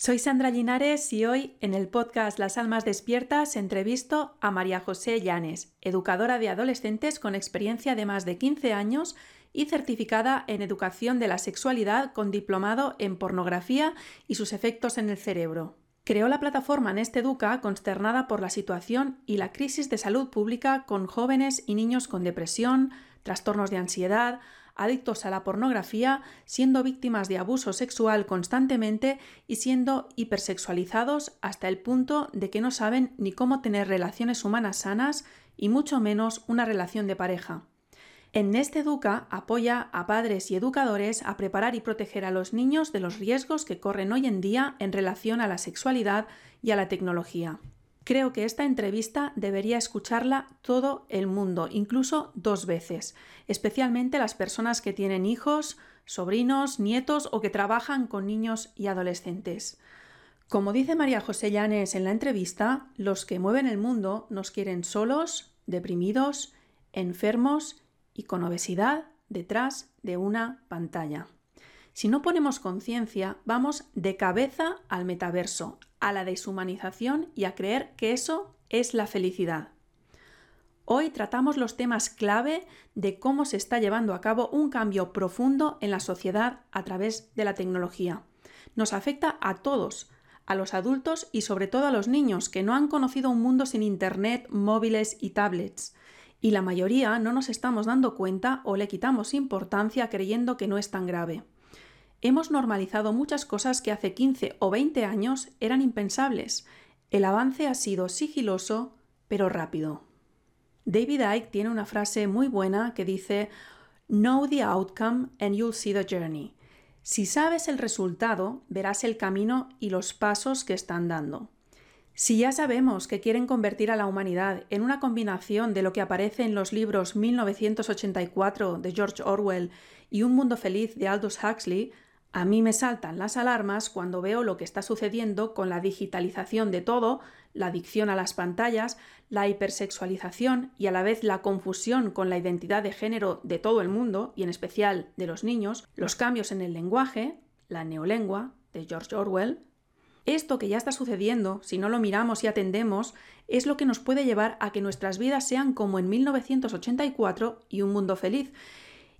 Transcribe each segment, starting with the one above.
Soy Sandra Linares y hoy en el podcast Las Almas Despiertas entrevisto a María José Llanes, educadora de adolescentes con experiencia de más de 15 años y certificada en educación de la sexualidad con diplomado en pornografía y sus efectos en el cerebro. Creó la plataforma Neste Educa consternada por la situación y la crisis de salud pública con jóvenes y niños con depresión, trastornos de ansiedad, adictos a la pornografía, siendo víctimas de abuso sexual constantemente y siendo hipersexualizados hasta el punto de que no saben ni cómo tener relaciones humanas sanas y mucho menos una relación de pareja. En Neste Educa apoya a padres y educadores a preparar y proteger a los niños de los riesgos que corren hoy en día en relación a la sexualidad y a la tecnología. Creo que esta entrevista debería escucharla todo el mundo, incluso dos veces, especialmente las personas que tienen hijos, sobrinos, nietos o que trabajan con niños y adolescentes. Como dice María José Llanes en la entrevista, los que mueven el mundo nos quieren solos, deprimidos, enfermos y con obesidad detrás de una pantalla. Si no ponemos conciencia, vamos de cabeza al metaverso, a la deshumanización y a creer que eso es la felicidad. Hoy tratamos los temas clave de cómo se está llevando a cabo un cambio profundo en la sociedad a través de la tecnología. Nos afecta a todos, a los adultos y sobre todo a los niños que no han conocido un mundo sin Internet, móviles y tablets. Y la mayoría no nos estamos dando cuenta o le quitamos importancia creyendo que no es tan grave hemos normalizado muchas cosas que hace 15 o 20 años eran impensables. El avance ha sido sigiloso, pero rápido. David Icke tiene una frase muy buena que dice Know the outcome and you'll see the journey. Si sabes el resultado, verás el camino y los pasos que están dando. Si ya sabemos que quieren convertir a la humanidad en una combinación de lo que aparece en los libros 1984 de George Orwell y Un Mundo Feliz de Aldous Huxley, a mí me saltan las alarmas cuando veo lo que está sucediendo con la digitalización de todo, la adicción a las pantallas, la hipersexualización y a la vez la confusión con la identidad de género de todo el mundo, y en especial de los niños, los cambios en el lenguaje, la neolengua de George Orwell. Esto que ya está sucediendo, si no lo miramos y atendemos, es lo que nos puede llevar a que nuestras vidas sean como en 1984 y un mundo feliz,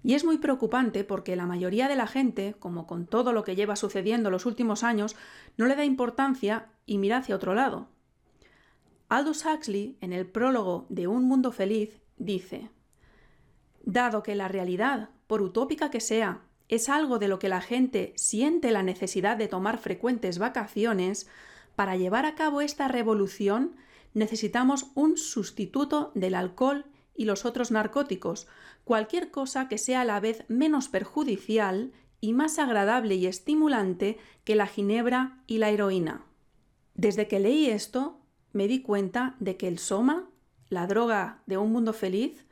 y es muy preocupante porque la mayoría de la gente, como con todo lo que lleva sucediendo los últimos años, no le da importancia y mira hacia otro lado. Aldous Huxley, en el prólogo de Un Mundo Feliz, dice, Dado que la realidad, por utópica que sea, es algo de lo que la gente siente la necesidad de tomar frecuentes vacaciones, para llevar a cabo esta revolución necesitamos un sustituto del alcohol y los otros narcóticos, cualquier cosa que sea a la vez menos perjudicial y más agradable y estimulante que la ginebra y la heroína. Desde que leí esto, me di cuenta de que el soma, la droga de un mundo feliz,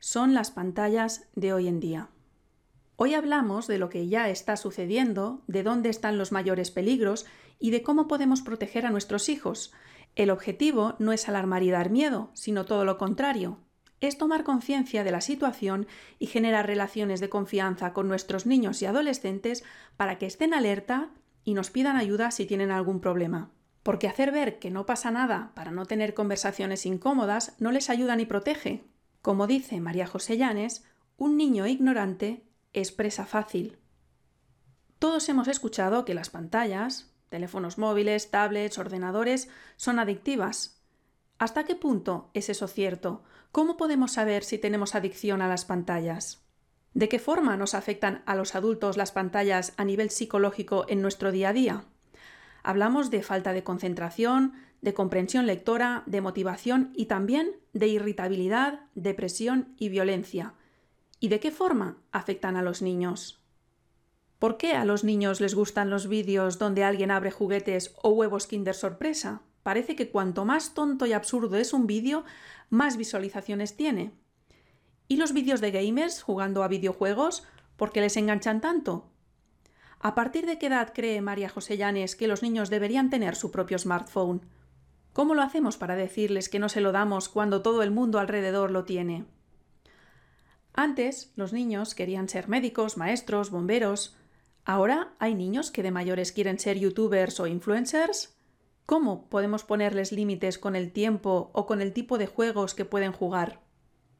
son las pantallas de hoy en día. Hoy hablamos de lo que ya está sucediendo, de dónde están los mayores peligros y de cómo podemos proteger a nuestros hijos. El objetivo no es alarmar y dar miedo, sino todo lo contrario, es tomar conciencia de la situación y generar relaciones de confianza con nuestros niños y adolescentes para que estén alerta y nos pidan ayuda si tienen algún problema. Porque hacer ver que no pasa nada para no tener conversaciones incómodas no les ayuda ni protege. Como dice María José Llanes, un niño ignorante es presa fácil. Todos hemos escuchado que las pantallas, teléfonos móviles, tablets, ordenadores, son adictivas. ¿Hasta qué punto es eso cierto? ¿Cómo podemos saber si tenemos adicción a las pantallas? ¿De qué forma nos afectan a los adultos las pantallas a nivel psicológico en nuestro día a día? Hablamos de falta de concentración, de comprensión lectora, de motivación y también de irritabilidad, depresión y violencia. ¿Y de qué forma afectan a los niños? ¿Por qué a los niños les gustan los vídeos donde alguien abre juguetes o huevos Kinder sorpresa? Parece que cuanto más tonto y absurdo es un vídeo, más visualizaciones tiene. ¿Y los vídeos de gamers jugando a videojuegos? ¿Por qué les enganchan tanto? ¿A partir de qué edad cree María José Llanes que los niños deberían tener su propio smartphone? ¿Cómo lo hacemos para decirles que no se lo damos cuando todo el mundo alrededor lo tiene? Antes, los niños querían ser médicos, maestros, bomberos. Ahora hay niños que de mayores quieren ser youtubers o influencers. ¿Cómo podemos ponerles límites con el tiempo o con el tipo de juegos que pueden jugar?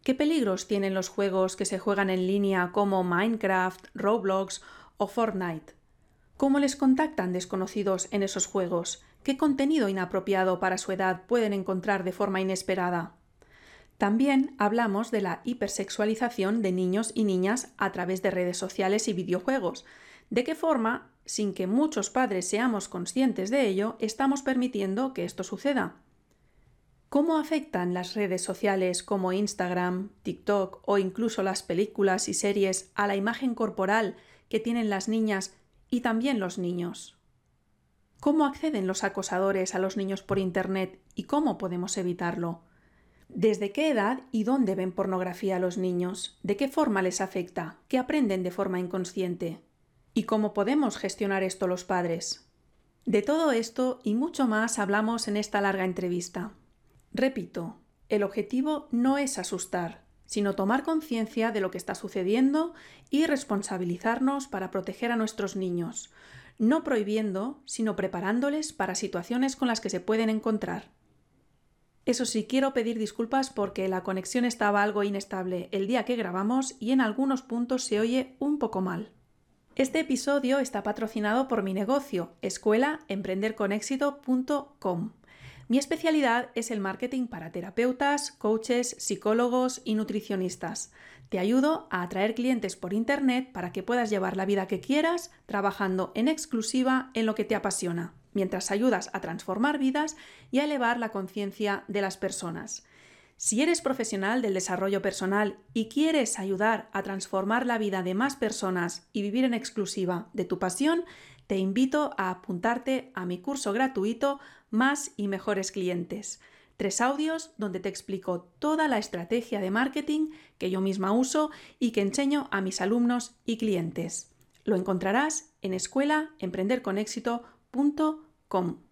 ¿Qué peligros tienen los juegos que se juegan en línea como Minecraft, Roblox o Fortnite? ¿Cómo les contactan desconocidos en esos juegos? ¿Qué contenido inapropiado para su edad pueden encontrar de forma inesperada? También hablamos de la hipersexualización de niños y niñas a través de redes sociales y videojuegos. ¿De qué forma, sin que muchos padres seamos conscientes de ello, estamos permitiendo que esto suceda? ¿Cómo afectan las redes sociales como Instagram, TikTok o incluso las películas y series a la imagen corporal que tienen las niñas y también los niños? ¿Cómo acceden los acosadores a los niños por Internet y cómo podemos evitarlo? ¿Desde qué edad y dónde ven pornografía los niños? ¿De qué forma les afecta? ¿Qué aprenden de forma inconsciente? ¿Y cómo podemos gestionar esto los padres? De todo esto y mucho más hablamos en esta larga entrevista. Repito, el objetivo no es asustar, sino tomar conciencia de lo que está sucediendo y responsabilizarnos para proteger a nuestros niños, no prohibiendo, sino preparándoles para situaciones con las que se pueden encontrar. Eso sí, quiero pedir disculpas porque la conexión estaba algo inestable el día que grabamos y en algunos puntos se oye un poco mal. Este episodio está patrocinado por mi negocio, escuelaemprenderconexito.com. Mi especialidad es el marketing para terapeutas, coaches, psicólogos y nutricionistas. Te ayudo a atraer clientes por Internet para que puedas llevar la vida que quieras trabajando en exclusiva en lo que te apasiona, mientras ayudas a transformar vidas y a elevar la conciencia de las personas. Si eres profesional del desarrollo personal y quieres ayudar a transformar la vida de más personas y vivir en exclusiva de tu pasión, te invito a apuntarte a mi curso gratuito Más y mejores clientes. Tres audios donde te explico toda la estrategia de marketing que yo misma uso y que enseño a mis alumnos y clientes. Lo encontrarás en escuelaemprenderconexito.com.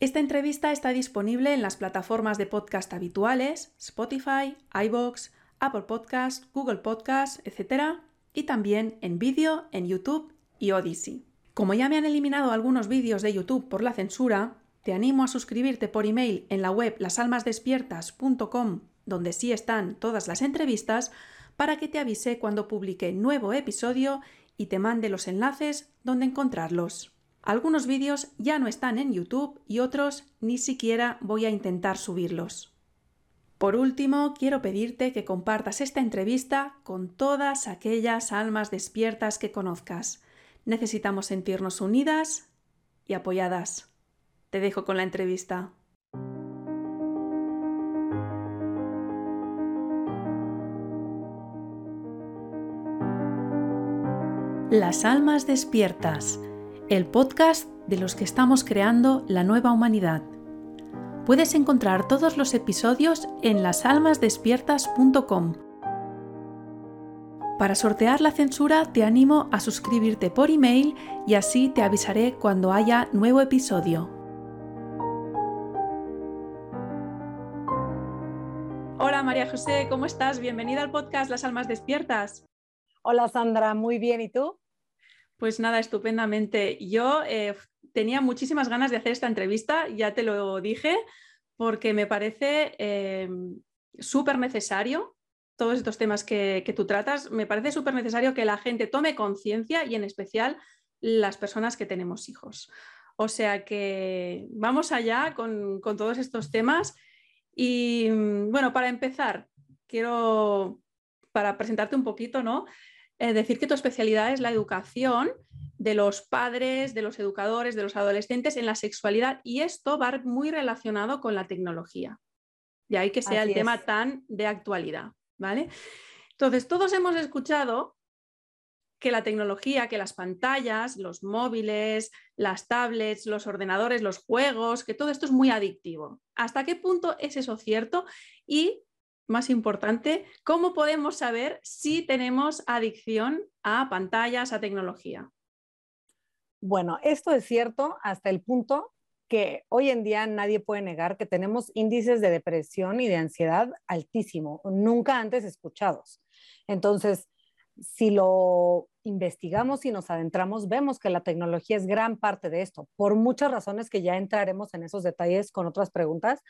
Esta entrevista está disponible en las plataformas de podcast habituales, Spotify, iBox, Apple Podcast, Google Podcast, etc. y también en vídeo en YouTube y Odyssey. Como ya me han eliminado algunos vídeos de YouTube por la censura, te animo a suscribirte por email en la web lasalmasdespiertas.com, donde sí están todas las entrevistas, para que te avise cuando publique nuevo episodio y te mande los enlaces donde encontrarlos. Algunos vídeos ya no están en YouTube y otros ni siquiera voy a intentar subirlos. Por último, quiero pedirte que compartas esta entrevista con todas aquellas almas despiertas que conozcas necesitamos sentirnos unidas y apoyadas. Te dejo con la entrevista. Las Almas Despiertas, el podcast de los que estamos creando la nueva humanidad. Puedes encontrar todos los episodios en lasalmasdespiertas.com para sortear la censura te animo a suscribirte por email y así te avisaré cuando haya nuevo episodio. Hola María José, ¿cómo estás? Bienvenida al podcast Las Almas Despiertas. Hola Sandra, muy bien, ¿y tú? Pues nada, estupendamente. Yo eh, tenía muchísimas ganas de hacer esta entrevista, ya te lo dije, porque me parece eh, súper necesario todos estos temas que, tú tratas, me parece súper necesario que la gente tome conciencia y en especial las personas que tenemos hijos. O sea que vamos allá con, todos estos temas. Y bueno, para empezar, quiero, para presentarte un poquito, ¿no? Eh, decir que tu especialidad es la educación de los padres, de los educadores, de los adolescentes en la sexualidad y esto va muy relacionado con la tecnología. Y ahí que sea el tema tan de actualidad. ¿vale? Entonces, todos hemos escuchado que la tecnología, que las pantallas, los móviles, las tablets, los ordenadores, los juegos, que todo esto es muy adictivo. ¿Hasta qué punto es eso cierto? Y, más importante, ¿cómo podemos saber si tenemos adicción a pantallas, a tecnología? Bueno, esto es cierto hasta el punto que hoy en día nadie puede negar que tenemos índices de depresión y de ansiedad altísimo, nunca antes escuchados. Entonces, si lo investigamos y nos adentramos, vemos que la tecnología es gran parte de esto, por muchas razones que ya entraremos en esos detalles con otras preguntas.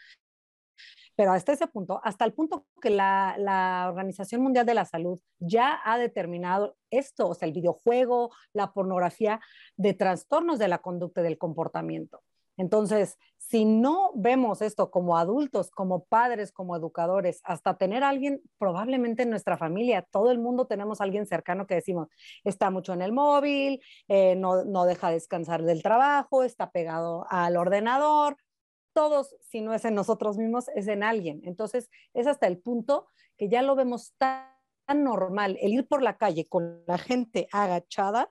Pero hasta ese punto, hasta el punto que la, la Organización Mundial de la Salud ya ha determinado esto, o sea, el videojuego, la pornografía, de trastornos de la conducta y del comportamiento. Entonces, si no vemos esto como adultos, como padres, como educadores, hasta tener alguien probablemente en nuestra familia, todo el mundo tenemos alguien cercano que decimos, está mucho en el móvil, eh, no, no deja descansar del trabajo, está pegado al ordenador, todos, si no es en nosotros mismos, es en alguien. Entonces, es hasta el punto que ya lo vemos tan, normal, el ir por la calle con la gente agachada,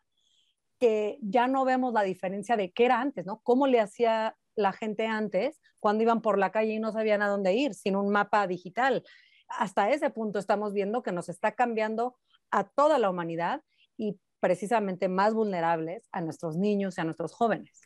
que ya no vemos la diferencia de qué era antes, ¿no? ¿Cómo le hacía la gente antes cuando iban por la calle y no sabían a dónde ir sin un mapa digital? Hasta ese punto estamos viendo que nos está cambiando a toda la humanidad y precisamente más vulnerables a nuestros niños y a nuestros jóvenes.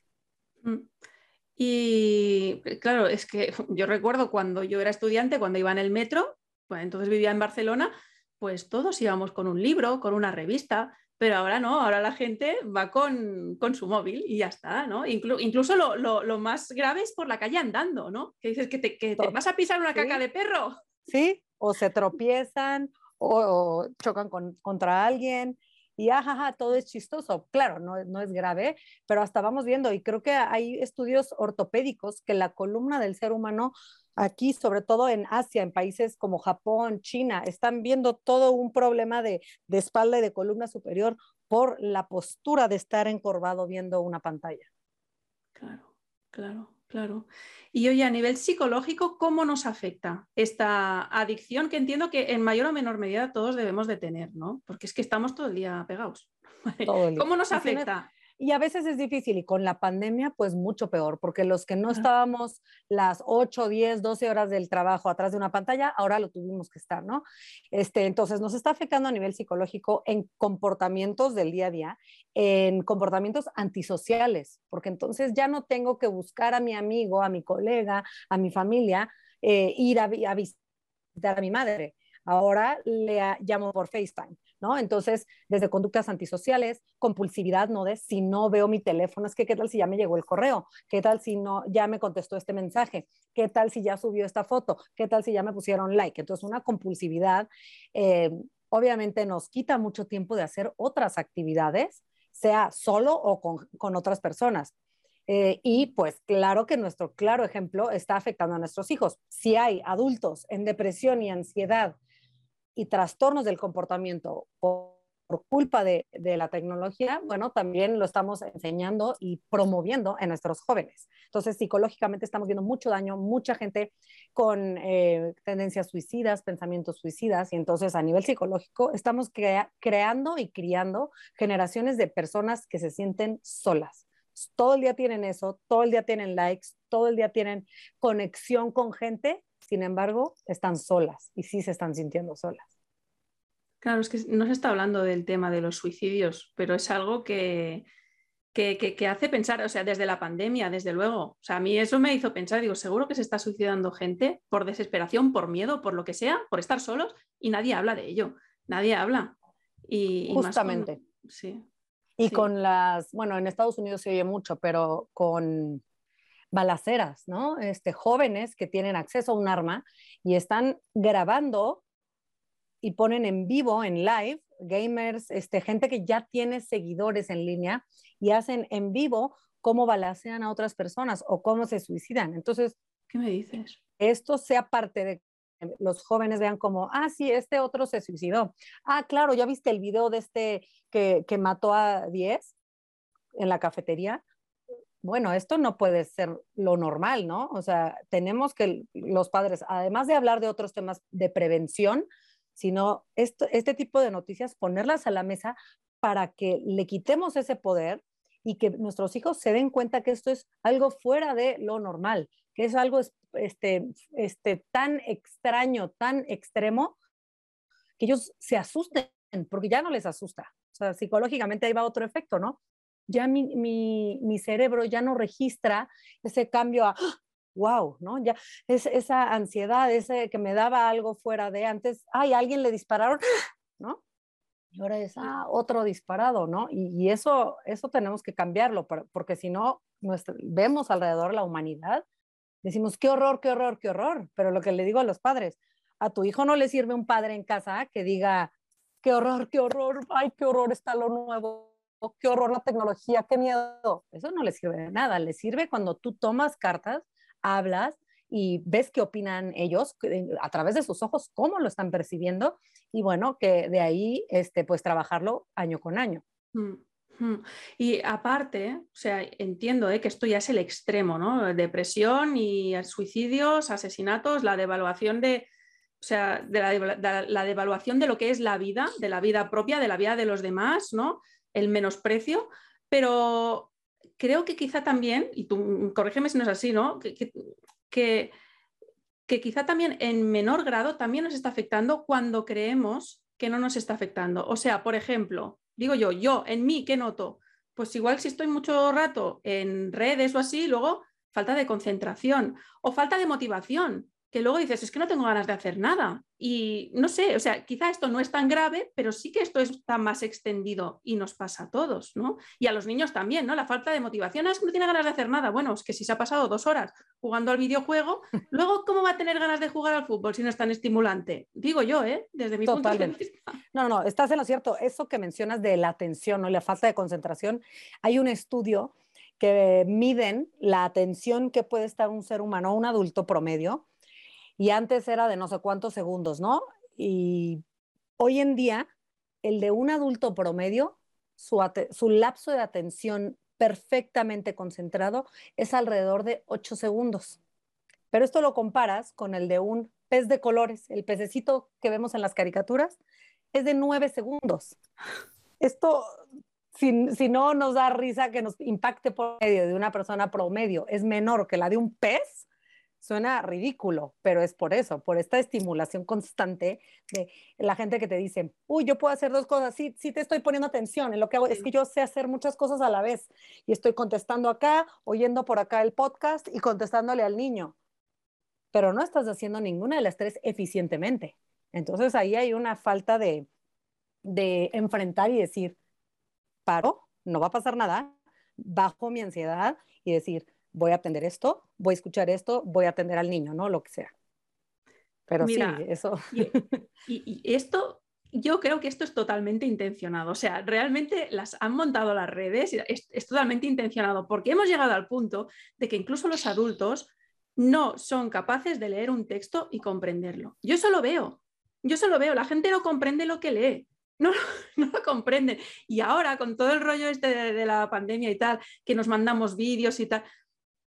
Y claro, es que yo recuerdo cuando yo era estudiante, cuando iba en el metro, pues entonces vivía en Barcelona, pues todos íbamos con un libro, con una revista, pero ahora no, ahora la gente va con, su móvil y ya está, ¿no? incluso lo, más grave es por la calle andando, ¿no? Que dices que te, vas a pisar una caca de perro. Sí, o se tropiezan o, chocan contra alguien y ajaja, todo es chistoso. Claro, no, no es grave, pero hasta vamos viendo y creo que hay estudios ortopédicos que la columna del ser humano aquí, sobre todo en Asia, en países como Japón, China, están viendo todo un problema de, espalda y de columna superior por la postura de estar encorvado viendo una pantalla. Claro, claro, claro. Y oye, a nivel psicológico, ¿cómo nos afecta esta adicción que entiendo que en mayor o menor medida todos debemos de tener, ¿no? Porque es que estamos todo el día pegados. ¿Cómo nos afecta? Y a veces es difícil y con la pandemia pues mucho peor, porque los que no estábamos las 8, 10, 12 horas del trabajo atrás de una pantalla, ahora lo tuvimos que estar, ¿no? Este, entonces nos está afectando a nivel psicológico en comportamientos del día a día, en comportamientos antisociales, porque entonces ya no tengo que buscar a mi amigo, a mi colega, a mi familia, eh, ir a, a visitar a mi madre. Ahora le llamo por FaceTime ¿no? Entonces, desde conductas antisociales, compulsividad, ¿no? De si no veo mi teléfono, es que qué tal si ya me llegó el correo, qué tal si no, ya me contestó este mensaje, qué tal si ya subió esta foto, qué tal si ya me pusieron like. Entonces, una compulsividad eh, obviamente nos quita mucho tiempo de hacer otras actividades, sea solo o con, otras personas. Eh, y pues claro que nuestro claro ejemplo está afectando a nuestros hijos. Si hay adultos en depresión y ansiedad y trastornos del comportamiento por, culpa de, la tecnología, bueno, también lo estamos enseñando y promoviendo en nuestros jóvenes. Entonces, psicológicamente estamos viendo mucho daño, mucha gente con eh, tendencias suicidas, pensamientos suicidas, y entonces a nivel psicológico estamos creando y criando generaciones de personas que se sienten solas. Todo el día tienen eso, todo el día tienen likes, todo el día tienen conexión con gente sin embargo, están solas y sí se están sintiendo solas. Claro, es que no se está hablando del tema de los suicidios, pero es algo que, que, hace pensar, o sea, desde la pandemia, desde luego. O sea, a mí eso me hizo pensar, digo, seguro que se está suicidando gente por desesperación, por miedo, por lo que sea, por estar solos y nadie habla de ello. Nadie habla. Y, Justamente. sí. Y con las, bueno, en Estados Unidos se oye mucho, pero con balaceras, ¿no? Este, jóvenes que tienen acceso a un arma y están grabando y ponen en vivo, en live, gamers, este, gente que ya tiene seguidores en línea y hacen en vivo cómo balacean a otras personas o cómo se suicidan. Entonces, ¿qué me dices? Esto sea parte de que los jóvenes vean como, ah, sí, este otro se suicidó. Ah, claro, ya viste el video de este que, que mató a 10 en la cafetería bueno, esto no puede ser lo normal, ¿no? O sea, tenemos que los padres, además de hablar de otros temas de prevención, sino este tipo de noticias, ponerlas a la mesa para que le quitemos ese poder y que nuestros hijos se den cuenta que esto es algo fuera de lo normal, que es algo este, este, tan extraño, tan extremo, que ellos se asusten, porque ya no les asusta. O sea, psicológicamente ahí va otro efecto, ¿no? Ya mi, cerebro ya no registra ese cambio a, wow, ¿no? Ya es, esa ansiedad, ese que me daba algo fuera de antes, ay, alguien le dispararon, ¿no? y ahora es ah, otro disparado, ¿no? Y, eso, eso tenemos que cambiarlo, porque si no, vemos alrededor la humanidad, decimos, qué horror, qué horror, qué horror, pero lo que le digo a los padres, a tu hijo no le sirve un padre en casa que diga, qué horror, qué horror, ay, qué horror está lo nuevo, qué horror la tecnología, qué miedo. Eso no le sirve de nada, le sirve cuando tú tomas cartas, hablas y ves qué opinan ellos a través de sus ojos, cómo lo están percibiendo y bueno, que de ahí, este, pues trabajarlo año con año. Mm, mm. Y aparte, o sea, entiendo ¿eh? que esto ya es el extremo, ¿no? Depresión y suicidios, asesinatos, la devaluación de, o sea, de la, devaluación de lo que es la vida, de la vida propia, de la vida de los demás, ¿no? El menosprecio, pero creo que quizá también, y tú corrígeme si no es así, ¿no? que que quizá también en menor grado también nos está afectando cuando creemos que no nos está afectando. O sea, por ejemplo, digo yo, yo en mí, ¿qué noto? Pues igual si estoy mucho rato en redes o así, luego falta de concentración o falta de motivación que luego dices, es que no tengo ganas de hacer nada. Y no sé, o sea, quizá esto no es tan grave, pero sí que esto está más extendido y nos pasa a todos, ¿no? Y a los niños también, ¿no? La falta de motivación, ah, es que no tiene ganas de hacer nada. Bueno, es que si se ha pasado dos horas jugando al videojuego, luego, ¿cómo va a tener ganas de jugar al fútbol si no es tan estimulante? Digo yo, ¿eh? Desde mi punto de vista. No, no, estás en lo cierto. Eso que mencionas de la atención, ¿no? La falta de concentración. Hay un estudio que miden la atención que puede estar un ser humano, un adulto promedio, y antes era de no sé cuántos segundos, ¿no? Y hoy en día, el de un adulto promedio, su, lapso de atención perfectamente concentrado es alrededor de 8 segundos. Pero esto lo comparas con el de un pez de colores, el pececito que vemos en las caricaturas, es de 9 segundos. Esto, si, si, no nos da risa que nos impacte por medio de una persona promedio, es menor que la de un pez, Suena ridículo, pero es por eso, por esta estimulación constante de la gente que te dice, uy, yo puedo hacer dos cosas, sí, sí te estoy poniendo atención, en lo que hago es que yo sé hacer muchas cosas a la vez y estoy contestando acá, oyendo por acá el podcast y contestándole al niño, pero no estás haciendo ninguna de las tres eficientemente. Entonces ahí hay una falta de, de enfrentar y decir, paro, no va a pasar nada, bajo mi ansiedad y decir, voy a atender esto, voy a escuchar esto, voy a atender al niño, ¿no? Lo que sea. Pero sí, eso. Y, esto, yo creo que esto es totalmente intencionado. O sea, realmente las han montado las redes, es, es totalmente intencionado, porque hemos llegado al punto de que incluso los adultos no son capaces de leer un texto y comprenderlo. Yo eso lo veo. Yo eso lo veo. La gente no comprende lo que lee. No, no lo comprende. Y ahora, con todo el rollo este de, la pandemia y tal, que nos mandamos vídeos y tal,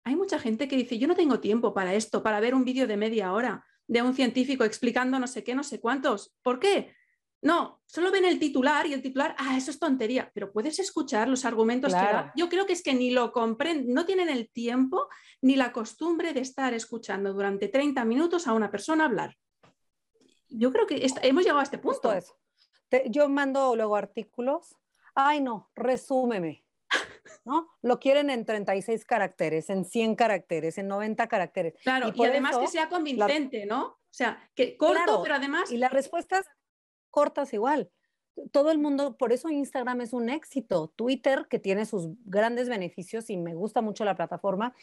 hay mucha gente que dice, yo no tengo tiempo para esto, para ver un vídeo de media hora de un científico explicando no sé qué, no sé cuántos. ¿Por qué? No, solo ven el titular y el titular, ah, eso es tontería, pero puedes escuchar los argumentos que da. Yo creo que es que ni lo comprenden, no tienen el tiempo ni la costumbre de estar escuchando durante 30 minutos a una persona hablar. Yo creo que hemos llegado a este punto. Eso. yo mando luego artículos. Ay, no, resúmeme. ¿No? Lo quieren en 36 caracteres, en 100 caracteres, en 90 caracteres. Claro, y, además que sea convincente, ¿no? O sea, que corto, pero además... Y las respuestas cortas igual. Todo el mundo, por eso Instagram es un éxito. Twitter, que tiene sus grandes beneficios y me gusta mucho la plataforma,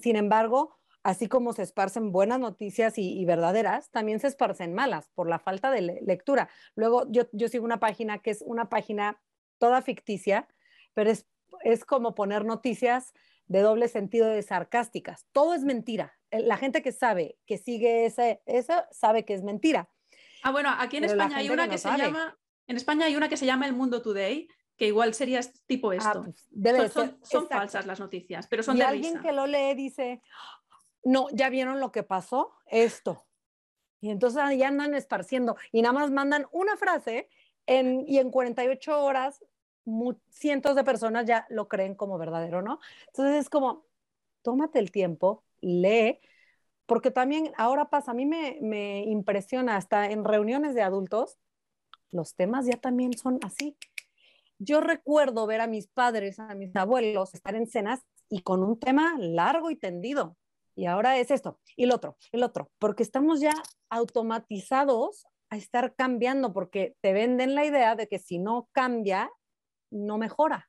sin embargo, así como se esparcen buenas noticias y, verdaderas, también se esparcen malas por la falta de lectura. Luego, yo, yo sigo una página que es una página toda ficticia, pero es es como poner noticias de doble sentido de sarcásticas. Todo es mentira. La gente que sabe, que sigue esa, esa sabe que es mentira. Ah, bueno, aquí en España hay una que, se llama, en España hay una que se llama El Mundo Today, que igual sería tipo ah, esto. Pues, son, falsas las noticias, pero son y de alguien que lo lee dice, no, ya vieron lo que pasó, esto. Y entonces ya andan esparciendo y nada más mandan una frase en, y en 48 horas cientos de personas ya lo creen como verdadero, ¿no? Entonces es como, tómate el tiempo, lee, porque también ahora pasa, a mí me, me impresiona hasta en reuniones de adultos, los temas ya también son así. Yo recuerdo ver a mis padres, a mis abuelos estar en cenas y con un tema largo y tendido. Y ahora es esto, y el otro, el otro, porque estamos ya automatizados a estar cambiando porque te venden la idea de que si no cambia, no mejora.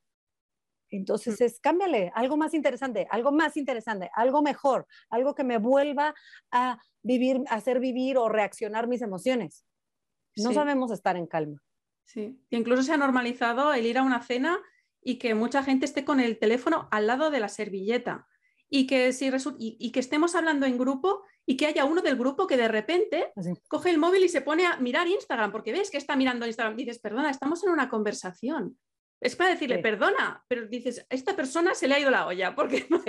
Entonces mm. es cámbiale, algo más interesante, algo más interesante, algo mejor, algo que me vuelva a vivir, a hacer vivir o reaccionar mis emociones. No sabemos estar en calma. Sí, incluso se ha normalizado el ir a una cena y que mucha gente esté con el teléfono al lado de la servilleta y que, si y, que estemos hablando en grupo y que haya uno del grupo que de repente coge el móvil y se pone a mirar Instagram porque ves que está mirando Instagram. dices, perdona, estamos en una conversación. Es para decirle, perdona, pero dices, a esta persona se le ha ido la olla, porque no?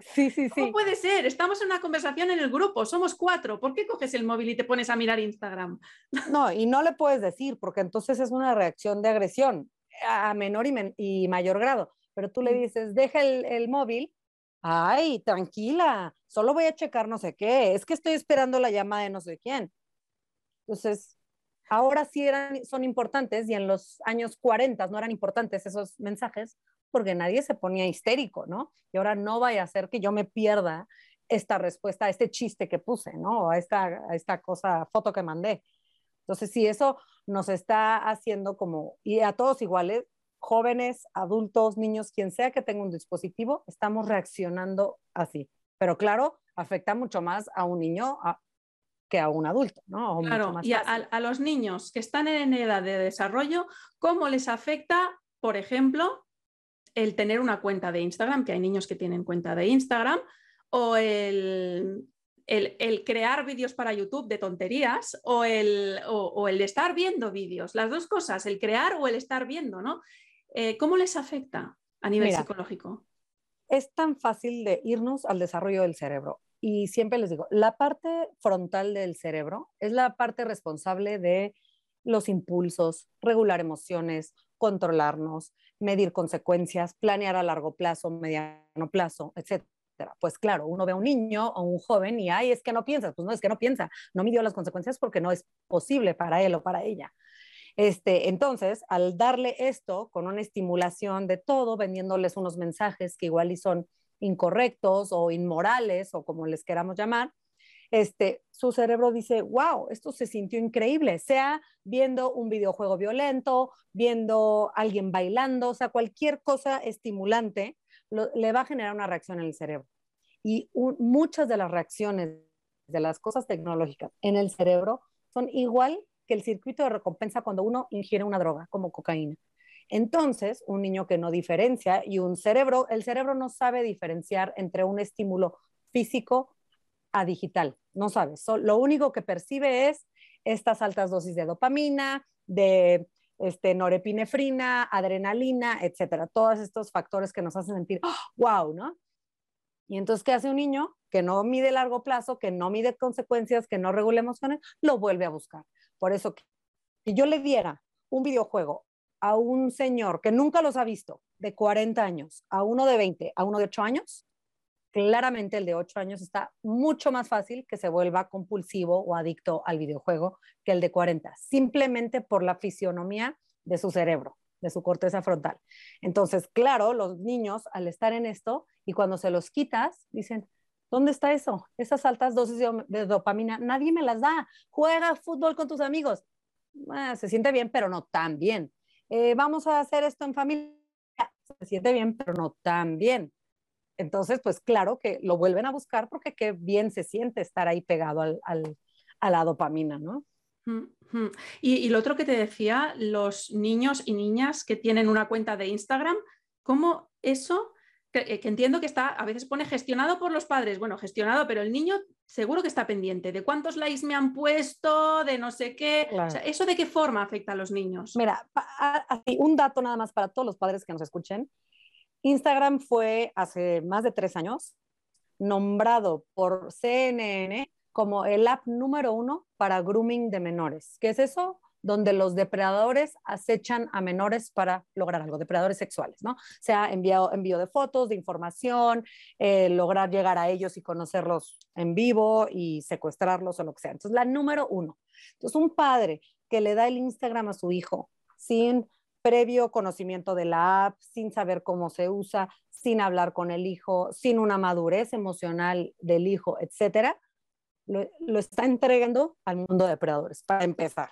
Sí, sí, sí. ¿Cómo puede ser? Estamos en una conversación en el grupo, somos cuatro, ¿por qué coges el móvil y te pones a mirar Instagram? No, y no le puedes decir, porque entonces es una reacción de agresión a menor y, mayor grado. Pero tú le mm. dices, deja el, el móvil, ay, tranquila, solo voy a checar no sé qué, es que estoy esperando la llamada de no sé quién. Entonces, ahora sí son importantes y en los años 40 no eran importantes esos mensajes porque nadie se ponía histérico, ¿no? Y ahora no vaya a ser que yo me pierda esta respuesta a este chiste que puse, ¿no? A esta, a esta cosa, foto que mandé. Entonces, sí, eso nos está haciendo como, y a todos iguales, jóvenes, adultos, niños, quien sea que tenga un dispositivo, estamos reaccionando así. Pero claro, afecta mucho más a un niño, a, que a un adulto, ¿no? claro, y a, los niños que están en edad de desarrollo, ¿cómo les afecta, por ejemplo, el tener una cuenta de Instagram, que hay niños que tienen cuenta de Instagram, o el, el, crear vídeos para YouTube de tonterías, o el, o, el estar viendo vídeos, las dos cosas, el crear o el estar viendo, ¿no? Eh, ¿Cómo les afecta a nivel psicológico? Es tan fácil de irnos al desarrollo del cerebro y siempre les digo, la parte frontal del cerebro es la parte responsable de los impulsos, regular emociones, controlarnos, medir consecuencias, planear a largo plazo, mediano plazo, etc. Pues claro, uno ve a un niño o un joven y, ay, es que no piensa, pues no, es que no piensa, no midió las consecuencias porque no es posible para él o para ella. Este, entonces, al darle esto con una estimulación de todo, vendiéndoles unos mensajes que igual y son incorrectos o inmorales o como les queramos llamar, este, su cerebro dice, wow, esto se sintió increíble, sea viendo un videojuego violento, viendo alguien bailando, o sea, cualquier cosa estimulante le va a generar una reacción en el cerebro. Y muchas de las reacciones de las cosas tecnológicas en el cerebro son igual que el circuito de recompensa cuando uno ingiere una droga como cocaína. Entonces, un niño que no diferencia y un cerebro, el cerebro no sabe diferenciar entre un estímulo físico a digital, no sabe. lo único que percibe es estas altas dosis de dopamina, de este, norepinefrina, adrenalina, etcétera. Todos estos factores que nos hacen sentir, wow, ¿no? Y entonces, ¿qué hace un niño que no mide largo plazo, que no mide consecuencias, que no regula emociones? Lo vuelve a buscar. Por eso, si yo le diera un videojuego a un señor que nunca los ha visto, de 40 años, a uno de 20, a uno de 8 años, claramente el de 8 años está mucho más fácil que se vuelva compulsivo o adicto al videojuego que el de 40, simplemente por la fisionomía de su cerebro, de su corteza frontal. Entonces, claro, los niños al estar en esto y cuando se los quitas, dicen, ¿dónde está eso? Esas altas dosis de, dopamina, nadie me las da. Juega fútbol con tus amigos. Ah, se siente bien, pero no tan bien. Eh, vamos a hacer esto en familia, se siente bien, pero no tan bien. Entonces, pues claro que lo vuelven a buscar porque qué bien se siente estar ahí pegado al, a la dopamina, ¿no? Y, y, lo otro que te decía, los niños y niñas que tienen una cuenta de Instagram, ¿cómo eso eh, que, entiendo que está, a veces pone gestionado por los padres, bueno, gestionado, pero el niño seguro que está pendiente de cuántos likes me han puesto, de no sé qué. ¿Eso de qué forma afecta a los niños? Mira, un dato nada más para todos los padres que nos escuchen. Instagram fue hace más de tres años nombrado por CNN como el app número uno para grooming de menores. ¿Qué es eso? Donde los depredadores acechan a menores para lograr algo, depredadores sexuales, ¿no? Sea enviado, envío de fotos, de información, eh, lograr llegar a ellos y conocerlos en vivo y secuestrarlos o lo que sea. Entonces, la número uno. Entonces, un padre que le da el Instagram a su hijo sin previo conocimiento de la app, sin saber cómo se usa, sin hablar con el hijo, sin una madurez emocional del hijo, etcétera, lo, está entregando al mundo de depredadores, para empezar.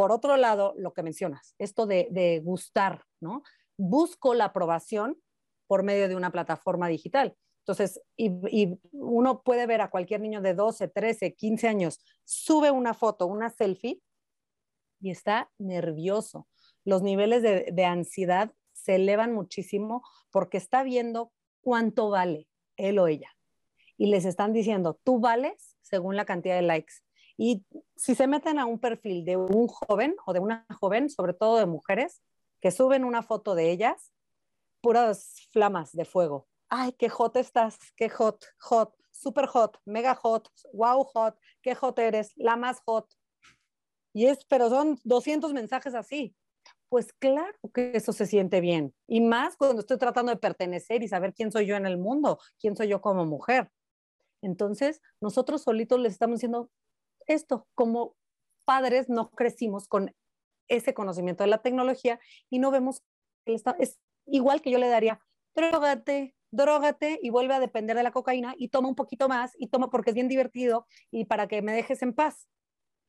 Por otro lado, lo que mencionas, esto de, gustar, ¿no? Busco la aprobación por medio de una plataforma digital. Entonces, y, y, uno puede ver a cualquier niño de 12, 13, 15 años, sube una foto, una selfie, y está nervioso. Los niveles de, de ansiedad se elevan muchísimo porque está viendo cuánto vale él o ella. Y les están diciendo, tú vales según la cantidad de likes. Y si se meten a un perfil de un joven o de una joven, sobre todo de mujeres, que suben una foto de ellas, puras flamas de fuego. Ay, qué hot estás, qué hot, hot, super hot, mega hot, wow hot, qué hot eres, la más hot. Y es, pero son 200 mensajes así pues claro que eso se siente bien. Y más cuando estoy tratando de pertenecer y saber quién soy yo en el mundo, quién soy yo como mujer. Entonces, nosotros solitos les estamos diciendo esto, como padres no crecimos con ese conocimiento de la tecnología y no vemos que es igual que yo le daría, drogate, drogate y vuelve a depender de la cocaína y toma un poquito más y toma porque es bien divertido y para que me dejes en paz.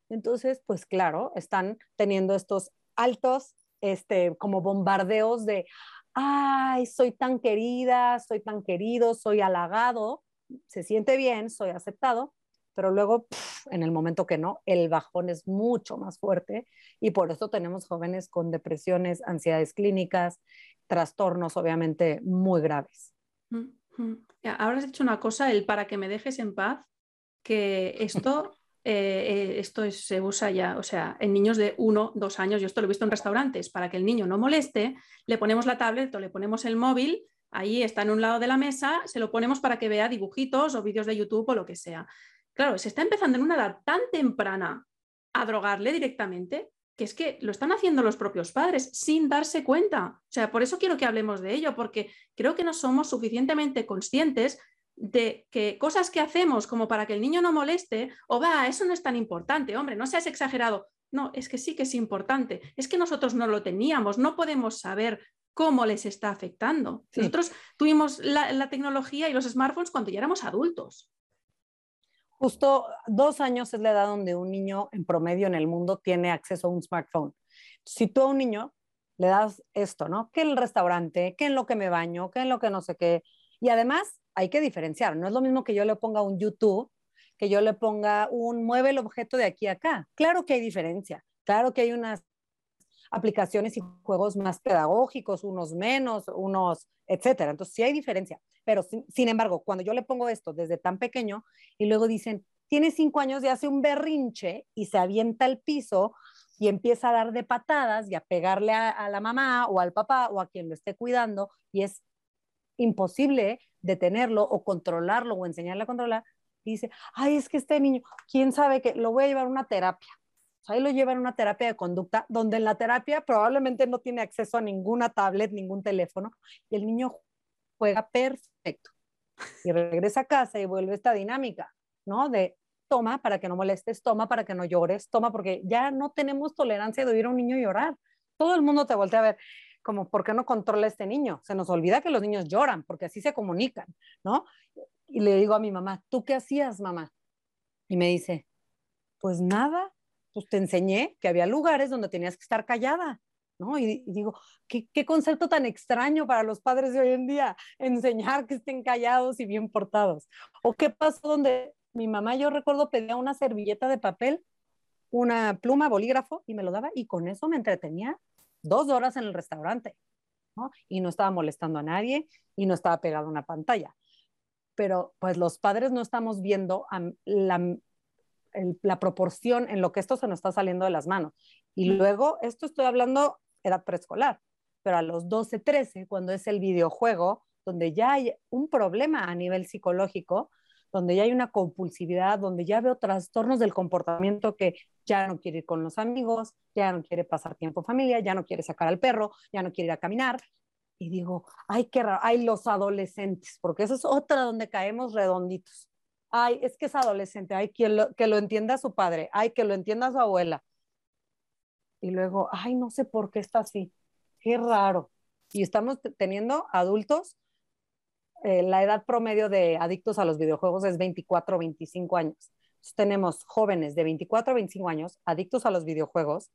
Entonces, pues claro, están teniendo estos altos este, como bombardeos de, ay, soy tan querida, soy tan querido, soy halagado, se siente bien, soy aceptado, pero luego en el momento que no, el bajón es mucho más fuerte y por eso tenemos jóvenes con depresiones, ansiedades clínicas, trastornos obviamente muy graves. Ahora has dicho una cosa, el para que me dejes en paz, que esto eh, eh, esto se usa ya, o sea, en niños de uno, dos años, yo esto lo he visto en restaurantes, para que el niño no moleste, le ponemos la tablet o le ponemos el móvil, ahí está en un lado de la mesa, se lo ponemos para que vea dibujitos o vídeos de YouTube o lo que sea. Claro, se está empezando en una edad tan temprana a drogarle directamente que es que lo están haciendo los propios padres sin darse cuenta. O sea, por eso quiero que hablemos de ello, porque creo que no somos suficientemente conscientes de que cosas que hacemos como para que el niño no moleste, o va, eso no es tan importante, hombre, no seas exagerado. No, es que sí que es importante. Es que nosotros no lo teníamos, no podemos saber cómo les está afectando. Nosotros tuvimos la, tecnología y los smartphones cuando ya éramos adultos. Justo dos años es la edad donde un niño en promedio en el mundo tiene acceso a un smartphone. Si tú a un niño le das esto, ¿no? Que el restaurante, que en lo que me baño, que en lo que no sé qué. Y además hay que diferenciar. No es lo mismo que yo le ponga un YouTube, que yo le ponga un mueve el objeto de aquí a acá. Claro que hay diferencia. Claro que hay unas aplicaciones y juegos más pedagógicos, unos menos, unos, etcétera. Entonces sí hay diferencia. Pero sin, embargo, cuando yo le pongo esto desde tan pequeño y luego dicen, tiene cinco años y hace un berrinche y se avienta al piso y empieza a dar de patadas y a pegarle a la mamá o al papá o a quien lo esté cuidando y es imposible detenerlo o controlarlo o enseñarle a controlar, dice, ay, es que este niño, quién sabe que lo voy a llevar a una terapia. Ahí lo llevan a una terapia de conducta, donde en la terapia probablemente no tiene acceso a ninguna tablet, ningún teléfono, y el niño juega perfecto. Y regresa a casa y vuelve esta dinámica, ¿no? De toma para que no molestes, toma para que no llores, toma porque ya no tenemos tolerancia de oír a un niño llorar. Todo el mundo te voltea a ver como, ¿por qué no controla este niño? Se nos olvida que los niños lloran, porque así se comunican, ¿no? Y le digo a mi mamá, ¿tú qué hacías, mamá? Y me dice, pues nada, pues te enseñé que había lugares donde tenías que estar callada, ¿no? Y, digo, ¿qué, ¿qué, concepto tan extraño para los padres de hoy en día, enseñar que estén callados y bien portados. ¿O qué pasó donde mi mamá, yo recuerdo, pedía una servilleta de papel, una pluma, bolígrafo, y me lo daba, y con eso me entretenía dos horas en el restaurante, ¿no? Y no estaba molestando a nadie y no estaba pegado a una pantalla. Pero pues los padres no estamos viendo la, la proporción en lo que esto se nos está saliendo de las manos. Y luego, esto estoy hablando edad preescolar, pero a los 12, 13, cuando es el videojuego, donde ya hay un problema a nivel psicológico, donde ya hay una compulsividad, donde ya veo trastornos del comportamiento que ya no quiere ir con los amigos, ya no quiere pasar tiempo en familia, ya no quiere sacar al perro, ya no quiere ir a caminar. Y digo, ay, qué raro, ay, los adolescentes, porque eso es otra donde caemos redonditos. Ay, es que es adolescente, ay, que lo, que lo entienda su padre, ay, que lo entienda su abuela. Y luego, ay, no sé por qué está así, qué raro. Y estamos teniendo adultos eh, la edad promedio de adictos a los videojuegos es 24 o 25 años. Tenemos jóvenes de 24 a 25 años adictos a los videojuegos,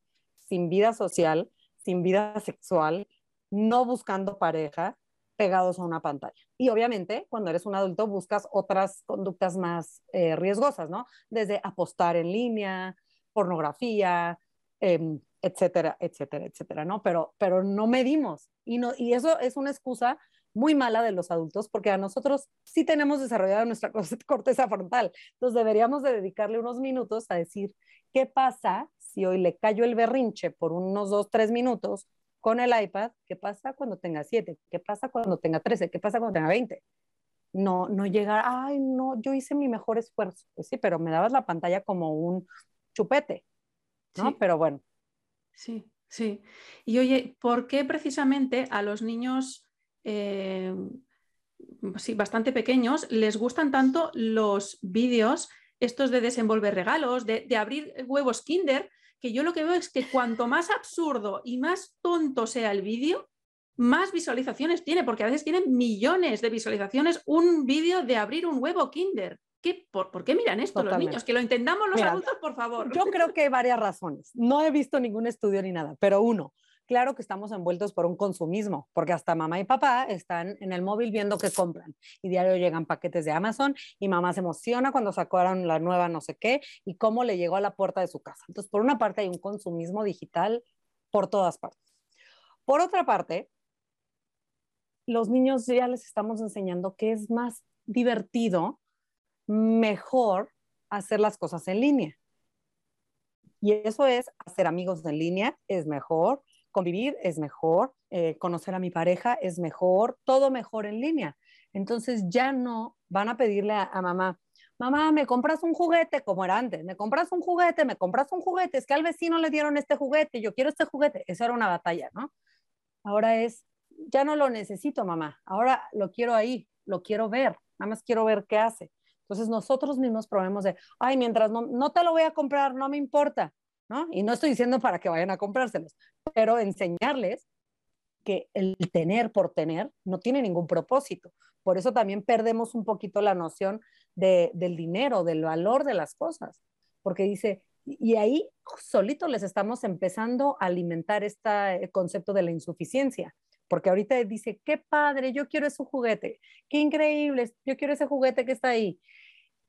sin vida social, sin vida sexual, no buscando pareja, pegados a una pantalla. Y obviamente, cuando eres un adulto, buscas otras conductas más eh, riesgosas, ¿no? Desde apostar en línea, pornografía, em, etcétera, etcétera, etcétera, ¿no? Pero, pero no medimos. Y, no, y eso es una excusa muy mala de los adultos porque a nosotros sí tenemos desarrollada nuestra corteza frontal. Entonces deberíamos de dedicarle unos minutos a decir, ¿qué pasa si hoy le callo el berrinche por unos dos, tres minutos con el iPad? ¿Qué pasa cuando tenga siete? ¿Qué pasa cuando tenga trece? ¿Qué pasa cuando tenga veinte? No, no llegar, ay, no, yo hice mi mejor esfuerzo. Pues sí, pero me dabas la pantalla como un chupete, ¿no? Pero bueno. Sí, sí. Y oye, ¿por qué precisamente a los niños eh, sí, bastante pequeños, les gustan tanto los vídeos, estos de desenvolver regalos, de, abrir huevos Kinder, que yo lo que veo es que cuanto más absurdo y más tonto sea el vídeo, más visualizaciones tiene, porque a veces tienen millones de visualizaciones un vídeo de abrir un huevo Kinder. ¿Qué, por, qué miran esto los niños? Que lo entendamos los adultos, por favor. Yo creo que hay varias razones. No he visto ningún estudio ni nada, pero uno, claro que estamos envueltos por un consumismo, porque hasta mamá y papá están en el móvil viendo qué compran y diario llegan paquetes de Amazon y mamá se emociona cuando sacaron la nueva no sé qué y cómo le llegó a la puerta de su casa. Entonces, por una parte hay un consumismo digital por todas partes. Por otra parte, los niños ya les estamos enseñando que es más divertido, mejor hacer las cosas en línea. Y eso es hacer amigos en línea, es mejor, convivir es mejor, eh, conocer a mi pareja es mejor, todo mejor en línea. Entonces ya no van a pedirle a, mamá, mamá, me compras un juguete, como era antes, me compras un juguete, me compras un juguete, es que al vecino le dieron este juguete, yo quiero este juguete. Esa era una batalla, ¿no? Ahora es, ya no lo necesito, mamá, ahora lo quiero ahí, lo quiero ver, nada más quiero ver qué hace. Entonces nosotros mismos probemos de, ay, mientras no, no te lo voy a comprar, no me importa. ¿No? Y no estoy diciendo para que vayan a comprárselos, pero enseñarles que el tener por tener no tiene ningún propósito. Por eso también perdemos un poquito la noción de, del dinero, del valor de las cosas, porque dice, y ahí solito les estamos empezando a alimentar este concepto de la insuficiencia, porque ahorita dice, qué padre, yo quiero ese juguete, qué increíble, yo quiero ese juguete que está ahí.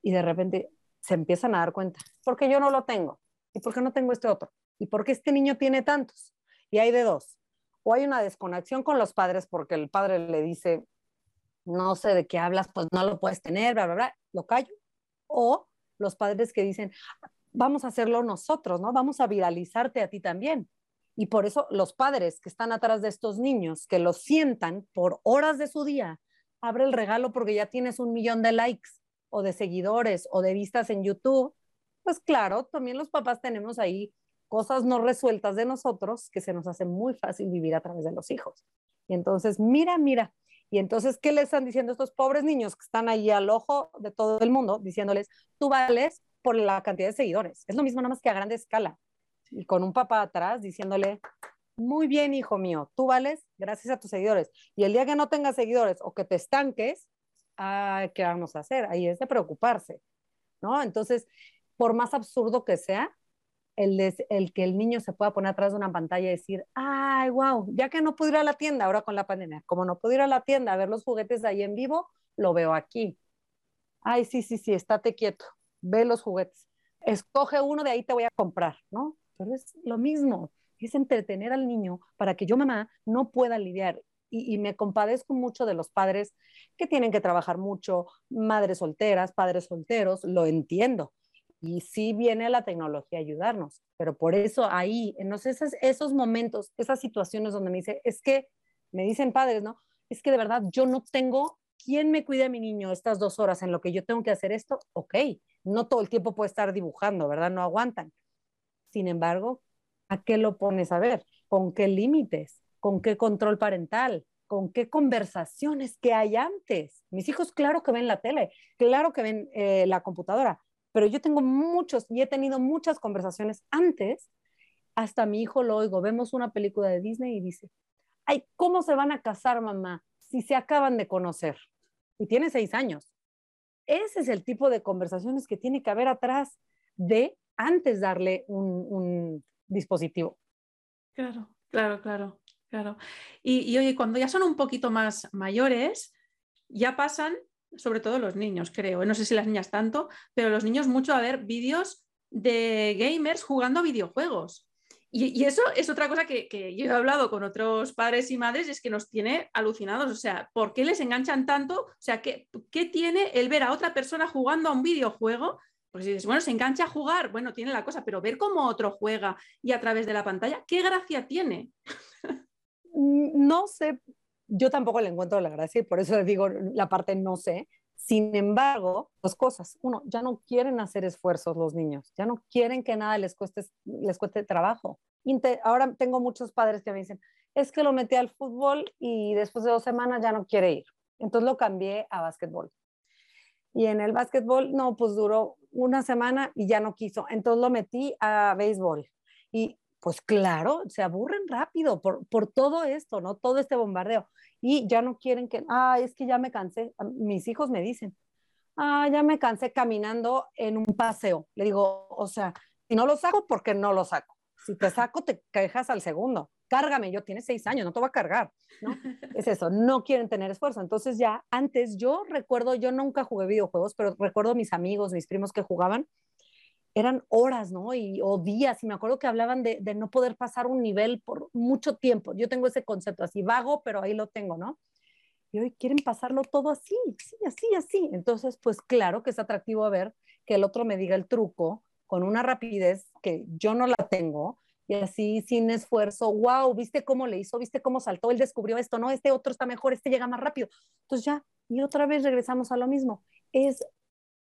Y de repente se empiezan a dar cuenta, porque yo no lo tengo, ¿Y por qué no tengo este otro? ¿Y por qué este niño tiene tantos? Y hay de dos. O hay una desconexión con los padres porque el padre le dice, no sé de qué hablas, pues no lo puedes tener, bla, bla, bla, lo callo. O los padres que dicen, vamos a hacerlo nosotros, ¿no? Vamos a viralizarte a ti también. Y por eso los padres que están atrás de estos niños, que los sientan por horas de su día, abre el regalo porque ya tienes un millón de likes o de seguidores o de vistas en YouTube pues claro, también los papás tenemos ahí cosas no resueltas de nosotros que se nos hace muy fácil vivir a través de los hijos. Y entonces, mira, mira. Y entonces, ¿qué le están diciendo estos pobres niños que están ahí al ojo de todo el mundo diciéndoles, tú vales por la cantidad de seguidores? Es lo mismo nada más que a grande escala. Y con un papá atrás diciéndole, muy bien, hijo mío, tú vales gracias a tus seguidores. Y el día que no tengas seguidores o que te estanques, ¿qué vamos a hacer? Ahí es de preocuparse, ¿no? Entonces, por más absurdo que sea, el, el, que el niño se pueda poner atrás de una pantalla y decir, ay, wow, ya que no puedo ir a la tienda ahora con la pandemia, como no puedo ir a la tienda a ver los juguetes ahí en vivo, lo veo aquí. Ay, sí, sí, sí, estate quieto, ve los juguetes. Escoge uno, de ahí te voy a comprar, ¿no? Pero es lo mismo, es entretener al niño para que yo, mamá, no pueda lidiar. Y, y, me compadezco mucho de los padres que tienen que trabajar mucho, madres solteras, padres solteros, lo entiendo, y sí viene la tecnología a ayudarnos, pero por eso ahí, en esos, esos momentos, esas situaciones donde me dice, es que, me dicen padres, ¿no? Es que de verdad yo no tengo quien me cuide a mi niño estas dos horas en lo que yo tengo que hacer esto, ok, no todo el tiempo puede estar dibujando, ¿verdad? No aguantan. Sin embargo, ¿a qué lo pones a ver? ¿Con qué límites? ¿Con qué control parental? ¿Con qué conversaciones que hay antes? Mis hijos, claro que ven la tele, claro que ven eh, la computadora, pero yo tengo muchos y he tenido muchas conversaciones antes, hasta mi hijo lo oigo, vemos una película de Disney y dice, ay, ¿cómo se van a casar, mamá, si se acaban de conocer? y tiene seis años. Ese es el tipo de conversaciones que tiene que haber atrás de antes darle un, dispositivo. Claro, claro, claro, claro. Y, y, oye, cuando ya son un poquito más mayores, ya pasan, sobre todo los niños, creo, no sé si las niñas tanto, pero los niños mucho a ver vídeos de gamers jugando a videojuegos. Y, eso es otra cosa que, yo he hablado con otros padres y madres, es que nos tiene alucinados. O sea, ¿por qué les enganchan tanto? O sea, ¿qué, qué tiene el ver a otra persona jugando a un videojuego? Pues dices, bueno, se engancha a jugar, bueno, tiene la cosa, pero ver cómo otro juega y a través de la pantalla, ¿qué gracia tiene? No sé, yo tampoco le encuentro la gracia y por eso le digo la parte no sé, sin embargo, dos cosas. Uno, ya no quieren hacer esfuerzos los niños, ya no quieren que nada les cueste, les cueste trabajo. ahora tengo muchos padres que me dicen, es que lo metí al fútbol y después de dos semanas ya no quiere ir. Entonces lo cambié a básquetbol. Y en el básquetbol, no, pues duró una semana y ya no quiso. Entonces lo metí a béisbol. Y pues claro, se aburren rápido por, por todo esto, ¿no? Todo este bombardeo y ya no quieren que, ah, es que ya me cansé. Mis hijos me dicen, ah, ya me cansé caminando en un paseo. Le digo, o sea, si no lo saco, porque no lo saco. Si te saco, te quejas al segundo. Cárgame, yo tienes seis años, no te voy a cargar, ¿no? Es eso, no quieren tener esfuerzo. Entonces ya antes, yo recuerdo, yo nunca jugué videojuegos, pero recuerdo mis amigos, mis primos que jugaban eran horas, ¿no? Y, o días, y me acuerdo que hablaban de, no poder pasar un nivel por mucho tiempo. Yo tengo ese concepto así vago, pero ahí lo tengo, ¿no? Y hoy quieren pasarlo todo así, sí, así, así. Entonces, pues claro que es atractivo a ver que el otro me diga el truco con una rapidez que yo no la tengo y así sin esfuerzo, wow, viste cómo le hizo, viste cómo saltó, él descubrió esto, no, este otro está mejor, este llega más rápido. Entonces ya, y otra vez regresamos a lo mismo. Es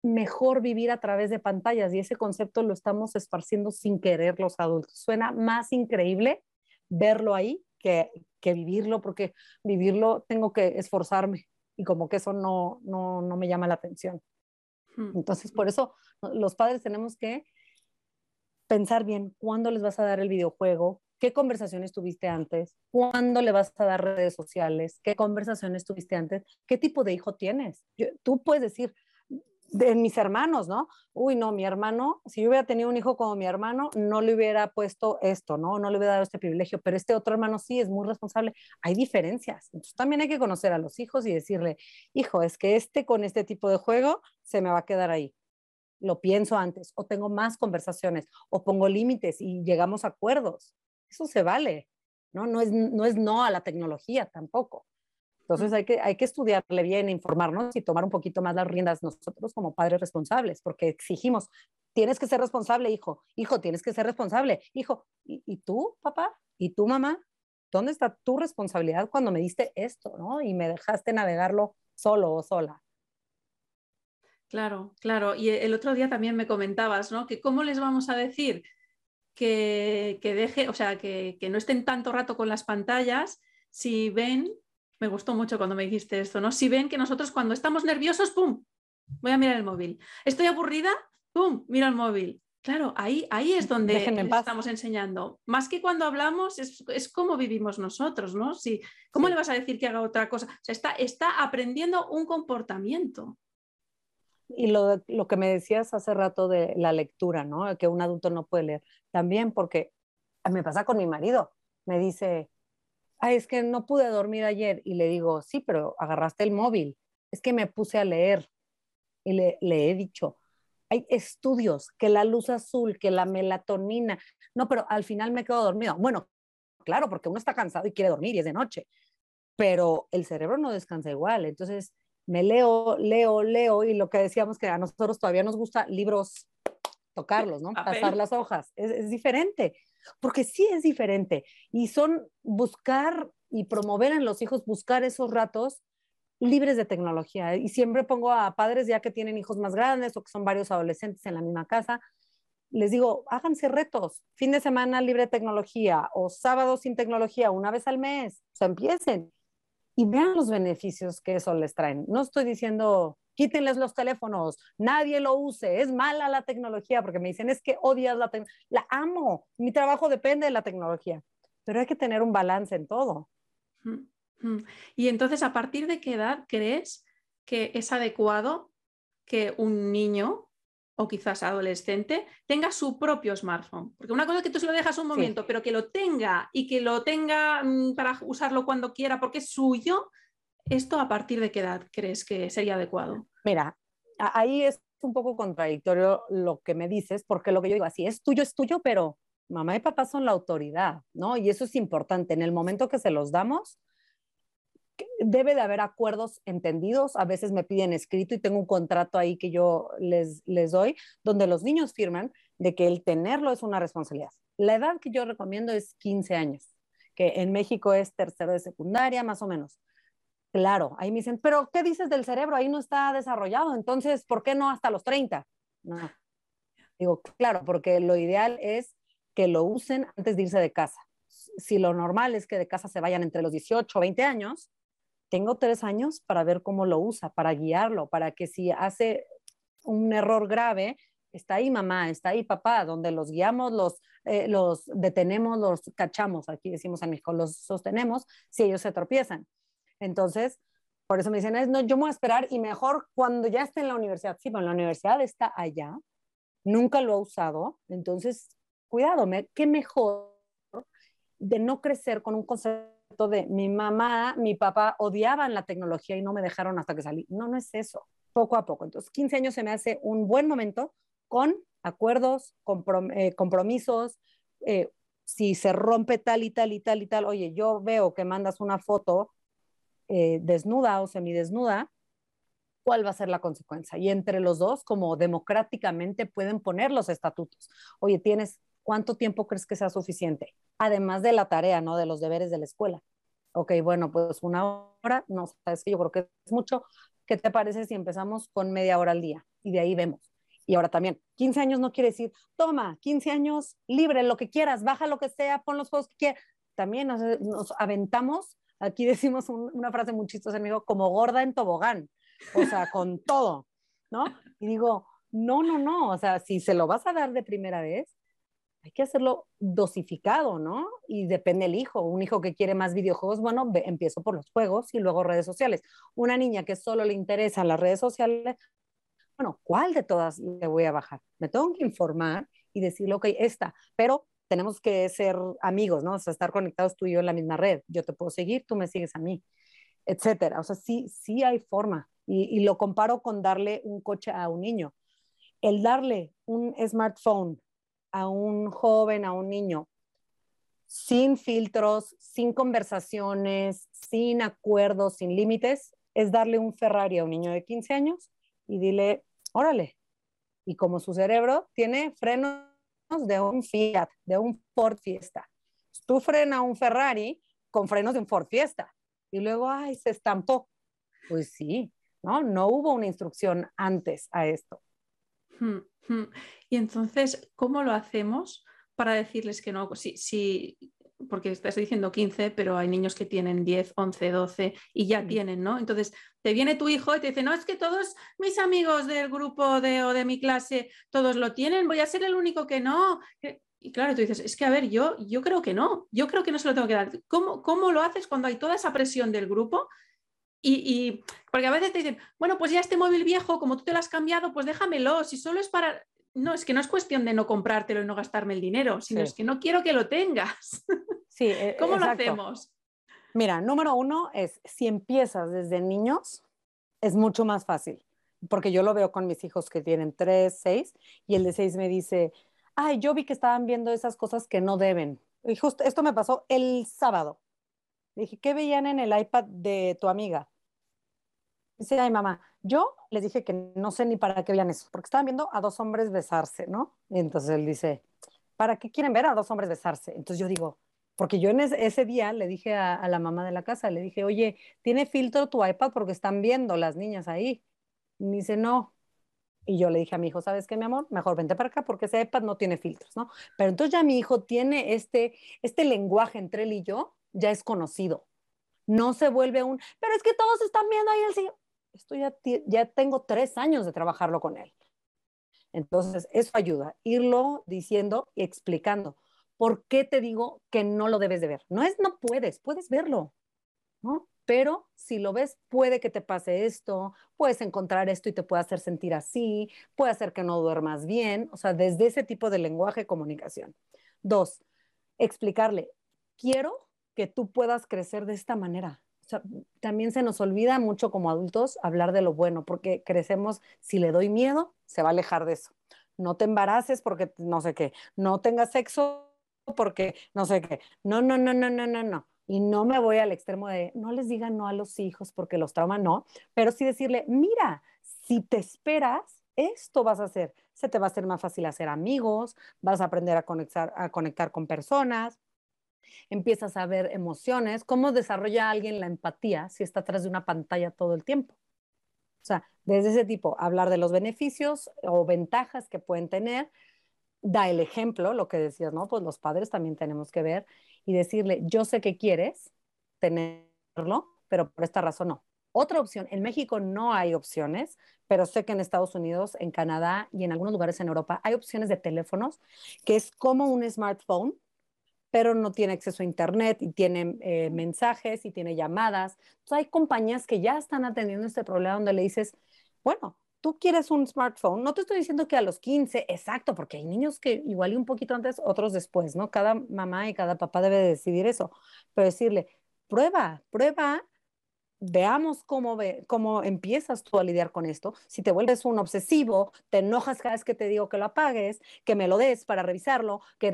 mejor vivir a través de pantallas y ese concepto lo estamos esparciendo sin querer los adultos. Suena más increíble verlo ahí que, que vivirlo, porque vivirlo tengo que esforzarme y como que eso no, no, no me llama la atención. Hmm. Entonces, por eso los padres tenemos que pensar bien cuándo les vas a dar el videojuego, qué conversaciones tuviste antes, cuándo le vas a dar redes sociales, qué conversaciones tuviste antes, qué tipo de hijo tienes. tú puedes decir, de mis hermanos, ¿no? Uy, no, mi hermano, si yo hubiera tenido un hijo como mi hermano, no le hubiera puesto esto, ¿no? No le hubiera dado este privilegio, pero este otro hermano sí es muy responsable. Hay diferencias. Entonces también hay que conocer a los hijos y decirle, hijo, es que este con este tipo de juego se me va a quedar ahí. Lo pienso antes, o tengo más conversaciones, o pongo límites y llegamos a acuerdos. Eso se vale, ¿no? No es no, es no a la tecnología tampoco. Entonces hay que, hay que estudiarle bien, informarnos y tomar un poquito más las riendas nosotros como padres responsables, porque exigimos, tienes que ser responsable, hijo, hijo, tienes que ser responsable, hijo, ¿y, tú, papá? ¿Y tú, mamá? ¿Dónde está tu responsabilidad cuando me diste esto, ¿no? Y me dejaste navegarlo solo o sola. Claro, claro. Y el otro día también me comentabas, ¿no? Que cómo les vamos a decir que, que deje, o sea, que, que no estén tanto rato con las pantallas si ven me gustó mucho cuando me dijiste esto, ¿no? Si ven que nosotros cuando estamos nerviosos, ¡pum! Voy a mirar el móvil. Estoy aburrida, ¡pum! Mira el móvil. Claro, ahí, ahí es donde estamos enseñando. Más que cuando hablamos, es, es cómo vivimos nosotros, ¿no? Si, ¿Cómo le vas a decir que haga otra cosa? O sea, está, está aprendiendo un comportamiento. Y lo, lo que me decías hace rato de la lectura, ¿no? Que un adulto no puede leer. También porque me pasa con mi marido. Me dice, Ay, es que no pude dormir ayer. Y le digo, sí, pero agarraste el móvil. Es que me puse a leer. Y le, le he dicho, hay estudios que la luz azul, que la melatonina. No, pero al final me quedo dormido. Bueno, claro, porque uno está cansado y quiere dormir y es de noche. Pero el cerebro no descansa igual. Entonces, me leo, leo, leo. Y lo que decíamos que a nosotros todavía nos gusta libros tocarlos, ¿no? Pasar las hojas. Es, es, diferente porque sí es diferente. Y son buscar y promover en los hijos, buscar esos ratos libres de tecnología. Y siempre pongo a padres ya que tienen hijos más grandes o que son varios adolescentes en la misma casa, les digo, háganse retos, fin de semana libre de tecnología o sábado sin tecnología, una vez al mes, o sea, empiecen y vean los beneficios que eso les traen. No estoy diciendo quítenles los teléfonos, nadie lo use, es mala la tecnología, porque me dicen, es que odias la tecnología, la amo, mi trabajo depende de la tecnología, pero hay que tener un balance en todo. Y entonces, ¿a partir de qué edad crees que es adecuado que un niño o quizás adolescente tenga su propio smartphone. Porque una cosa es que tú se lo dejas un momento, pero que lo tenga y que lo tenga mm, para usarlo cuando quiera porque es suyo, ¿esto a partir de qué edad crees que sería adecuado? Mira, ahí es un poco contradictorio lo que me dices, porque lo que yo digo así, es tuyo, es tuyo, pero mamá y papá son la autoridad, ¿no? Y eso es importante. En el momento que se los damos, debe de haber acuerdos entendidos. A veces me piden escrito y tengo un contrato ahí que yo les, les doy, donde los niños firman de que el tenerlo es una responsabilidad. La edad que yo recomiendo es 15 años, que en México es tercero de secundaria, más o menos. Claro, ahí me dicen, pero ¿qué dices del cerebro? Ahí no está desarrollado, entonces, ¿por qué no hasta los 30? No. Digo, claro, porque lo ideal es que lo usen antes de irse de casa. Si lo normal es que de casa se vayan entre los 18 o 20 años, tengo tres años para ver cómo lo usa, para guiarlo, para que si hace un error grave, está ahí mamá, está ahí papá, donde los guiamos, los, eh, los detenemos, los cachamos, aquí decimos en México, los sostenemos si ellos se tropiezan. Entonces, por eso me dicen, no, yo me voy a esperar y mejor cuando ya esté en la universidad. Sí, pero la universidad está allá, nunca lo ha usado, entonces, cuidado, me, qué mejor de no crecer con un concepto de mi mamá, mi papá odiaban la tecnología y no me dejaron hasta que salí. No, no es eso, poco a poco. Entonces, 15 años se me hace un buen momento con acuerdos, eh, compromisos, eh, si se rompe tal y tal y tal y tal, oye, yo veo que mandas una foto eh, desnuda o semidesnuda, ¿cuál va a ser la consecuencia? Y entre los dos, como democráticamente pueden poner los estatutos. Oye, tienes, ¿cuánto tiempo crees que sea suficiente? Además de la tarea, ¿no? De los deberes de la escuela. Ok, bueno, pues una hora, no, sabes que yo creo que es mucho. ¿Qué te parece si empezamos con media hora al día? Y de ahí vemos. Y ahora también, 15 años no quiere decir, toma, 15 años libre, lo que quieras, baja lo que sea, pon los juegos que quieras. También nos, aventamos aquí decimos una frase muy chistosa, amigo, como gorda en tobogán, o sea, con todo, ¿no? Y digo, no, no, no, o sea, si se lo vas a dar de primera vez, hay que hacerlo dosificado, ¿no? Y depende el hijo. Un hijo que quiere más videojuegos, bueno, empiezo por los juegos y luego redes sociales. Una niña que solo le interesan las redes sociales, bueno, ¿cuál de todas le voy a bajar? Me tengo que informar y decirle, ok, esta, pero tenemos que ser amigos, ¿no? O sea, estar conectados tú y yo en la misma red. Yo te puedo seguir, tú me sigues a mí, etcétera. O sea, sí, sí hay forma. Y lo comparo con darle un coche a un niño. El darle un smartphone a un joven, a un niño, sin filtros, sin conversaciones, sin acuerdos, sin límites, es darle un Ferrari a un niño de 15 años y dile, órale. Y como su cerebro tiene frenos de un Fiat, de un Ford Fiesta. Tú frena un Ferrari con frenos de un Ford Fiesta y luego, ay, se estampó. Pues sí, ¿no? No hubo una instrucción antes a esto. Y entonces, ¿cómo lo hacemos para decirles que no? Si, si porque estás diciendo 15, pero hay niños que tienen 10, 11, 12 y ya tienen, ¿no? Entonces, te viene tu hijo y te dice, no, es que todos mis amigos del grupo de, o de mi clase, todos lo tienen, voy a ser el único que no. Y claro, tú dices, es que a ver, yo, yo creo que no, yo creo que no se lo tengo que dar. ¿Cómo, cómo lo haces cuando hay toda esa presión del grupo? Y, y, porque a veces te dicen, bueno, pues ya este móvil viejo, como tú te lo has cambiado, pues déjamelo, si solo es para no, es que no es cuestión de no comprártelo y no gastarme el dinero, sino es que no quiero que lo tengas. Sí, e, ¿Cómo lo hacemos? Mira, número uno es, si empiezas desde niños, es mucho más fácil, porque yo lo veo con mis hijos que tienen tres, seis, y el de seis me dice, ay, yo vi que estaban viendo esas cosas que no deben. Y justo esto me pasó el sábado. Dije, ¿qué veían en el iPad de tu amiga? Dice, ay, mamá, yo les dije que no sé ni para qué veían eso, porque estaban viendo a dos hombres besarse, ¿no? Y entonces él dice, ¿para qué quieren ver a dos hombres besarse? Entonces yo digo, porque yo en ese, día le dije a, la mamá de la casa, le dije, oye, ¿tiene filtro tu iPad porque están viendo las niñas ahí? Y me dice, no. Y yo le dije a mi hijo, ¿sabes qué, mi amor? Mejor vente para acá porque ese iPad no tiene filtros, ¿no? Pero entonces ya mi hijo tiene este, este lenguaje entre él y yo, ya es conocido. No se vuelve un, pero es que todos están viendo ahí el señor esto ya, ya tengo tres años de trabajarlo con él. Entonces, eso ayuda, irlo diciendo y explicando. ¿Por qué te digo que no lo debes de ver? No es no puedes, puedes verlo, ¿no? pero si lo ves, puede que te pase esto, puedes encontrar esto y te puede hacer sentir así, puede hacer que no duermas bien, o sea, desde ese tipo de lenguaje comunicación. Dos, explicarle, quiero que tú puedas crecer de esta manera. O sea, también se nos olvida mucho como adultos hablar de lo bueno, porque crecemos, si le doy miedo, se va a alejar de eso. No te embaraces porque no sé qué, no tengas sexo porque no sé qué. No, no, no, no, no, no, no. Y no me voy al extremo de no les digan no a los hijos porque los traumas no, pero sí decirle, mira, si te esperas, esto vas a hacer. Se te va a hacer más fácil hacer amigos, vas a aprender a conectar, a conectar con personas, empiezas a ver emociones, cómo desarrolla alguien la empatía si está atrás de una pantalla todo el tiempo. O sea, desde ese tipo, hablar de los beneficios o ventajas que pueden tener, da el ejemplo, lo que decías, ¿no? Pues los padres también tenemos que ver y decirle, yo sé que quieres tenerlo, pero por esta razón no. Otra opción, en México no hay opciones, pero sé que en Estados Unidos, en Canadá y en algunos lugares en Europa hay opciones de teléfonos que es como un smartphone, pero no tiene acceso a Internet y tiene eh, mensajes y tiene llamadas. Entonces hay compañías que ya están atendiendo este problema donde le dices, bueno, tú quieres un smartphone, no te estoy diciendo que a los 15, exacto, porque hay niños que igual y un poquito antes, otros después, ¿no? Cada mamá y cada papá debe decidir eso, pero decirle, prueba, prueba, veamos cómo, ve, cómo empiezas tú a lidiar con esto. Si te vuelves un obsesivo, te enojas cada vez que te digo que lo apagues, que me lo des para revisarlo, que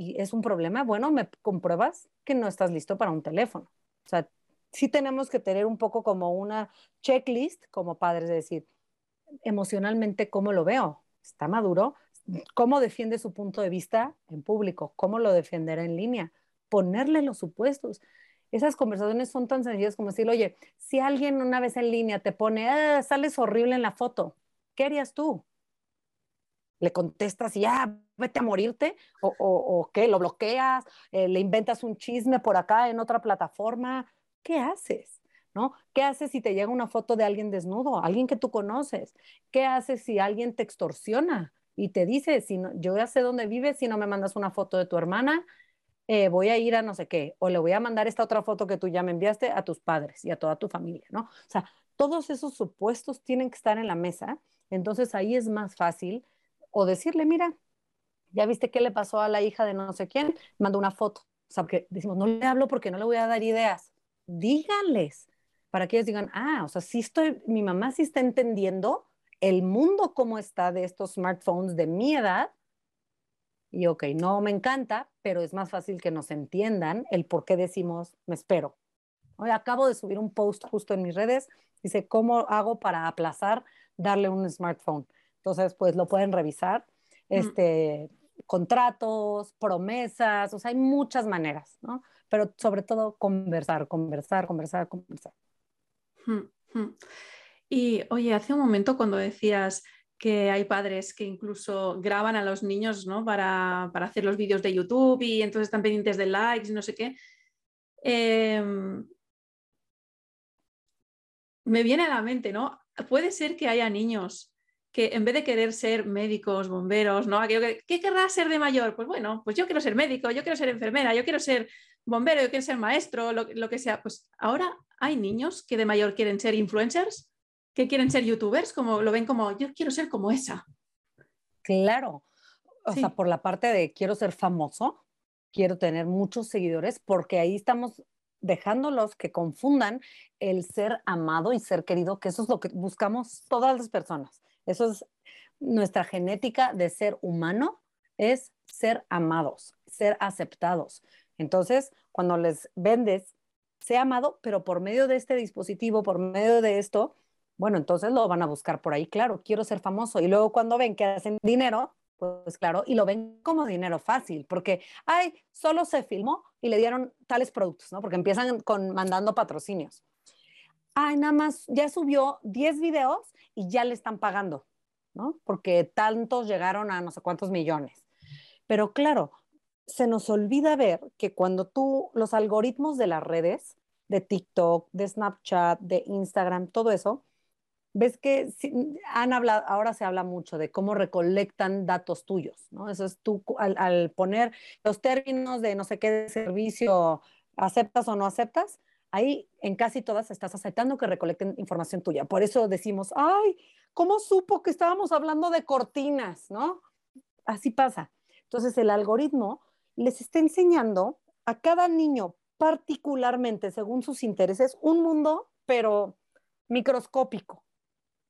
y es un problema, bueno, me compruebas que no estás listo para un teléfono. O sea, sí tenemos que tener un poco como una checklist como padres, de decir, emocionalmente, ¿cómo lo veo? ¿Está maduro? ¿Cómo defiende su punto de vista en público? ¿Cómo lo defenderá en línea? Ponerle los supuestos. Esas conversaciones son tan sencillas como decir, oye, si alguien una vez en línea te pone, ah, sales horrible en la foto, ¿qué harías tú? Le contestas y ya, vete a morirte, o, o, qué, lo bloqueas, eh, le inventas un chisme por acá en otra plataforma, ¿qué haces? ¿No? ¿Qué haces si te llega una foto de alguien desnudo, alguien que tú conoces? ¿Qué haces si alguien te extorsiona y te dice, si no, yo ya sé dónde vives, si no me mandas una foto de tu hermana, eh, voy a ir a no sé qué, o le voy a mandar esta otra foto que tú ya me enviaste a tus padres y a toda tu familia, ¿no? O sea, todos esos supuestos tienen que estar en la mesa, entonces ahí es más fácil o decirle, mira, ya viste qué le pasó a la hija de no sé quién, mando una foto. O sea, porque decimos, no le hablo porque no le voy a dar ideas. Díganles para que ellos digan, ah, o sea, sí estoy, mi mamá sí está entendiendo el mundo cómo está de estos smartphones de mi edad. Y ok, no me encanta, pero es más fácil que nos entiendan el por qué decimos, me espero. Hoy acabo de subir un post justo en mis redes, dice, ¿cómo hago para aplazar darle un smartphone? Entonces, pues lo pueden revisar. Este, contratos, promesas, o sea, hay muchas maneras, ¿no? Pero sobre todo conversar, conversar, conversar, conversar. Y oye, hace un momento cuando decías que hay padres que incluso graban a los niños, ¿no? Para, para hacer los vídeos de YouTube y entonces están pendientes de likes y no sé qué. Em, me viene a la mente, ¿no? Puede ser que haya niños que en vez de querer ser médicos, bomberos, ¿no? ¿Qué querrá ser de mayor? Pues bueno, pues yo quiero ser médico, yo quiero ser enfermera, yo quiero ser bombero, yo quiero ser maestro, lo, lo que sea. Pues ahora hay niños que de mayor quieren ser influencers, que quieren ser youtubers, como lo ven como yo quiero ser como esa. Claro. O sea, por la parte de quiero ser famoso, quiero tener muchos seguidores, porque ahí estamos dejándolos que confundan el ser amado y ser querido, que eso es lo que buscamos todas las personas. Eso es nuestra genética de ser humano, es ser amados, ser aceptados. Entonces, cuando les vendes, sé amado, pero por medio de este dispositivo, por medio de esto, bueno, entonces lo van a buscar por ahí, claro, quiero ser famoso. Y luego cuando ven que hacen dinero, pues claro, y lo ven como dinero fácil, porque, ay, solo se filmó y le dieron tales productos, ¿no? Porque empiezan con mandando patrocinios ay, nada más, ya subió 10 videos y ya le están pagando, ¿no? Porque tantos llegaron a no sé cuántos millones. Pero claro, se nos olvida ver que cuando tú, los algoritmos de las redes, de TikTok, de Snapchat, de Instagram, todo eso, ves que han hablado, ahora se habla mucho de cómo recolectan datos tuyos, ¿no? Eso es tú, al, al poner los términos de no sé qué servicio aceptas o no aceptas, ahí en casi todas estás aceptando que recolecten información tuya. Por eso decimos, ay, ¿cómo supo que estábamos hablando de cortinas? ¿No? Así pasa. Entonces el algoritmo les está enseñando a cada niño particularmente según sus intereses un mundo, pero microscópico.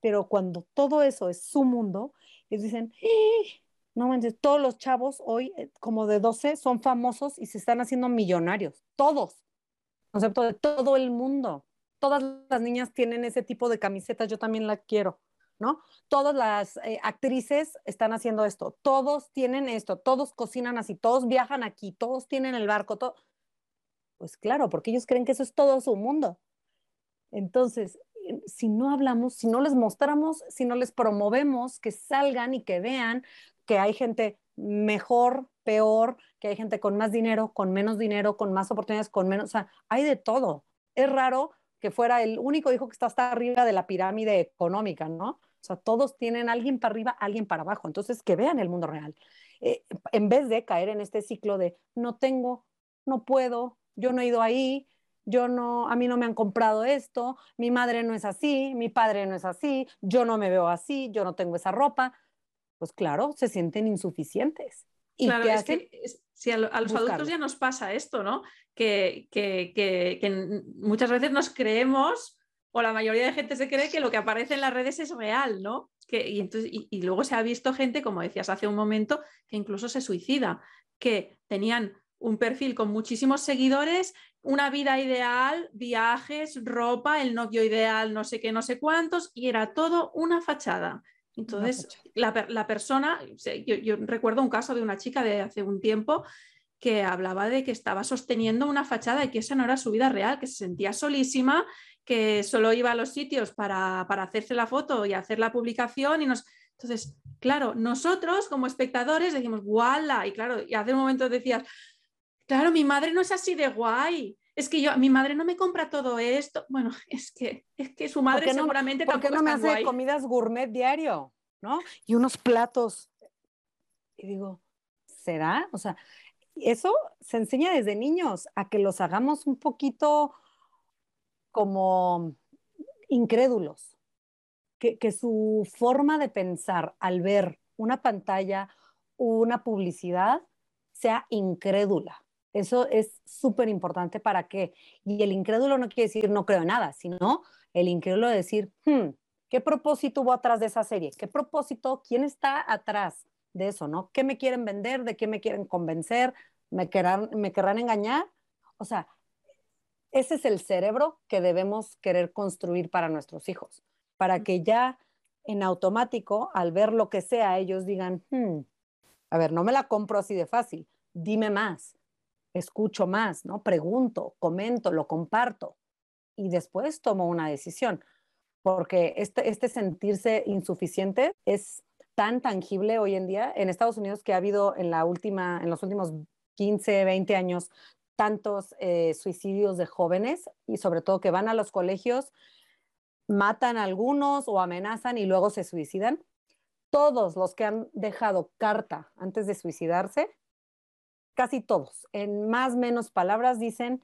Pero cuando todo eso es su mundo, ellos dicen, ¡Eh! no manches, todos los chavos hoy, eh, como de 12, son famosos y se están haciendo millonarios. Todos. Concepto de todo el mundo. Todas las niñas tienen ese tipo de camisetas, yo también la quiero, ¿no? Todas las eh, actrices están haciendo esto, todos tienen esto, todos cocinan así, todos viajan aquí, todos tienen el barco, todo. Pues claro, porque ellos creen que eso es todo su mundo. Entonces, si no hablamos, si no les mostramos, si no les promovemos que salgan y que vean que hay gente mejor, peor, que hay gente con más dinero, con menos dinero, con más oportunidades, con menos, o sea, hay de todo. Es raro que fuera el único hijo que está hasta arriba de la pirámide económica, ¿no? O sea, todos tienen alguien para arriba, alguien para abajo. Entonces, que vean el mundo real. Eh, en vez de caer en este ciclo de no tengo, no puedo, yo no he ido ahí, yo no, a mí no me han comprado esto, mi madre no es así, mi padre no es así, yo no me veo así, yo no tengo esa ropa, pues claro, se sienten insuficientes. ¿Y claro, es que si a, los adultos ya nos pasa esto, ¿no? Que, que, que, muchas veces nos creemos, o la mayoría de gente se cree que lo que aparece en las redes es real, ¿no? Que, y, entonces, y luego se ha visto gente, como decías hace un momento, que incluso se suicida, que tenían un perfil con muchísimos seguidores una vida ideal, viajes, ropa, el novio ideal, no sé qué, no sé cuántos, y era todo una fachada. Entonces, La, persona, yo, recuerdo un caso de una chica de hace un tiempo que hablaba de que estaba sosteniendo una fachada y que esa no era su vida real, que se sentía solísima, que solo iba a los sitios para, para hacerse la foto y hacer la publicación y nos... Entonces, claro, nosotros como espectadores decimos, ¡guala! Y claro, y hace un momento decías, claro, mi madre no es así de guay. Es que yo, mi madre no me compra todo esto. Bueno, es que, es que su madre seguramente ¿por qué no me hace comidas gourmet diario? ¿No? Y unos platos. Y digo, ¿será? O sea, eso se enseña desde niños, a que los hagamos un poquito como incrédulos, que, que, su forma de pensar al ver una pantalla, una publicidad, sea incrédula. Eso es súper importante para que, y el incrédulo no quiere decir no creo en nada, sino el incrédulo de decir, hmm, ¿qué propósito hubo atrás de esa serie? ¿Qué propósito? ¿Quién está atrás de eso? ¿no? ¿Qué me quieren vender? ¿De qué me quieren convencer? ¿Me querrán, me querrán engañar? O sea, ese es el cerebro que debemos querer construir para nuestros hijos, para que ya en automático, al ver lo que sea, ellos digan, hmm, a ver, no me la compro así de fácil, dime más escucho más, ¿no? Pregunto, comento, lo comparto y después tomo una decisión. Porque este, este sentirse insuficiente es tan tangible hoy en día en Estados Unidos que ha habido en, la última, en los últimos 15, 20 años tantos eh, suicidios de jóvenes y sobre todo que van a los colegios, matan a algunos o amenazan y luego se suicidan. Todos los que han dejado carta antes de suicidarse casi todos, en más menos palabras, dicen,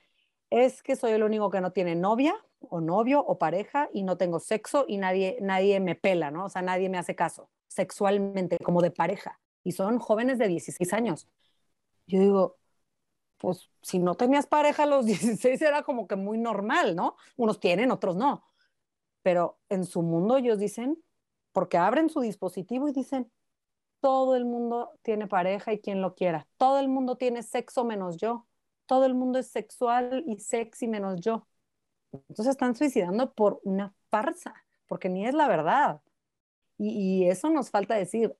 es que soy el único que no tiene novia o novio o pareja y no tengo sexo y nadie, nadie me pela, ¿no? O sea, nadie me hace caso sexualmente como de pareja. Y son jóvenes de 16 años. Yo digo, pues si no tenías pareja a los 16 era como que muy normal, ¿no? Unos tienen, otros no. Pero en su mundo ellos dicen, porque abren su dispositivo y dicen, todo el mundo tiene pareja y quien lo quiera. Todo el mundo tiene sexo menos yo. Todo el mundo es sexual y sexy menos yo. Entonces están suicidando por una farsa, porque ni es la verdad. Y, eso nos falta decir.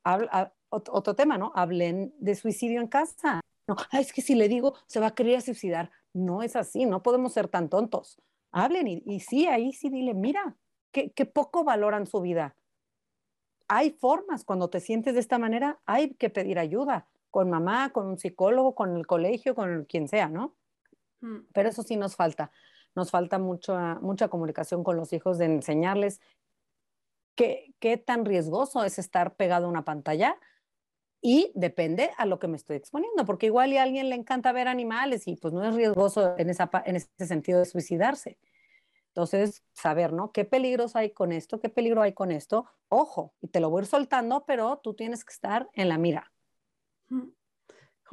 otro tema, ¿no? Hablen de suicidio en casa. No, es que si le digo, se va a querer suicidar. No es así, no podemos ser tan tontos. Hablen y, sí, ahí sí dile, mira, qué, qué poco valoran su vida hay formas, cuando te sientes de esta manera, hay que pedir ayuda con mamá, con un psicólogo, con el colegio, con quien sea, ¿no? Mm. Pero eso sí nos falta. Nos falta mucha, mucha comunicación con los hijos de enseñarles qué, qué tan riesgoso es estar pegado a una pantalla Y depende a lo que me estoy exponiendo, porque igual a alguien le encanta ver animales y pues no es riesgoso en, esa, en ese sentido de suicidarse. Entonces, saber, ¿no? ¿Qué peligros hay con esto? ¿Qué peligro hay con esto? Ojo, y te lo voy a ir soltando, pero tú tienes que estar en la mira.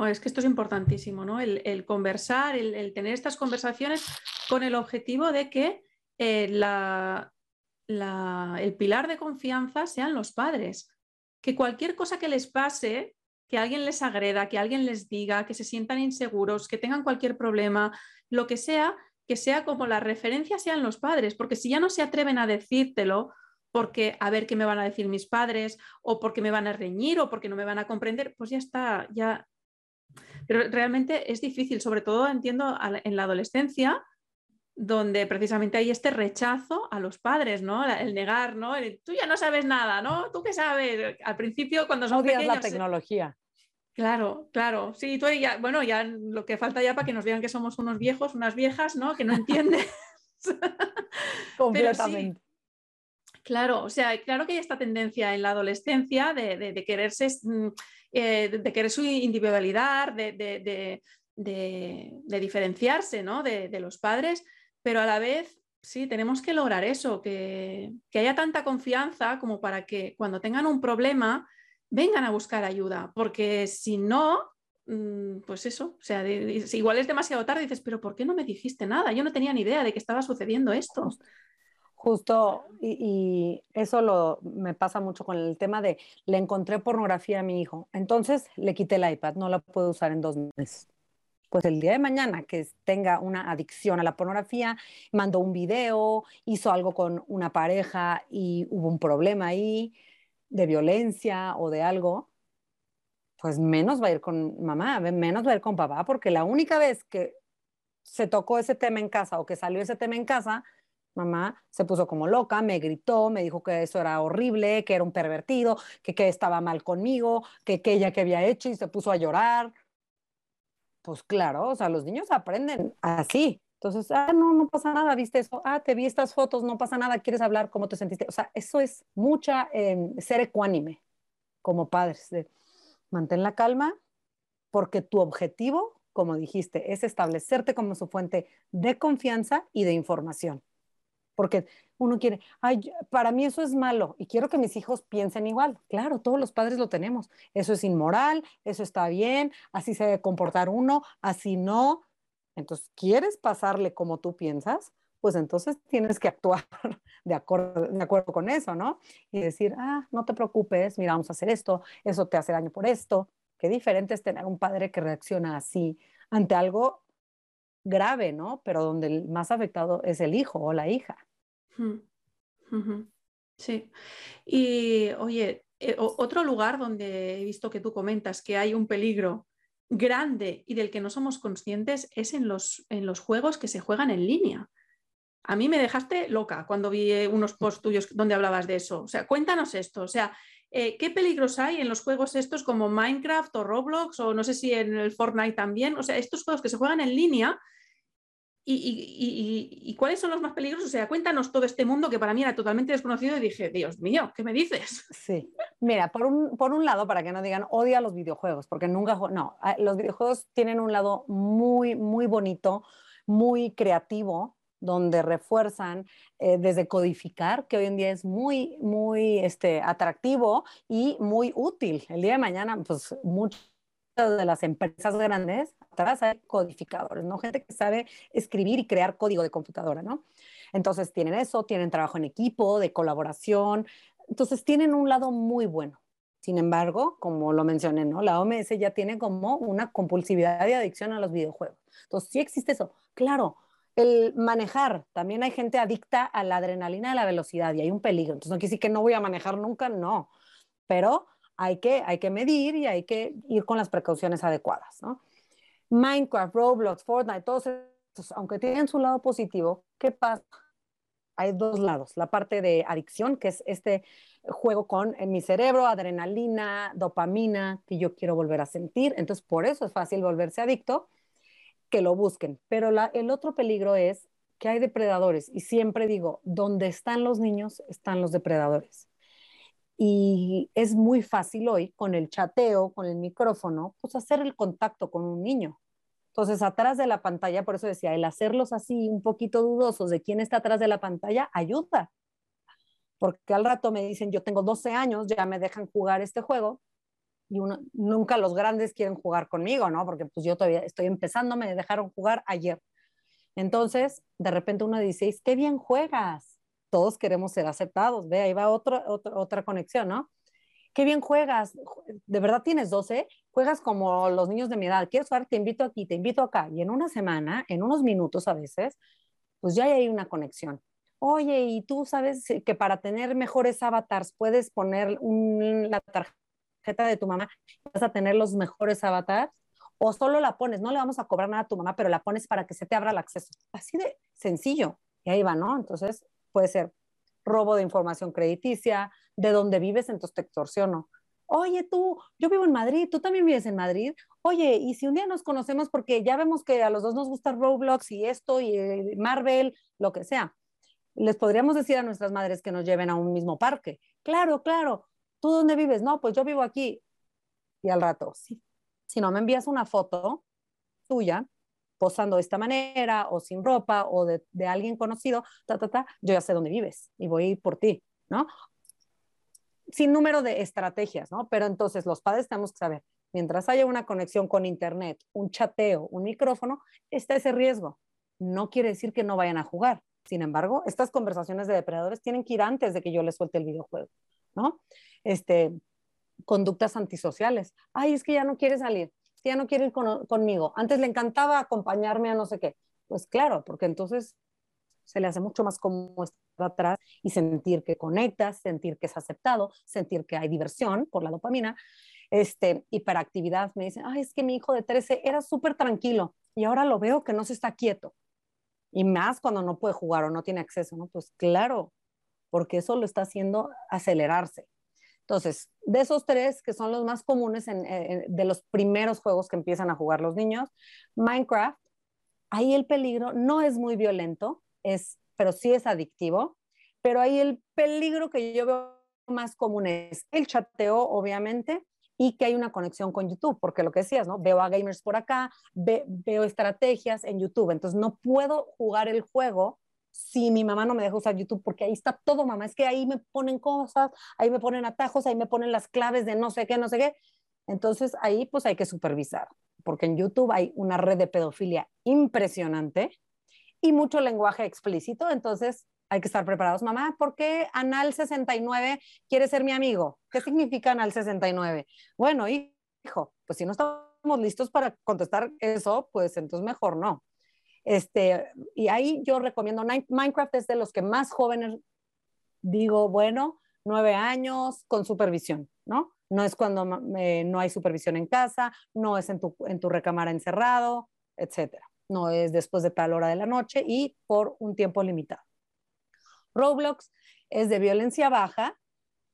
es que esto es importantísimo, ¿no? El, conversar, el, tener estas conversaciones con el objetivo de que eh, el pilar de confianza sean los padres que cualquier cosa que les pase, que alguien les agreda, que alguien les diga, que se sientan inseguros, que tengan cualquier problema, lo que sea, que sea como la referencia sean los padres, porque si ya no se atreven a decírtelo, porque a ver qué me van a decir mis padres, o porque me van a reñir, o porque no me van a comprender, pues ya está, ya. Pero realmente es difícil, sobre todo entiendo en la adolescencia, donde precisamente hay este rechazo a los padres, ¿no? El negar, ¿no? tú ya no sabes nada, ¿no? ¿Tú qué sabes? Al principio cuando son Odias pequeños... la tecnología. Claro, claro. Sí, tú ya, bueno, ya lo que falta ya para que nos digan que somos unos viejos, unas viejas, ¿no? Que no entienden. Completamente. claro, o sea, claro que hay esta tendencia en la adolescencia de, de, quererse, mm, eh, de, querer su individualidad, de, de diferenciarse, ¿no? de los padres, pero a la vez, sí, tenemos que lograr eso, que, haya tanta confianza como para que cuando tengan un problema vengan a buscar ayuda, porque si no, mm, pues eso, o sea, igual es demasiado tarde y dices, pero ¿por qué no me dijiste nada? Yo no tenía ni idea de que estaba sucediendo esto. Justo, y, eso lo, me pasa mucho con el tema de, le encontré pornografía a mi hijo, entonces le quité el iPad, no la puedo usar en dos meses pues el día de mañana que tenga una adicción a la pornografía, mandó un video, hizo algo con una pareja y hubo un problema ahí de violencia o de algo, pues menos va a ir con mamá, menos va a ir con papá, porque la única vez que se tocó ese tema en casa o que salió ese tema en casa, mamá se puso como loca, me gritó, me dijo que eso era horrible, que era un pervertido, que, que estaba mal conmigo, que, que ella que había hecho y se puso a llorar. Pues claro, o sea, los niños aprenden así. Entonces, ah, no, no pasa nada, viste eso, ah, te vi estas fotos, no pasa nada, quieres hablar, ¿cómo te sentiste? O sea, eso es mucha, em, ser ecuánime como padres, mantén la calma, porque tu objetivo, como dijiste, es establecerte como su fuente de confianza y de información. Porque uno quiere, ay, para mí eso es malo y quiero que mis hijos piensen igual. Claro, todos los padres lo tenemos. Eso es inmoral, eso está bien, así se debe comportar uno, así no. Entonces, ¿quieres pasarle como tú piensas? Pues entonces tienes que actuar de acuerdo, con eso, ¿no? Y decir, ah, no te preocupes, mira, vamos a hacer esto, eso te hace daño por esto. Qué diferente es tener un padre que reacciona así ante algo grave, ¿no? Pero donde el más afectado es el hijo o la hija. Sí. Y oye, eh, otro lugar donde he visto que tú comentas que hay un peligro grande y del que no somos conscientes es en los, en los juegos que se juegan en línea. A mí me dejaste loca cuando vi eh, unos posts tuyos donde hablabas de eso. O sea, cuéntanos esto. O sea, eh, ¿qué peligros hay en los juegos estos como Minecraft o Roblox o no sé si en el Fortnite también? O sea, estos juegos que se juegan en línea ¿Y, cuáles son los más peligrosos? O sea, cuéntanos todo este mundo que para mí era totalmente desconocido y dije, Dios mío, ¿qué me dices? Sí, mira, por un, por un lado, para que no digan, odia los videojuegos, porque nunca, no, ah, los videojuegos tienen un lado muy, muy bonito, muy creativo, donde refuerzan eh, desde codificar, que hoy en día es muy, muy este, atractivo y muy útil. El día de mañana, pues muchas de las empresas grandes atrás hay codificadores, ¿no? Gente que sabe escribir y crear código de computadora, ¿no? Entonces tienen eso, tienen trabajo en equipo, de colaboración, entonces tienen un lado muy bueno. Sin embargo, como lo mencioné, ¿no? La OMS ya tiene como una compulsividad y adicción a los videojuegos. Entonces, sí existe eso. Claro, el manejar, también hay gente adicta a la adrenalina, a la velocidad y hay un peligro. Entonces, no quiere decir que no voy a manejar nunca, no. Pero hay que, hay que medir y hay que ir con las precauciones adecuadas. Minecraft, Roblox, Fortnite, todos estos, aunque tienen su lado positivo, ¿qué pasa? Hay dos lados, la parte de adicción, que es este juego con mi cerebro, adrenalina, dopamina, que yo quiero volver a sentir, entonces por eso es fácil volverse adicto, que lo busquen. Pero el otro peligro es que hay depredadores, y siempre digo, donde están los niños, están los depredadores. Y es muy fácil hoy con el chateo, con el micrófono, pues hacer el contacto con un niño. Entonces, atrás de la pantalla, por eso decía, el hacerlos así un poquito dudosos de quién está atrás de la pantalla ayuda. Porque al rato me dicen, yo tengo 12 años, ya me dejan jugar este juego y uno, nunca los grandes quieren jugar conmigo, ¿no? Porque pues yo todavía estoy empezando, me dejaron jugar ayer. Entonces, de repente uno dice, qué bien juegas. Todos queremos ser aceptados. Ve, ahí va otra, otra, conexión, ¿no? Qué bien juegas. ¿De verdad tienes 12? Juegas como los niños de mi edad. ¿Quieres jugar? Te invito aquí, te invito acá. Y en una semana, en unos minutos a veces, pues ya hay una conexión. Oye, y tú sabes que para tener mejores avatars puedes poner la tarjeta de tu mamá, vas a tener los mejores avatars o solo la pones, no le vamos a cobrar nada a tu mamá, pero la pones para que se te abra el acceso. Así de sencillo. Y ahí va, ¿no? Entonces puede ser robo de información crediticia, de dónde vives, entonces te extorsiono. Oye, tú, yo vivo en Madrid, tú también vives en Madrid. Oye, y si un día nos conocemos porque ya vemos que a los dos nos gusta Roblox y esto y eh, Marvel, lo que sea, les podríamos decir a nuestras madres que nos lleven a un mismo parque. Claro, claro. ¿Tú dónde vives? No, pues yo vivo aquí. Y al rato, sí, si no me envías una foto tuya, posando de esta manera, o sin ropa, o de, alguien conocido, ta, ta, ta, yo ya sé dónde vives y voy a ir por ti, ¿no? Sin número de estrategias, ¿no? Pero entonces los padres tenemos que saber, mientras haya una conexión con Internet, un chateo, un micrófono, está ese riesgo. No quiere decir que no vayan a jugar. Sin embargo, estas conversaciones de depredadores tienen que ir antes de que yo les suelte el videojuego, ¿no? Este, conductas antisociales. Ay, es que ya no quiere salir, que ya no quiere ir conmigo. Antes le encantaba acompañarme a no sé qué. Pues claro, porque entonces se le hace mucho más cómodo estar atrás y sentir que conectas, sentir que es aceptado, sentir que hay diversión por la dopamina. Este, hiperactividad, me dicen, ay, es que mi hijo de 13 era súper tranquilo y ahora lo veo que no se está quieto. Y más cuando no puede jugar o no tiene acceso, ¿no? Pues claro, porque eso lo está haciendo acelerarse. Entonces, de esos tres que son los más comunes en, de los primeros juegos que empiezan a jugar los niños, Minecraft, ahí el peligro no es muy violento, es, pero sí es adictivo, pero ahí el peligro que yo veo más común es el chateo, obviamente, y que hay una conexión con YouTube, porque lo que decías, ¿no? Veo a gamers por acá, veo estrategias en YouTube, entonces no puedo jugar el juego si mi mamá no me deja usar YouTube, porque ahí está todo, mamá, es que ahí me ponen cosas, ahí me ponen atajos, ahí me ponen las claves de no sé qué, no sé qué. Entonces ahí pues hay que supervisar, porque en YouTube hay una red de pedofilia impresionante y mucho lenguaje explícito, entonces hay que estar preparados. Mamá, ¿por qué Anal 69 quiere ser mi amigo? ¿Qué significa Anal 69? Bueno, hijo, pues si no estamos listos para contestar eso, pues entonces mejor no. Este, y ahí yo recomiendo, Minecraft es de los que más jóvenes digo, bueno, nueve años con supervisión, ¿no? No es cuando no hay supervisión en casa, no es en tu, en tu recámara encerrado, etcétera. No es después de tal hora de la noche y por un tiempo limitado. Roblox es de violencia baja,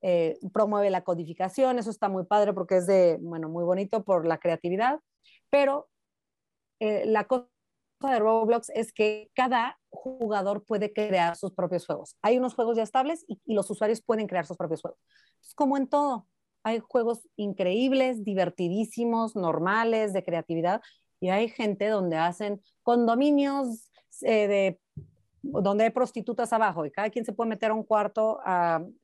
eh, promueve la codificación, eso está muy padre porque es de, bueno, muy bonito por la creatividad, pero eh, la cosa de Roblox es que cada jugador puede crear sus propios juegos. Hay unos juegos ya estables y, los usuarios pueden crear sus propios juegos. Es como en todo, hay juegos increíbles, divertidísimos, normales, de creatividad, y hay gente donde hacen condominios eh, de donde hay prostitutas abajo y cada quien se puede meter a un cuarto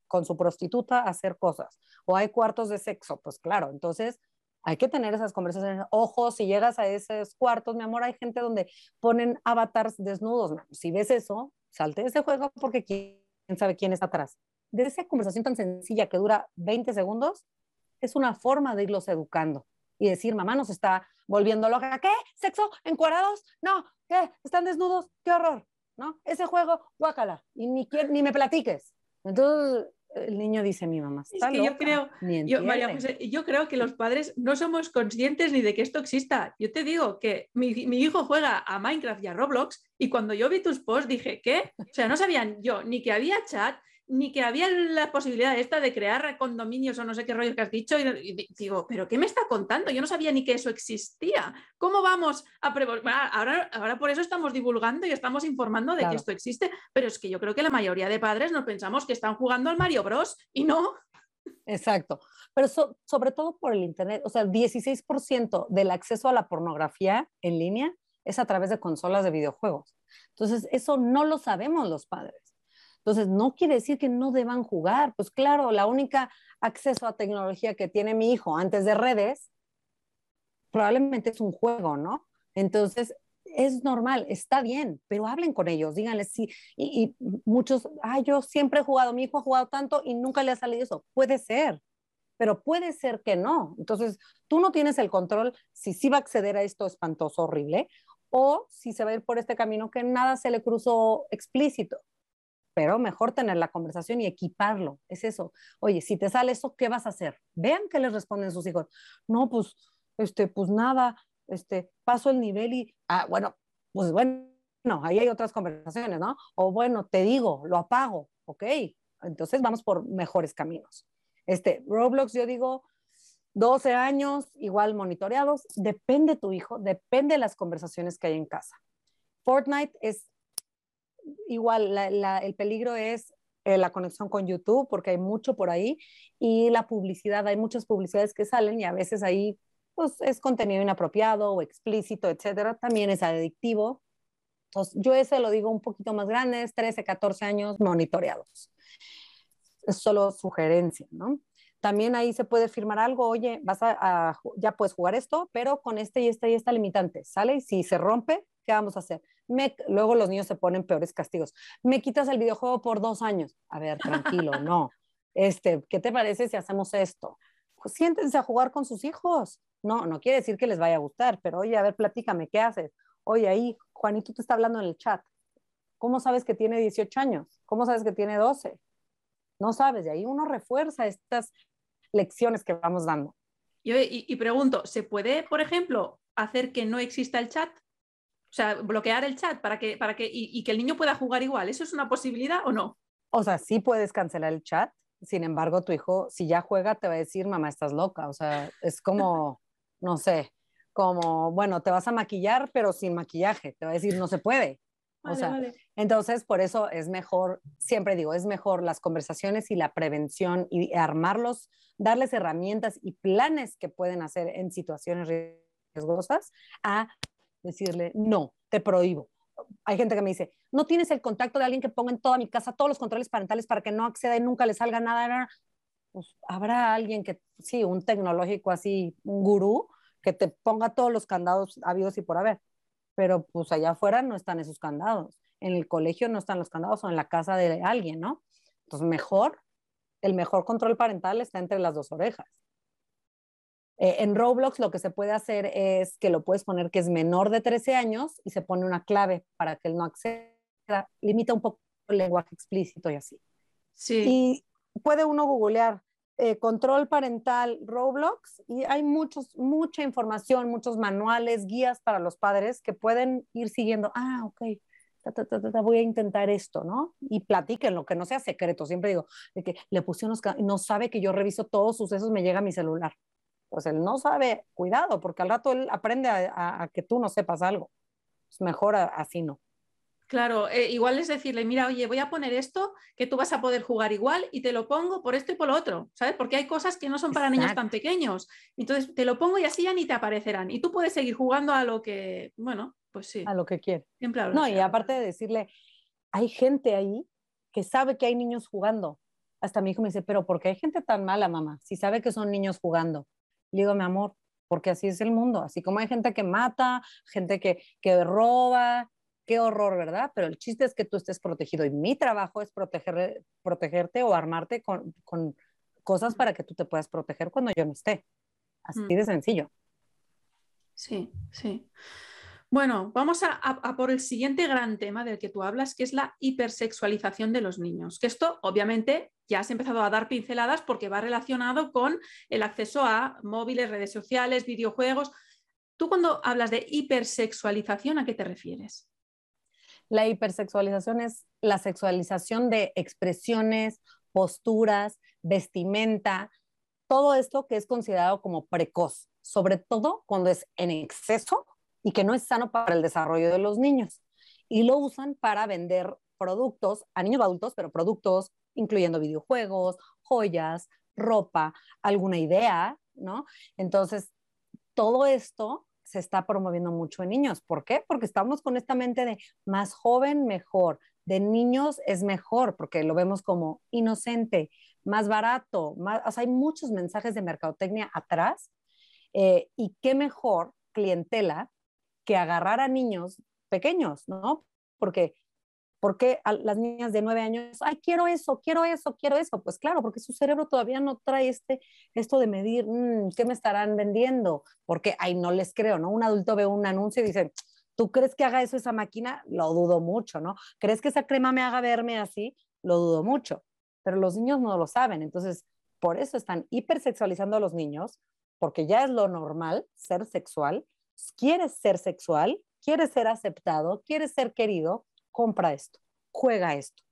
con su prostituta a hacer cosas. O hay cuartos de sexo, pues claro, entonces hay que tener esas conversaciones. Ojo, si llegas a esos cuartos, mi amor, hay gente donde ponen avatars desnudos. Si ves eso, salte de ese juego porque quién sabe quién está atrás. De esa conversación tan sencilla que dura 20 segundos, es una forma de irlos educando y decir, mamá nos está volviendo loca. ¿Qué? ¿Sexo? ¿Encuadrados? No. ¿Qué? ¿Están desnudos? ¡Qué horror! ¿No? Ese juego, guácala. Y ni, ni me platiques. Entonces, el niño dice mi mamá. Está es que yo creo, yo, yo creo que los padres no somos conscientes ni de que esto exista. Yo te digo que mi, mi, hijo juega a Minecraft y a Roblox y cuando yo vi tus posts dije, ¿qué? O sea, no sabían yo ni que había chat, ni que había la posibilidad esta de crear condominios o no sé qué rollo que has dicho. Y, digo, ¿pero qué me está contando? Yo no sabía ni que eso existía. ¿Cómo vamos a ahora, ahora por eso estamos divulgando y estamos informando de que esto existe, pero es que yo creo que la mayoría de padres nos pensamos que están jugando al Mario Bros. y no. Exacto. Pero sobre todo por el Internet, o sea, el 16% del acceso a la pornografía en línea es a través de consolas de videojuegos. Entonces, eso no lo sabemos los padres. Entonces, no quiere decir que no deban jugar. Pues claro, la única acceso a tecnología que tiene mi hijo antes de redes probablemente es un juego, ¿no? Entonces, es normal, está bien, pero hablen con ellos, díganles sí. Y, muchos, ah, yo siempre he jugado, mi hijo ha jugado tanto y nunca le ha salido eso. Puede ser, pero puede ser que no. Entonces, tú no tienes el control si sí va a acceder a esto espantoso, horrible, o si se va a ir por este camino que nada se le cruzó explícito. Pero mejor tener la conversación y equiparlo. Es eso. Oye, si te sale eso, ¿qué vas a hacer? Vean qué les responden sus hijos. No, pues, este, pues nada, este, paso el nivel y, ah, bueno, pues bueno, ahí hay otras conversaciones, ¿no? O bueno, te digo, lo apago, ok. Entonces vamos por mejores caminos. Este, Roblox, yo digo, 12 años, igual monitoreados, depende tu hijo, depende de las conversaciones que hay en casa. Fortnite es igual, el peligro es eh, la conexión con YouTube, porque hay mucho por ahí, y la publicidad, hay muchas publicidades que salen y a veces ahí pues, es contenido inapropiado o explícito, etcétera, también es adictivo. Entonces, yo ese lo digo un poquito más grandes, 13, 14 años monitoreados. Es solo sugerencia, ¿no? También ahí se puede firmar algo, oye, vas a, ya puedes jugar esto, pero con este y esta y esta limitante, ¿sale? Y si se rompe, ¿qué vamos a hacer? Me, luego los niños se ponen peores castigos. Me quitas el videojuego por dos años. A ver, tranquilo, no. Este, ¿qué te parece si hacemos esto? Pues siéntense a jugar con sus hijos. No, no quiere decir que les vaya a gustar, pero oye, a ver, platícame, ¿qué haces? Oye, ahí, Juanito te está hablando en el chat. ¿Cómo sabes que tiene 18 años? ¿Cómo sabes que tiene 12? No sabes, y ahí uno refuerza estas lecciones que vamos dando. Y, pregunto, ¿se puede, por ejemplo, hacer que no exista el chat? O sea, bloquear el chat para que, para que, y, que el niño pueda jugar igual. ¿Eso es una posibilidad o no? O sea, sí puedes cancelar el chat. Sin embargo, tu hijo, si ya juega, te va a decir, mamá, estás loca. O sea, es como, no sé, como, bueno, te vas a maquillar, pero sin maquillaje. Te va a decir, no se puede o sea, entonces por eso es mejor, siempre digo, es mejor las conversaciones y la prevención y armarlos, darles herramientas y planes que pueden hacer en situaciones riesgosas a decirle, no, te prohíbo. Hay gente que me dice, no tienes el contacto de alguien que ponga en toda mi casa todos los controles parentales para que no acceda y nunca le salga nada. Pues habrá alguien que, sí, un tecnológico así, un gurú, que te ponga todos los candados habidos y por haber pero pues allá afuera no están esos candados. En el colegio no están los candados o en la casa de alguien, ¿no? Entonces, mejor, el mejor control parental está entre las dos orejas. Eh, en Roblox lo que se puede hacer es que lo puedes poner que es menor de 13 años y se pone una clave para que él no acceda, limita un poco el lenguaje explícito y así. Sí. Y puede uno googlear eh, control parental Roblox y hay muchos, mucha información, muchos manuales, guías para los padres que pueden ir siguiendo, ah, ok, voy a intentar esto, ¿no? Y platiquen lo que no sea secreto, siempre digo, de que le puse unos, no sabe que yo reviso todos sus sucesos, me llega a mi celular. Pues él no sabe, cuidado, porque al rato él aprende a, que tú no sepas algo. Es mejor así no. Claro, eh, igual es decirle, mira, oye, voy a poner esto que tú vas a poder jugar igual y te lo pongo por esto y por lo otro, ¿sabes? Porque hay cosas que no son para niños tan pequeños. Entonces te lo pongo y así ya ni te aparecerán. Y tú puedes seguir jugando a lo que, bueno, pues sí. A lo que quieres. no, y aparte de decirle, hay gente ahí que sabe que hay niños jugando. Hasta mi hijo me dice, pero ¿por qué hay gente tan mala, mamá? Si sabe que son niños jugando. Le digo, mi amor, porque así es el mundo. Así como hay gente que mata, gente que, que roba, qué horror, ¿verdad? Pero el chiste es que tú estés protegido y mi trabajo es proteger, protegerte o armarte con, cosas para que tú te puedas proteger cuando yo no esté. Así mm. de sencillo. Sí, sí. Bueno, vamos a, por el siguiente gran tema del que tú hablas, que es la hipersexualización de los niños. Que esto, obviamente, ya has empezado a dar pinceladas porque va relacionado con el acceso a móviles, redes sociales, videojuegos. Tú cuando hablas de hipersexualización, ¿a qué te refieres? La hipersexualización es la sexualización de expresiones, posturas, vestimenta, todo esto que es considerado como precoz, sobre todo cuando es en exceso y que no es sano para el desarrollo de los niños. Y lo usan para vender productos a niños adultos, pero productos incluyendo videojuegos, joyas, ropa, alguna idea, ¿no? Entonces, todo esto se está promoviendo mucho en niños. ¿Por qué? Porque estamos con esta mente de más joven, mejor. De niños es mejor, porque lo vemos como inocente, más barato. Más, hay muchos mensajes de mercadotecnia atrás. Eh, y qué mejor clientela que agarrar a niños pequeños, ¿no? Porque porque a las niñas de nueve años, ay, quiero eso, quiero eso, quiero eso? Pues claro, porque su cerebro todavía no trae este, esto de medir, mm, ¿qué me estarán vendiendo? Porque, ay, no les creo, ¿no? Un adulto ve un anuncio y dice, ¿tú crees que haga eso esa máquina? Lo dudo mucho, ¿no? ¿Crees que esa crema me haga verme así? Lo dudo mucho. Pero los niños no lo saben, entonces, por eso están hipersexualizando a los niños, porque ya es lo normal ser sexual. Quieres ser sexual, quieres ser aceptado, quieres ser querido, compra esto, juega esto,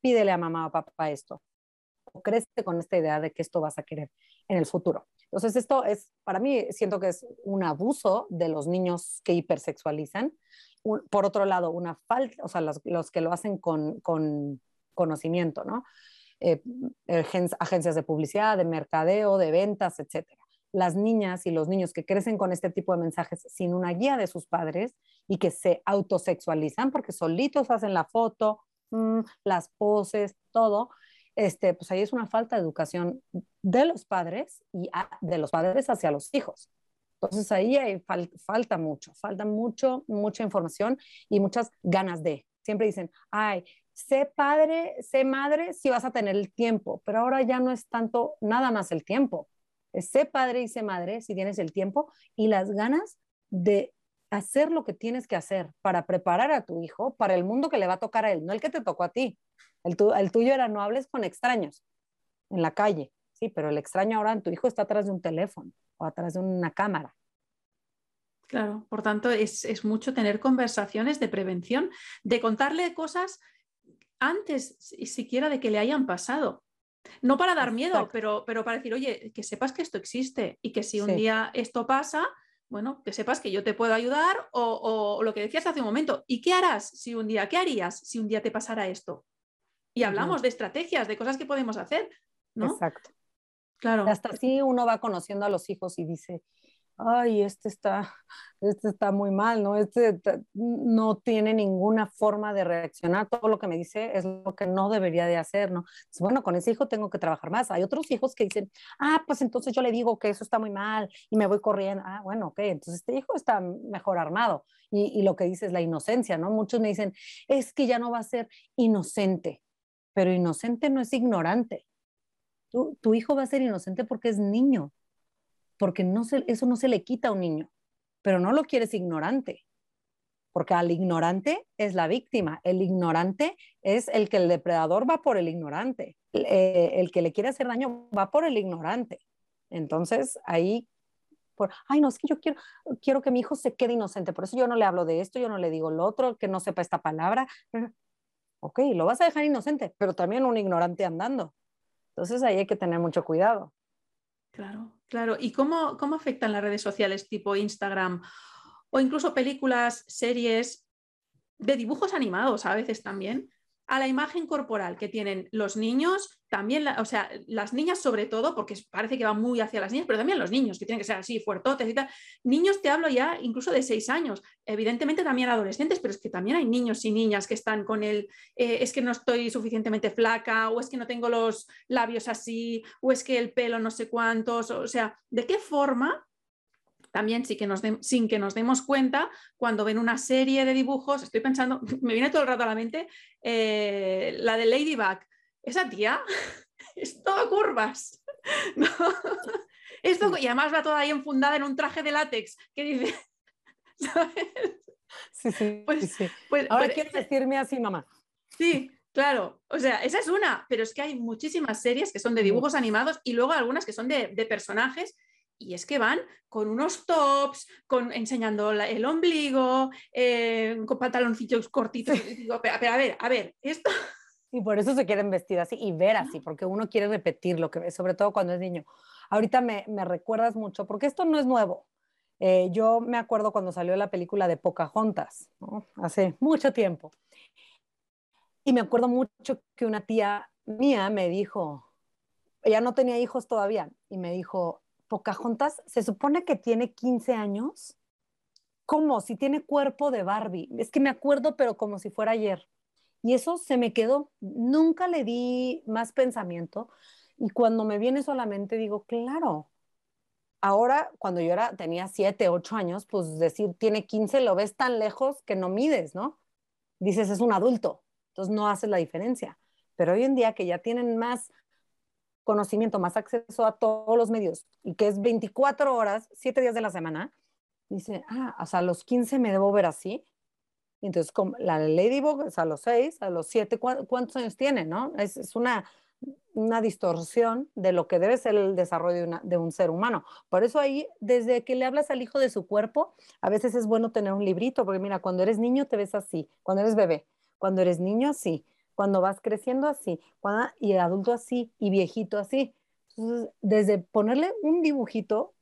pídele a mamá o papá esto, o crece con esta idea de que esto vas a querer en el futuro. Entonces, esto es, para mí, siento que es un abuso de los niños que hipersexualizan. por otro lado, una falta, o sea, los, que lo hacen con, con conocimiento, ¿no? Eh, agencias de publicidad, de mercadeo, de ventas, etcétera las niñas y los niños que crecen con este tipo de mensajes sin una guía de sus padres y que se autosexualizan porque solitos hacen la foto, mm, las poses, todo, este, pues ahí es una falta de educación de los padres y de los padres hacia los hijos. Entonces ahí hay falta mucho, falta mucho, mucha información y muchas ganas de. Siempre dicen, ay, sé padre, sé madre si vas a tener el tiempo, pero ahora ya no es tanto nada más el tiempo sé padre y sé madre si tienes el tiempo y las ganas de hacer lo que tienes que hacer para preparar a tu hijo para el mundo que le va a tocar a él, no el que te tocó a ti. El, el tuyo era no hables con extraños en la calle, sí, pero el extraño ahora en tu hijo está atrás de un teléfono o atrás de una cámara. Claro, por tanto, es, es mucho tener conversaciones de prevención, de contarle cosas antes siquiera de que le hayan pasado. No para dar miedo, pero, pero para decir, oye, que sepas que esto existe y que si un día esto pasa, bueno, que sepas que yo te puedo ayudar o, lo que decías hace un momento, ¿y qué harás si un día, qué harías si un día te pasara esto? Y hablamos de estrategias, de cosas que podemos hacer, ¿no? Exacto. Claro. Hasta así uno va conociendo a los hijos y dice, ay, este está, este está muy mal, ¿no? Este no tiene ninguna forma de reaccionar, todo lo que me dice es lo que no debería de hacer, ¿no? bueno, con ese hijo tengo que trabajar más. Hay otros hijos que dicen, ah, pues entonces yo le digo que eso está muy mal y me voy corriendo. Ah, bueno, ok, entonces este hijo está mejor armado. Y, y lo que dice es la inocencia, ¿no? Muchos me dicen, es que ya no va a ser inocente, pero inocente no es ignorante. Tu, tu hijo va a ser inocente porque es niño porque eso no se le quita a un niño, pero no lo quieres ignorante, porque al ignorante es la víctima, el ignorante es el que el depredador va por el ignorante, el, eh, que le quiere hacer daño va por el ignorante. Entonces ahí, por, ay no, es que yo quiero, quiero que mi hijo se quede inocente, por eso yo no le hablo de esto, yo no le digo lo otro, que no sepa esta palabra. Ok, lo vas a dejar inocente, pero también un ignorante andando. Entonces ahí hay que tener mucho cuidado. Claro, claro. ¿Y cómo, cómo afectan las redes sociales tipo Instagram o incluso películas, series de dibujos animados a veces también? A la imagen corporal que tienen los niños, también, o sea, las niñas sobre todo, porque parece que va muy hacia las niñas, pero también los niños, que tienen que ser así, fuertotes y tal. Niños te hablo ya incluso de seis años, evidentemente también adolescentes, pero es que también hay niños y niñas que están con el, eh, es que no estoy suficientemente flaca, o es que no tengo los labios así, o es que el pelo no sé cuántos, o sea, ¿de qué forma también sin que, nos sin que nos demos cuenta, cuando ven una serie de dibujos, estoy pensando, me viene todo el rato a la mente, eh, la de Ladybug, esa tía es todo curvas. Esto, y además va toda ahí enfundada en un traje de látex que dice, Sí, sí, pues, pues Ahora pues, quieres decirme así, mamá. Sí, Claro, o sea, esa es una, pero es que hay muchísimas series que son de dibujos animados y luego algunas que son de, de personajes y es que van con unos tops, con, enseñando el ombligo, eh, con pantaloncillos cortitos. pero, a ver, a ver, esto... Y por eso se quieren vestir así y ver así, porque uno quiere repetir lo que ve, sobre todo cuando es niño. Ahorita me, recuerdas mucho, porque esto no es nuevo. Eh, yo me acuerdo cuando salió la película de Pocahontas, hace mucho tiempo. Y me acuerdo mucho que una tía mía me dijo, ella no tenía hijos todavía, y me dijo, Pocahontas, se supone que tiene 15 años. ¿Cómo? Si tiene cuerpo de Barbie. Es que me acuerdo, pero como si fuera ayer. Y eso se me quedó. Nunca le di más pensamiento. Y cuando me viene solamente digo, claro, ahora cuando yo era, tenía 7, 8 años, pues decir tiene 15 lo ves tan lejos que no mides, ¿no? Dices es un adulto, entonces no haces la diferencia. Pero hoy en día que ya tienen más conocimiento, más acceso a todos los medios y que es 24 horas, 7 días de la semana, dice, ah, o sea, a los 15 me debo ver así. Entonces, como la Ladybug es a los 6, a los 7, ¿cuántos años tiene, no? Es, es una, una distorsión de lo que debe ser el desarrollo de, un ser humano. Por eso ahí, desde que le hablas al hijo de su cuerpo, a veces es bueno tener un librito, porque mira, cuando eres niño te ves así, cuando eres bebé, cuando eres niño así, cuando vas creciendo así, cuando, y adulto así, y viejito así. Entonces, desde ponerle un dibujito,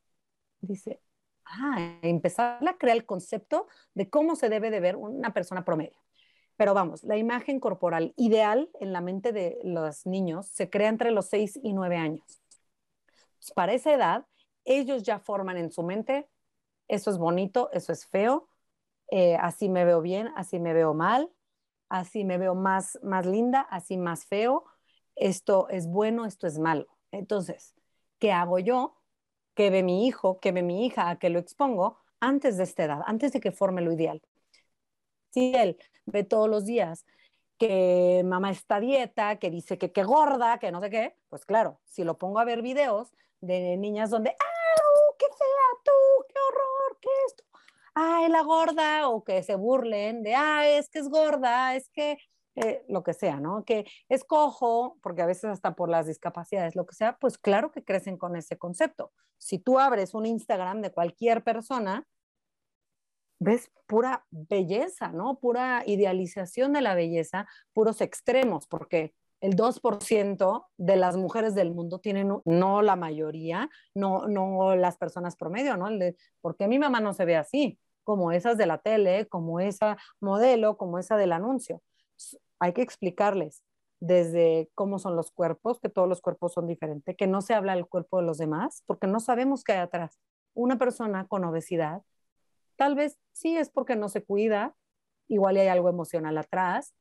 dice, ah, empezar a crear el concepto de cómo se debe de ver una persona promedio. Pero vamos, la imagen corporal ideal en la mente de los niños se crea entre los 6 y 9 años. para esa edad, ellos ya forman en su mente, eso es bonito, eso es feo, eh, así me veo bien, así me veo mal, así me veo más, más linda, así más feo, esto es bueno, esto es malo. Entonces, ¿qué hago yo? ¿Qué ve mi hijo? ¿Qué ve mi hija? ¿A qué lo expongo? Antes de esta edad, antes de que forme lo ideal. Si él ve todos los días que mamá está dieta, que dice que qué gorda, que no sé qué, pues claro, si lo pongo a ver videos de niñas donde, ¡ah, qué fea tú, qué horror, qué esto! Ay, la gorda, o que se burlen de, ay, es que es gorda, es que eh, lo que sea, ¿no? Que es cojo, porque a veces hasta por las discapacidades, lo que sea, pues claro que crecen con ese concepto. Si tú abres un Instagram de cualquier persona, ves pura belleza, ¿no? Pura idealización de la belleza, puros extremos, porque el 2% de las mujeres del mundo tienen, no la mayoría, no, no las personas promedio, ¿no? El mi mamá no se ve así como esas de la tele, como esa modelo, como esa del anuncio. Hay que explicarles desde cómo son los cuerpos, que todos los cuerpos son diferentes, que no se habla del cuerpo de los demás, porque no sabemos qué hay atrás. Una persona con obesidad, tal vez sí es porque no se cuida, igual hay algo emocional atrás,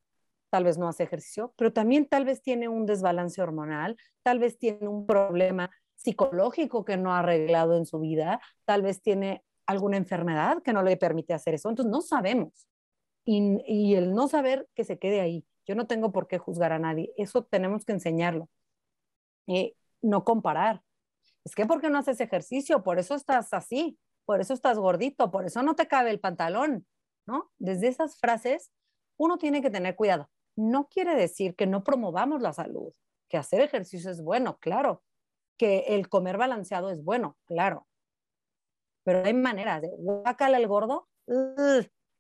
tal vez no hace ejercicio, pero también tal vez tiene un desbalance hormonal, tal vez tiene un problema psicológico que no ha arreglado en su vida, tal vez tiene alguna enfermedad que no le permite hacer eso. Entonces no sabemos. Y, el no saber que se quede ahí. Yo no tengo por qué juzgar a nadie. Eso tenemos que enseñarlo. y no comparar. Es que porque no haces ejercicio, por eso estás así, por eso estás gordito, por eso no te cabe el pantalón, ¿no? Desde esas frases uno tiene que tener cuidado. No quiere decir que no promovamos la salud, que hacer ejercicio es bueno, claro, que el comer balanceado es bueno, claro, pero hay maneras de guácala el gordo,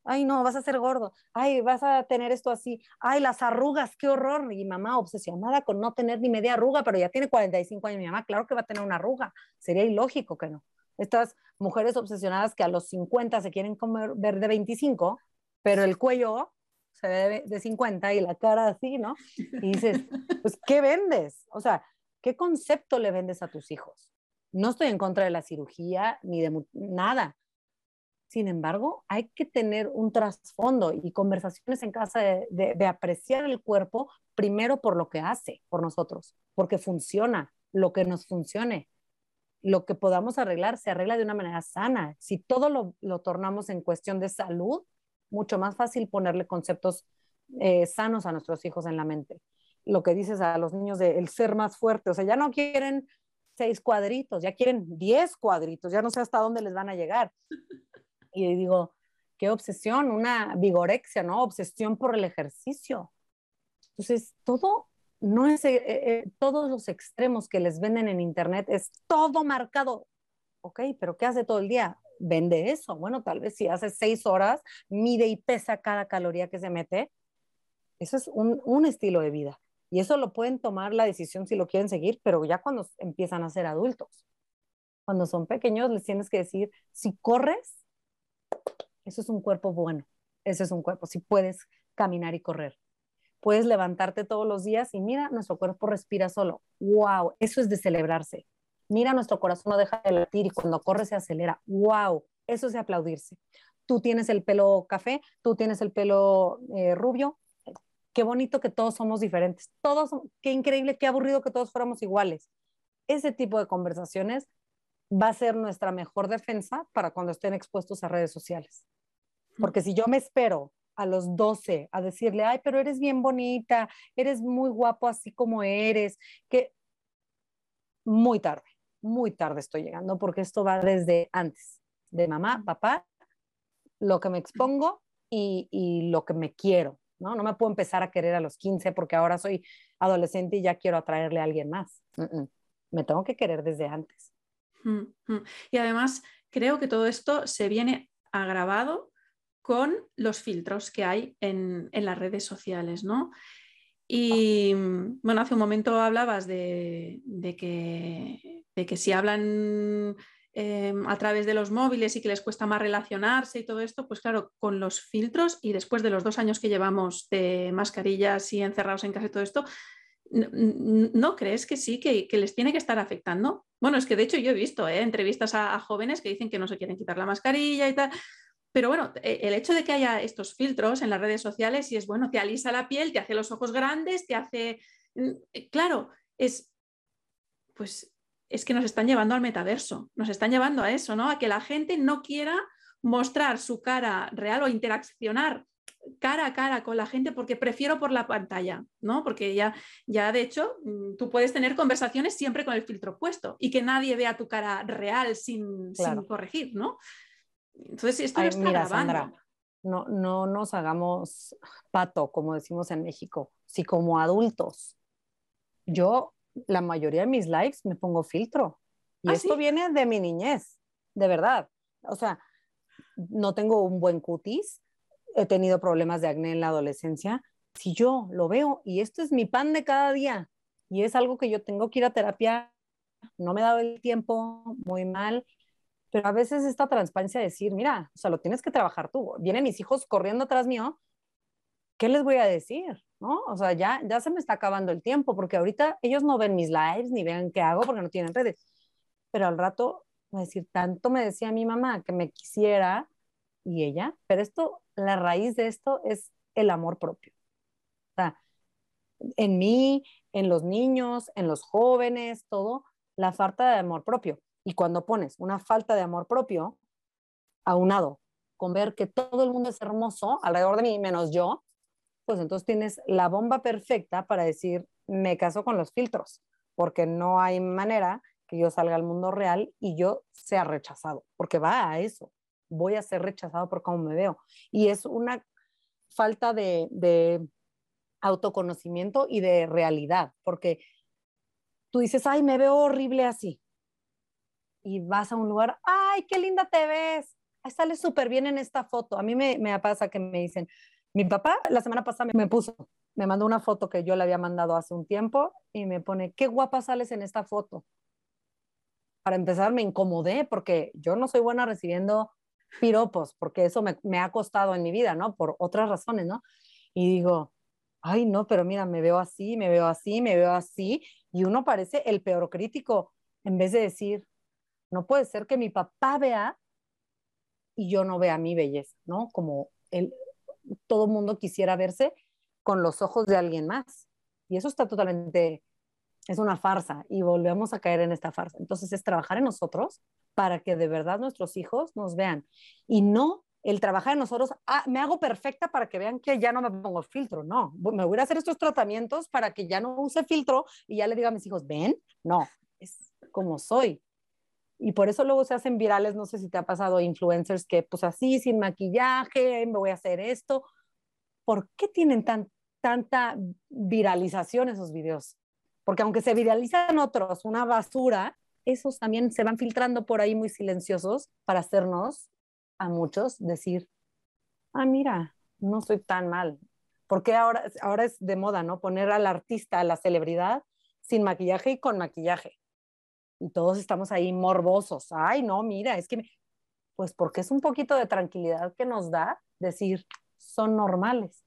ay no, vas a ser gordo, ay, vas a tener esto así, ay, las arrugas, qué horror, y mamá obsesionada con no tener ni media arruga, pero ya tiene 45 años, mi mamá, claro que va a tener una arruga, sería ilógico que no. Estas mujeres obsesionadas que a los 50 se quieren comer, ver de 25, pero el cuello se ve de 50 y la cara así, ¿no? Y dices, pues, ¿qué vendes? O sea, ¿qué concepto le vendes a tus hijos? No estoy en contra de la cirugía ni de nada. Sin embargo, hay que tener un trasfondo y conversaciones en casa de, apreciar el cuerpo primero por lo que hace por nosotros, porque funciona, lo que nos funcione. Lo que podamos arreglar se arregla de una manera sana. Si todo lo, tornamos en cuestión de salud, mucho más fácil ponerle conceptos eh, sanos a nuestros hijos en la mente. Lo que dices a los niños de el ser más fuerte, o sea, ya no quieren seis cuadritos, ya quieren diez cuadritos, ya no sé hasta dónde les van a llegar. Y digo, qué obsesión, una vigorexia, ¿no? Obsesión por el ejercicio. Entonces, todo no es, eh, eh, todos los extremos que les venden en internet es todo marcado. Ok, pero ¿qué hace todo el día? Vende eso. Bueno, tal vez si hace seis horas, mide y pesa cada caloría que se mete. Eso es un, un estilo de vida. Y eso lo pueden tomar la decisión si lo quieren seguir, pero ya cuando empiezan a ser adultos. Cuando son pequeños les tienes que decir, si corres, eso es un cuerpo bueno, ese es un cuerpo, si puedes caminar y correr. puedes levantarte todos los días y mira, nuestro cuerpo respira solo. ¡Wow! Eso es de celebrarse. Mira, nuestro corazón no deja de latir y cuando corre se acelera. ¡Wow! Eso es de aplaudirse. Tú tienes el pelo café, tú tienes el pelo eh, rubio. Qué bonito que todos somos diferentes. Todos, qué increíble, qué aburrido que todos fuéramos iguales. Ese tipo de conversaciones va a ser nuestra mejor defensa para cuando estén expuestos a redes sociales. Porque si yo me espero a los 12 a decirle, ay, pero eres bien bonita, eres muy guapo así como eres, que muy tarde, muy tarde estoy llegando porque esto va desde antes, de mamá, papá, lo que me expongo y, y lo que me quiero, ¿no? No me puedo empezar a querer a los 15 porque ahora soy adolescente y ya quiero atraerle a alguien más. Me tengo que querer desde antes. Y además, creo que todo esto se viene agravado con los filtros que hay en, las redes sociales, ¿no? Y bueno, hace un momento hablabas de, que, de que, si hablan eh, a través de los móviles y que les cuesta más relacionarse y todo esto, pues claro, con los filtros y después de los dos años que llevamos de mascarillas y encerrados en casa y todo esto, ¿no crees que sí, que, les tiene que estar afectando? Bueno, es que de hecho yo he visto ¿eh? entrevistas a, jóvenes que dicen que no se quieren quitar la mascarilla y tal. Pero bueno, e, el hecho de que haya estos filtros en las redes sociales y es bueno, te alisa la piel, te hace los ojos grandes, te hace... Claro, es... Pues es que nos están llevando al metaverso, nos están llevando a eso, ¿no? A que la gente no quiera mostrar su cara real o interaccionar cara a cara con la gente porque prefiero por la pantalla, ¿no? Porque ya, ya de hecho mm, tú puedes tener conversaciones siempre con el filtro puesto y que nadie vea tu cara real sin, sin corregir, ¿no? Entonces, esto lo está mira, Sandra, no, no nos hagamos pato, como decimos en México. Si como adultos, yo la mayoría de mis likes me pongo filtro. Y ¿Ah, esto viene de mi niñez, de verdad. O sea, no tengo un buen cutis, he tenido problemas de acné en la adolescencia. Si yo lo veo y esto es mi pan de cada día y es algo que yo tengo que ir a terapia, no me he dado el tiempo, muy mal, pero a veces esta transparencia de decir, mira, o sea, lo tienes que trabajar tú. Vienen mis hijos corriendo atrás mío, ¿qué les voy a decir? ¿No? O sea, ya, ya se me está acabando el tiempo, porque ahorita ellos no ven mis lives ni ven qué hago porque no tienen redes. Pero al rato, voy a decir, tanto me decía mi mamá que me quisiera y ella, pero esto, la raíz de esto es el amor propio. O sea, en mí, en los niños, en los jóvenes, todo, la falta de amor propio. Y cuando pones una falta de amor propio, aunado con ver que todo el mundo es hermoso alrededor de mí, menos yo, pues entonces tienes la bomba perfecta para decir, me caso con los filtros, porque no hay manera que yo salga al mundo real y yo sea rechazado, porque va a eso, voy a ser rechazado por cómo me veo. Y es una falta de, de autoconocimiento y de realidad, porque tú dices, ay, me veo horrible así, y vas a un lugar, ay, qué linda te ves, sales súper bien en esta foto. A mí me, me pasa que me dicen, mi papá la semana pasada me puso, me mandó una foto que yo le había mandado hace un tiempo y me pone, qué guapa sales en esta foto. Para empezar, me incomodé porque yo no soy buena recibiendo piropos, porque eso me, me ha costado en mi vida, ¿no? Por otras razones, ¿no? Y digo, ay, no, pero mira, me veo así, me veo así, me veo así, y uno parece el peor crítico, en vez de decir, no puede ser que mi papá vea y yo no vea mi belleza, ¿no? Como él, todo mundo quisiera verse con los ojos de alguien más. Y eso está totalmente, es una farsa y volvemos a caer en esta farsa. Entonces es trabajar en nosotros para que de verdad nuestros hijos nos vean y no el trabajar en nosotros, ah, me hago perfecta para que vean que ya no me pongo filtro, no, me voy a hacer estos tratamientos para que ya no use filtro y ya le diga a mis hijos, ven, no, es como soy, y por eso luego se hacen virales, no sé si te ha pasado, influencers que pues así, sin maquillaje, me voy a hacer esto. ¿Por qué tienen tan, tanta viralización esos videos? Porque aunque se viralizan otros, una basura, esos también se van filtrando por ahí muy silenciosos para hacernos a muchos decir, ah, mira, no soy tan mal. Porque ahora, ahora es de moda, ¿no? Poner al artista, a la celebridad, sin maquillaje y con maquillaje y todos estamos ahí morbosos. Ay, no, mira, es que, pues porque es un poquito de tranquilidad que nos da decir, son normales.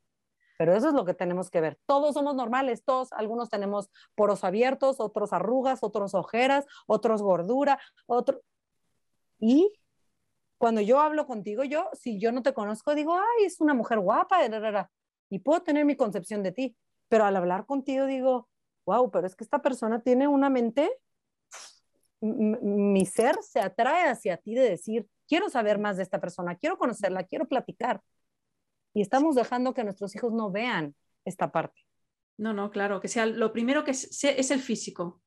pero eso es lo que tenemos que ver. Todos somos normales, todos, algunos tenemos poros abiertos, otros arrugas, otros ojeras, otros gordura, otro... Y cuando yo hablo contigo, yo, si yo no te conozco, digo, ay, es una mujer guapa, y puedo tener mi concepción de ti, pero al hablar contigo digo, wow, pero es que esta persona tiene una mente, mi ser se atrae hacia ti de decir, quiero saber más de esta persona, quiero conocerla, quiero platicar. Y estamos dejando que nuestros hijos no vean esta parte. No, no, claro, que sea lo primero que es, es el físico.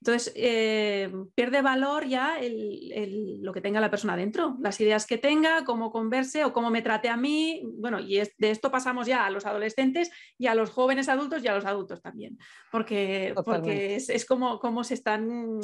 Entonces, eh, pierde valor ya lo que tenga la persona dentro, las ideas que tenga, cómo converse o cómo me trate a mí. Bueno, y de esto pasamos ya a los adolescentes y a los jóvenes adultos y a los adultos también, porque, porque es, es como, como se están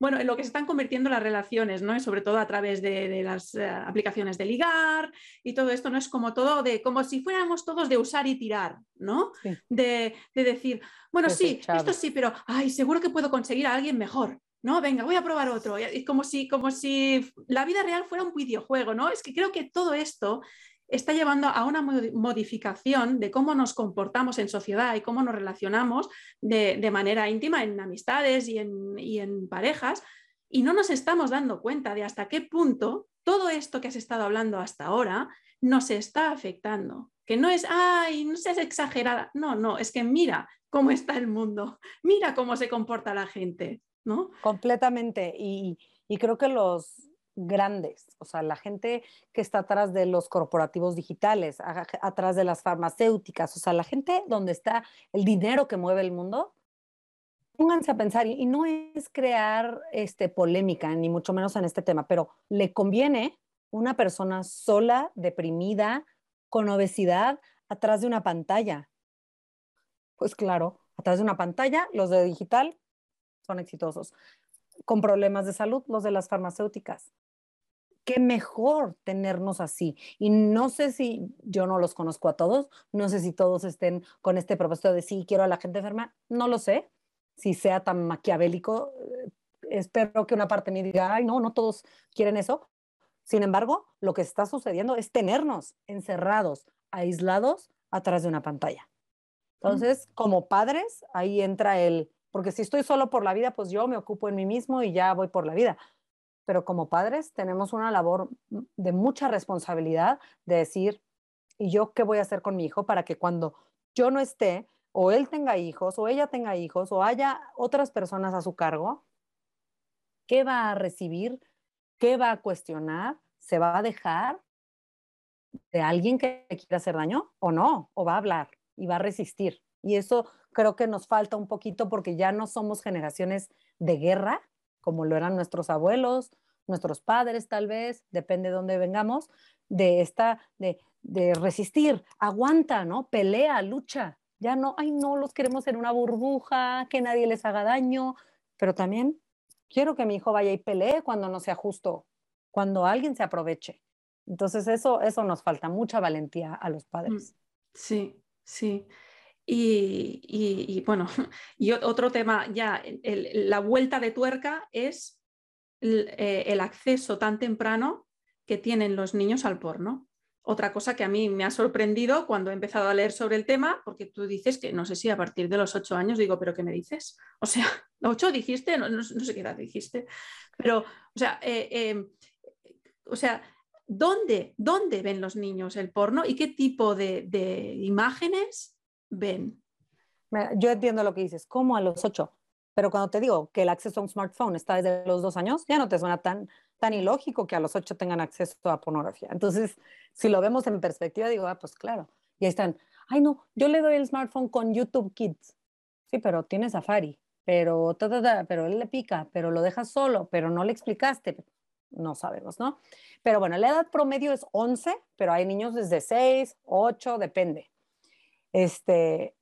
bueno, en lo que se están convirtiendo las relaciones, ¿no? Y sobre todo a través de, las eh, aplicaciones de ligar y todo esto, ¿no? Es como todo de, como si fuéramos todos de usar y tirar, ¿no? De, decir, bueno, sí, esto sí, pero, ay, seguro que puedo conseguir a alguien mejor. No, venga, voy a probar otro. Es como si, como si la vida real fuera un videojuego, ¿no? Es que creo que todo esto está llevando a una modificación de cómo nos comportamos en sociedad y cómo nos relacionamos de, manera íntima en amistades y en, parejas, y no nos estamos dando cuenta de hasta qué punto todo esto que has estado hablando hasta ahora nos está afectando. Que no es, ay, no seas exagerada. No, no, es que mira cómo está el mundo, mira cómo se comporta la gente, ¿no? Completamente. y creo que los, grandes, o sea, la gente que está atrás de los corporativos digitales, atrás de las farmacéuticas, o sea, la gente donde está el dinero que mueve el mundo, pónganse a pensar, y, no es crear este, polémica, ni mucho menos en este tema, pero le conviene una persona sola, deprimida, con obesidad, atrás de una pantalla. Pues claro, atrás de una pantalla, los de digital son exitosos. Con problemas de salud, los de las farmacéuticas qué mejor tenernos así. Y no sé si yo no los conozco a todos, no sé si todos estén con este propósito de sí, quiero a la gente enferma, no lo sé, si sea tan maquiavélico. Eh, espero que una parte me diga, ay, no, no todos quieren eso. Sin embargo, lo que está sucediendo es tenernos encerrados, aislados atrás de una pantalla. Entonces, como padres, ahí entra el, porque si estoy solo por la vida, pues yo me ocupo en mí mismo y ya voy por la vida pero como padres tenemos una labor de mucha responsabilidad de decir, ¿y yo qué voy a hacer con mi hijo para que cuando yo no esté, o él tenga hijos, o ella tenga hijos, o haya otras personas a su cargo, ¿qué va a recibir? ¿Qué va a cuestionar? ¿Se va a dejar de alguien que quiera hacer daño o no? ¿O va a hablar y va a resistir? Y eso creo que nos falta un poquito porque ya no somos generaciones de guerra, como lo eran nuestros abuelos, nuestros padres tal vez, depende de dónde vengamos, de esta, de, de resistir, aguanta, ¿no? Pelea, lucha. Ya no, ay, no, los queremos en una burbuja, que nadie les haga daño, pero también quiero que mi hijo vaya y pelee cuando no sea justo, cuando alguien se aproveche. Entonces eso, eso nos falta, mucha valentía a los padres. Mm, sí, sí. Y, bueno, y otro tema ya, la vuelta de tuerca es eh, el, acceso tan temprano que tienen los niños al porno. Otra cosa que a mí me ha sorprendido cuando he empezado a leer sobre el tema, porque tú dices que no sé si a partir de los ocho años digo, pero ¿qué me dices? O sea, ¿ocho dijiste? No, sé qué edad dijiste. Pero, o sea, eh, em, o sea, ¿dónde, ¿dónde ven los niños el porno y qué tipo de, de imágenes ven. Yo entiendo lo que dices, como a los ocho, pero cuando te digo que el acceso a un smartphone está desde los dos años, ya no te suena tan, tan ilógico que a los ocho tengan acceso a pornografía. Entonces, si lo vemos en perspectiva, digo, ah, pues claro, y ahí están, ay no, yo le doy el smartphone con YouTube Kids. Sí, pero tiene Safari, pero, pero él le pica, pero lo dejas solo, pero no le explicaste. No sabemos, ¿no? Pero bueno, la edad promedio es 11, pero hay niños desde 6, 8, depende este,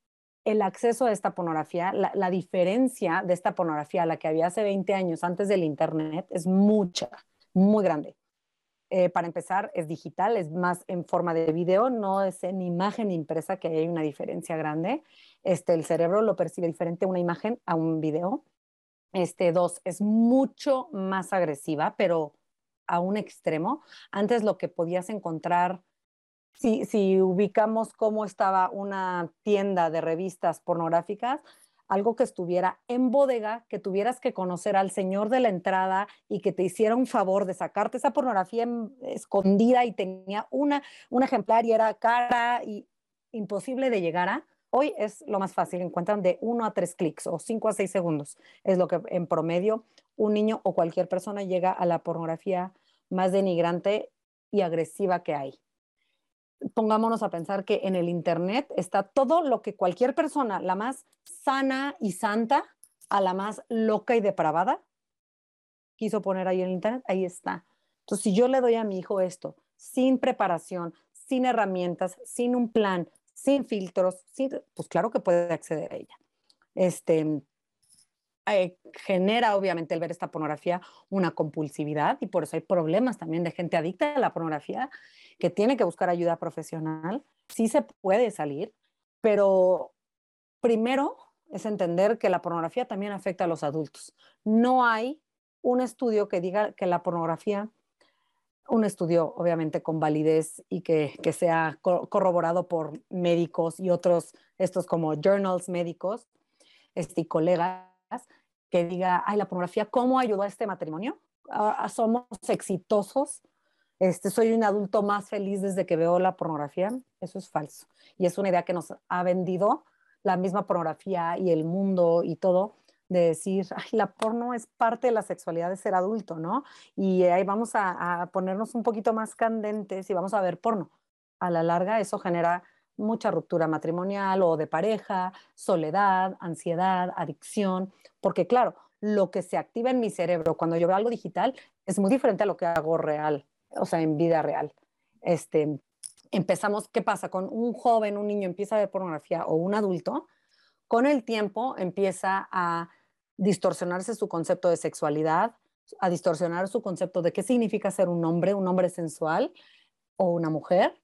el acceso a esta pornografía, la, diferencia de esta pornografía a la que había hace 20 años antes del Internet es mucha, muy grande. Eh, para empezar, es digital, es más en forma de video, no es en imagen impresa, que hay una diferencia grande. Este, el cerebro lo percibe diferente una imagen a un video. Este, dos, es mucho más agresiva, pero a un extremo. Antes lo que podías encontrar si, ubicamos cómo estaba una tienda de revistas pornográficas, algo que estuviera en bodega, que tuvieras que conocer al señor de la entrada y que te hiciera un favor de sacarte esa pornografía escondida y tenía una, un ejemplar y era cara y imposible de llegar a. Hoy es lo más fácil, encuentran de uno a tres clics o cinco a seis segundos. Es lo que en promedio un niño o cualquier persona llega a la pornografía más denigrante y agresiva que hay pongámonos a pensar que en el Internet está todo lo que cualquier persona, la más sana y santa, a la más loca y depravada, quiso poner ahí en el Internet, ahí está. Entonces, si yo le doy a mi hijo esto, sin preparación, sin herramientas, sin un plan, sin filtros, pues claro que puede acceder a ella. Este, eh, genera obviamente el ver esta pornografía una compulsividad y por eso hay problemas también de gente adicta a la pornografía que tiene que buscar ayuda profesional. Sí se puede salir, pero primero es entender que la pornografía también afecta a los adultos. No hay un estudio que diga que la pornografía, un estudio obviamente con validez y que, que sea corroborado por médicos y otros, estos como journals médicos este, y colegas, que diga, ay, la pornografía, ¿cómo ayudó a este matrimonio? Ah, somos exitosos, este, soy un adulto más feliz desde que veo la pornografía. Eso es falso. Y es una idea que nos ha vendido la misma pornografía y el mundo y todo, de decir, ay, la porno es parte de la sexualidad de ser adulto, ¿no? Y ahí vamos a, a ponernos un poquito más candentes y vamos a ver porno. A la larga eso genera mucha ruptura matrimonial o de pareja, soledad, ansiedad, adicción, porque claro, lo que se activa en mi cerebro cuando yo veo algo digital es muy diferente a lo que hago real, o sea, en vida real. Este, empezamos, ¿qué pasa? Con un joven, un niño empieza a ver pornografía o un adulto, con el tiempo empieza a distorsionarse su concepto de sexualidad, a distorsionar su concepto de qué significa ser un hombre, un hombre sensual o una mujer,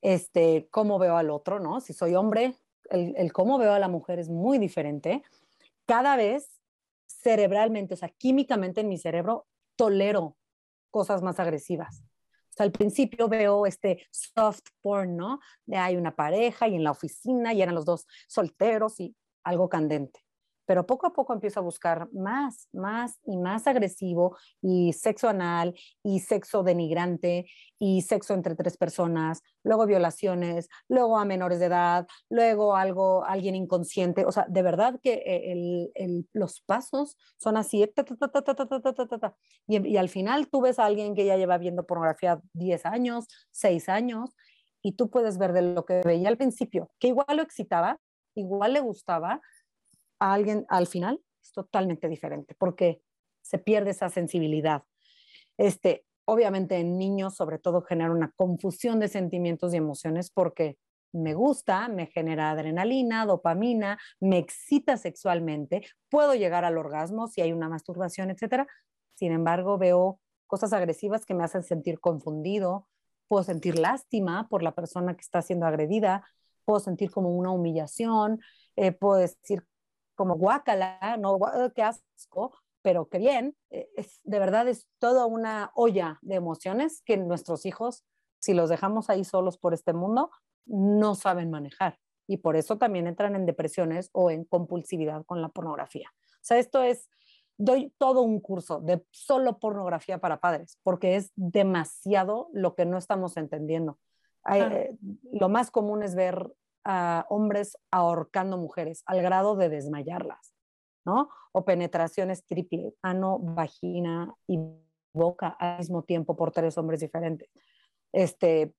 este, cómo veo al otro, ¿no? Si soy hombre, el, cómo veo a la mujer es muy diferente. Cada vez cerebralmente, o sea, químicamente en mi cerebro, tolero cosas más agresivas. O sea, al principio veo este soft porn, ¿no? De hay una pareja y en la oficina y eran los dos solteros y algo candente pero poco a poco empiezo a buscar más, más y más agresivo y sexo anal y sexo denigrante y sexo entre tres personas, luego violaciones, luego a menores de edad, luego algo, alguien inconsciente. O sea, de verdad que los pasos son así, y, y al final tú ves a alguien que ya lleva viendo pornografía 10 años, 6 años, y tú puedes ver de lo que veía al principio, que igual lo excitaba, igual le gustaba, a alguien al final es totalmente diferente porque se pierde esa sensibilidad. Este, obviamente en niños sobre todo genera una confusión de sentimientos y emociones porque me gusta, me genera adrenalina, dopamina, me excita sexualmente, puedo llegar al orgasmo si hay una masturbación, etcétera. Sin embargo, veo cosas agresivas que me hacen sentir confundido, puedo sentir lástima por la persona que está siendo agredida, puedo sentir como una humillación, eh, puedo decir como guácala, no, qué asco, pero qué bien. Eh, es, de verdad es toda una olla de emociones que nuestros hijos, si los dejamos ahí solos por este mundo, no saben manejar. Y por eso también entran en depresiones o en compulsividad con la pornografía. O sea, esto es, doy todo un curso de solo pornografía para padres, porque es demasiado lo que no estamos entendiendo. Eh, lo más común es ver a hombres ahorcando mujeres al grado de desmayarlas, ¿no? O penetraciones triple, ano, vagina y boca al mismo tiempo por tres hombres diferentes. Este,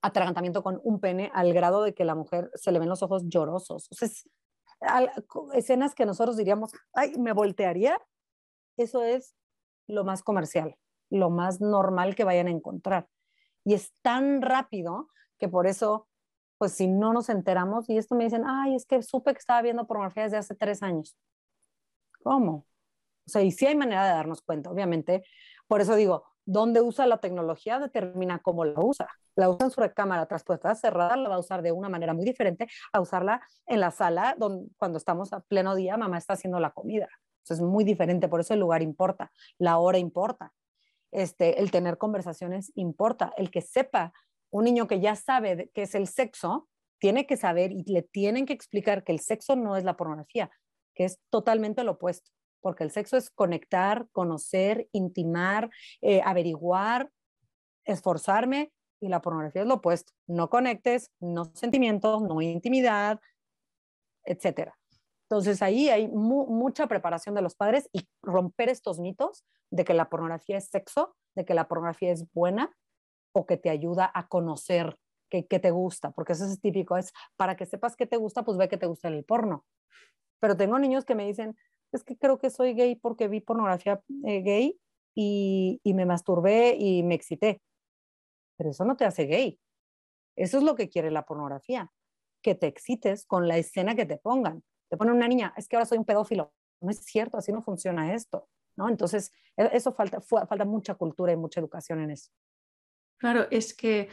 atragantamiento con un pene al grado de que la mujer se le ven los ojos llorosos. Sea, escenas que nosotros diríamos, ay, me voltearía. Eso es lo más comercial, lo más normal que vayan a encontrar. Y es tan rápido que por eso pues si no nos enteramos, y esto me dicen, ay, es que supe que estaba viendo pornografía desde hace tres años. ¿Cómo? O sea, y sí hay manera de darnos cuenta, obviamente. Por eso digo, donde usa la tecnología determina cómo la usa. La usa en su recámara traspuesta cerrada, la va a usar de una manera muy diferente a usarla en la sala donde, cuando estamos a pleno día, mamá está haciendo la comida. Eso es muy diferente, por eso el lugar importa, la hora importa, este, el tener conversaciones importa, el que sepa Un niño que ya sabe qué es el sexo, tiene que saber y le tienen que explicar que el sexo no es la pornografía, que es totalmente lo opuesto, porque el sexo es conectar, conocer, intimar, eh, averiguar, esforzarme, y la pornografía es lo opuesto. No conectes, no sentimientos, no intimidad, etcétera. Entonces ahí hay mucha preparación de los padres y romper estos mitos de que la pornografía es sexo, de que la pornografía es buena o que te ayuda a conocer qué, te gusta, porque eso es típico, es para que sepas qué te gusta, pues ve que te gusta el porno. Pero tengo niños que me dicen, es que creo que soy gay porque vi pornografía eh, gay y, y me masturbé y me excité pero eso no te hace gay. Eso es lo que quiere la pornografía, que te excites con la escena que te pongan. Te ponen una niña, es que ahora soy un pedófilo. No es cierto, así no funciona esto, ¿no? Entonces, e, eso falta, falta mucha cultura y mucha educación en eso. Claro, es que,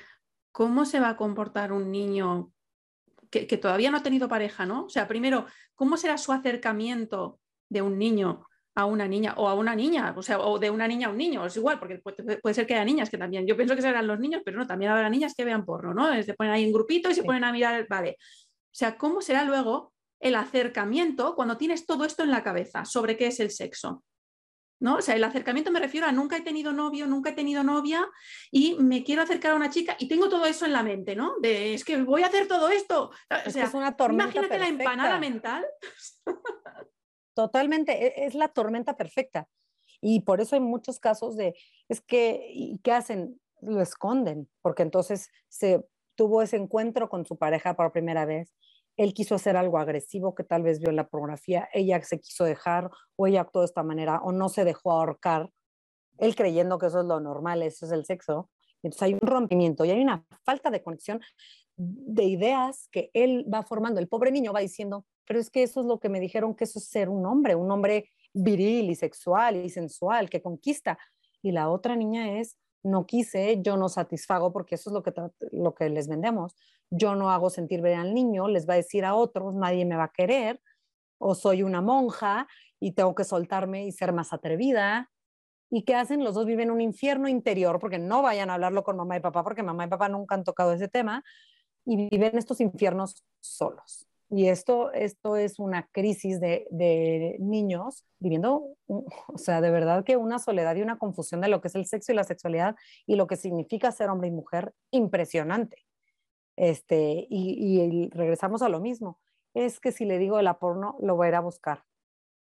¿cómo se va a comportar un niño que, que todavía no ha tenido pareja, ¿no? O sea, primero, ¿cómo será su acercamiento de un niño a una niña o a una niña, o sea, o de una niña a un niño, es igual, porque puede, ser que haya niñas que también, yo pienso que serán los niños, pero no, también habrá niñas que vean porno, ¿no? Se ponen ahí en grupito y se ponen a mirar, vale. O sea, ¿cómo será luego el acercamiento cuando tienes todo esto en la cabeza sobre qué es el sexo? ¿No? O sea, el acercamiento me refiero a nunca he tenido novio, nunca he tenido novia y me quiero acercar a una chica y tengo todo eso en la mente, ¿no? De es que voy a hacer todo esto. O sea, es una imagínate la empanada mental. Totalmente, e, es la tormenta perfecta. Y por eso hay muchos casos de, es que, ¿qué hacen? Lo esconden, porque entonces se tuvo ese encuentro con su pareja por primera vez. Él quiso hacer algo agresivo que tal vez vio en la pornografía, ella se quiso dejar o ella actuó de esta manera o no se dejó ahorcar, él creyendo que eso es lo normal, eso es el sexo. Entonces hay un rompimiento y hay una falta de conexión de ideas que él va formando. El pobre niño va diciendo, pero es que eso es lo que me dijeron que eso es ser un hombre, un hombre viril y sexual y sensual que conquista. Y la otra niña es, no quise, yo no satisfago porque eso es lo que, lo que les vendemos. Yo no hago sentir bien al niño, les va a decir a otros, nadie me va a querer, o soy una monja y tengo que soltarme y ser más atrevida. ¿Y qué hacen? Los dos viven un infierno interior porque no vayan a hablarlo con mamá y papá porque mamá y papá nunca han tocado ese tema y viven estos infiernos solos. Y esto, esto es una crisis de, de, niños viviendo, o sea, de verdad que una soledad y una confusión de lo que es el sexo y la sexualidad y lo que significa ser hombre y mujer impresionante. Este, y, regresamos a lo mismo. Es que si le digo de la porno, lo voy a ir a buscar.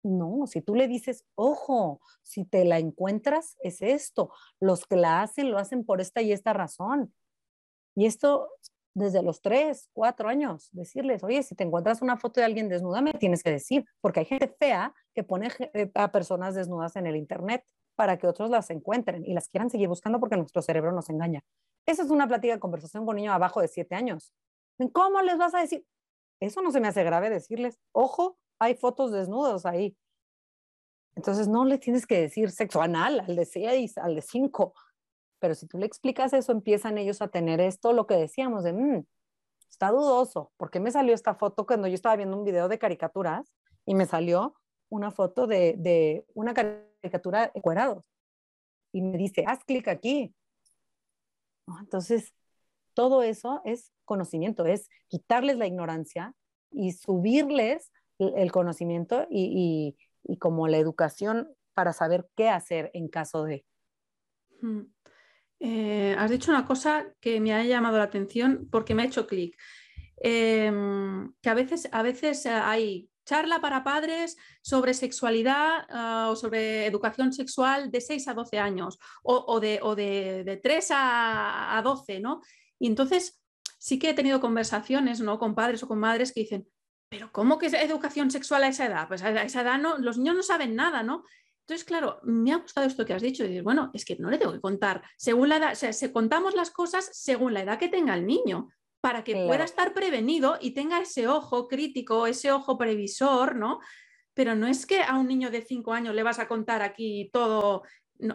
No, si tú le dices, ojo, si te la encuentras, es esto. Los que la hacen, lo hacen por esta y esta razón. Y esto desde los tres, cuatro años, decirles, oye, si te encuentras una foto de alguien desnuda, me tienes que decir, porque hay gente fea que pone eh, a personas desnudas en el Internet para que otros las encuentren y las quieran seguir buscando porque nuestro cerebro nos engaña. Esa es una plática de conversación con un niño abajo de siete años. ¿Cómo les vas a decir? Eso no se me hace grave decirles, ojo, hay fotos desnudos ahí. Entonces no le tienes que decir sexo anal al de seis, al de cinco, pero si tú le explicas eso, empiezan ellos a tener esto, lo que decíamos de, mmm, está dudoso, ¿por qué me salió esta foto cuando yo estaba viendo un video de caricaturas y me salió una foto de, de una caricatura de cuerados? Y me dice, haz clic aquí. Entonces, todo eso es conocimiento, es quitarles la ignorancia y subirles el conocimiento y, como la educación para saber qué hacer en caso de. Eh, has dicho una cosa que me ha llamado la atención porque me ha hecho clic. Em, que a veces, a veces hay charla para padres sobre sexualidad ah, o sobre educación sexual de 6 a 12 años o, de, de, 3 a, 12, ¿no? Y entonces sí que he tenido conversaciones ¿no? con padres o con madres que dicen, pero ¿cómo que es educación sexual a esa edad? Pues a esa edad los niños no saben nada, ¿no? Entonces, claro, me ha gustado esto que has dicho, decir, bueno, es que no le tengo que contar, según la edad, o se contamos las cosas según la edad que tenga el niño, para que pueda estar prevenido y tenga ese ojo crítico, ese ojo previsor, ¿no? Pero no es que a un niño de cinco años le vas a contar aquí todo,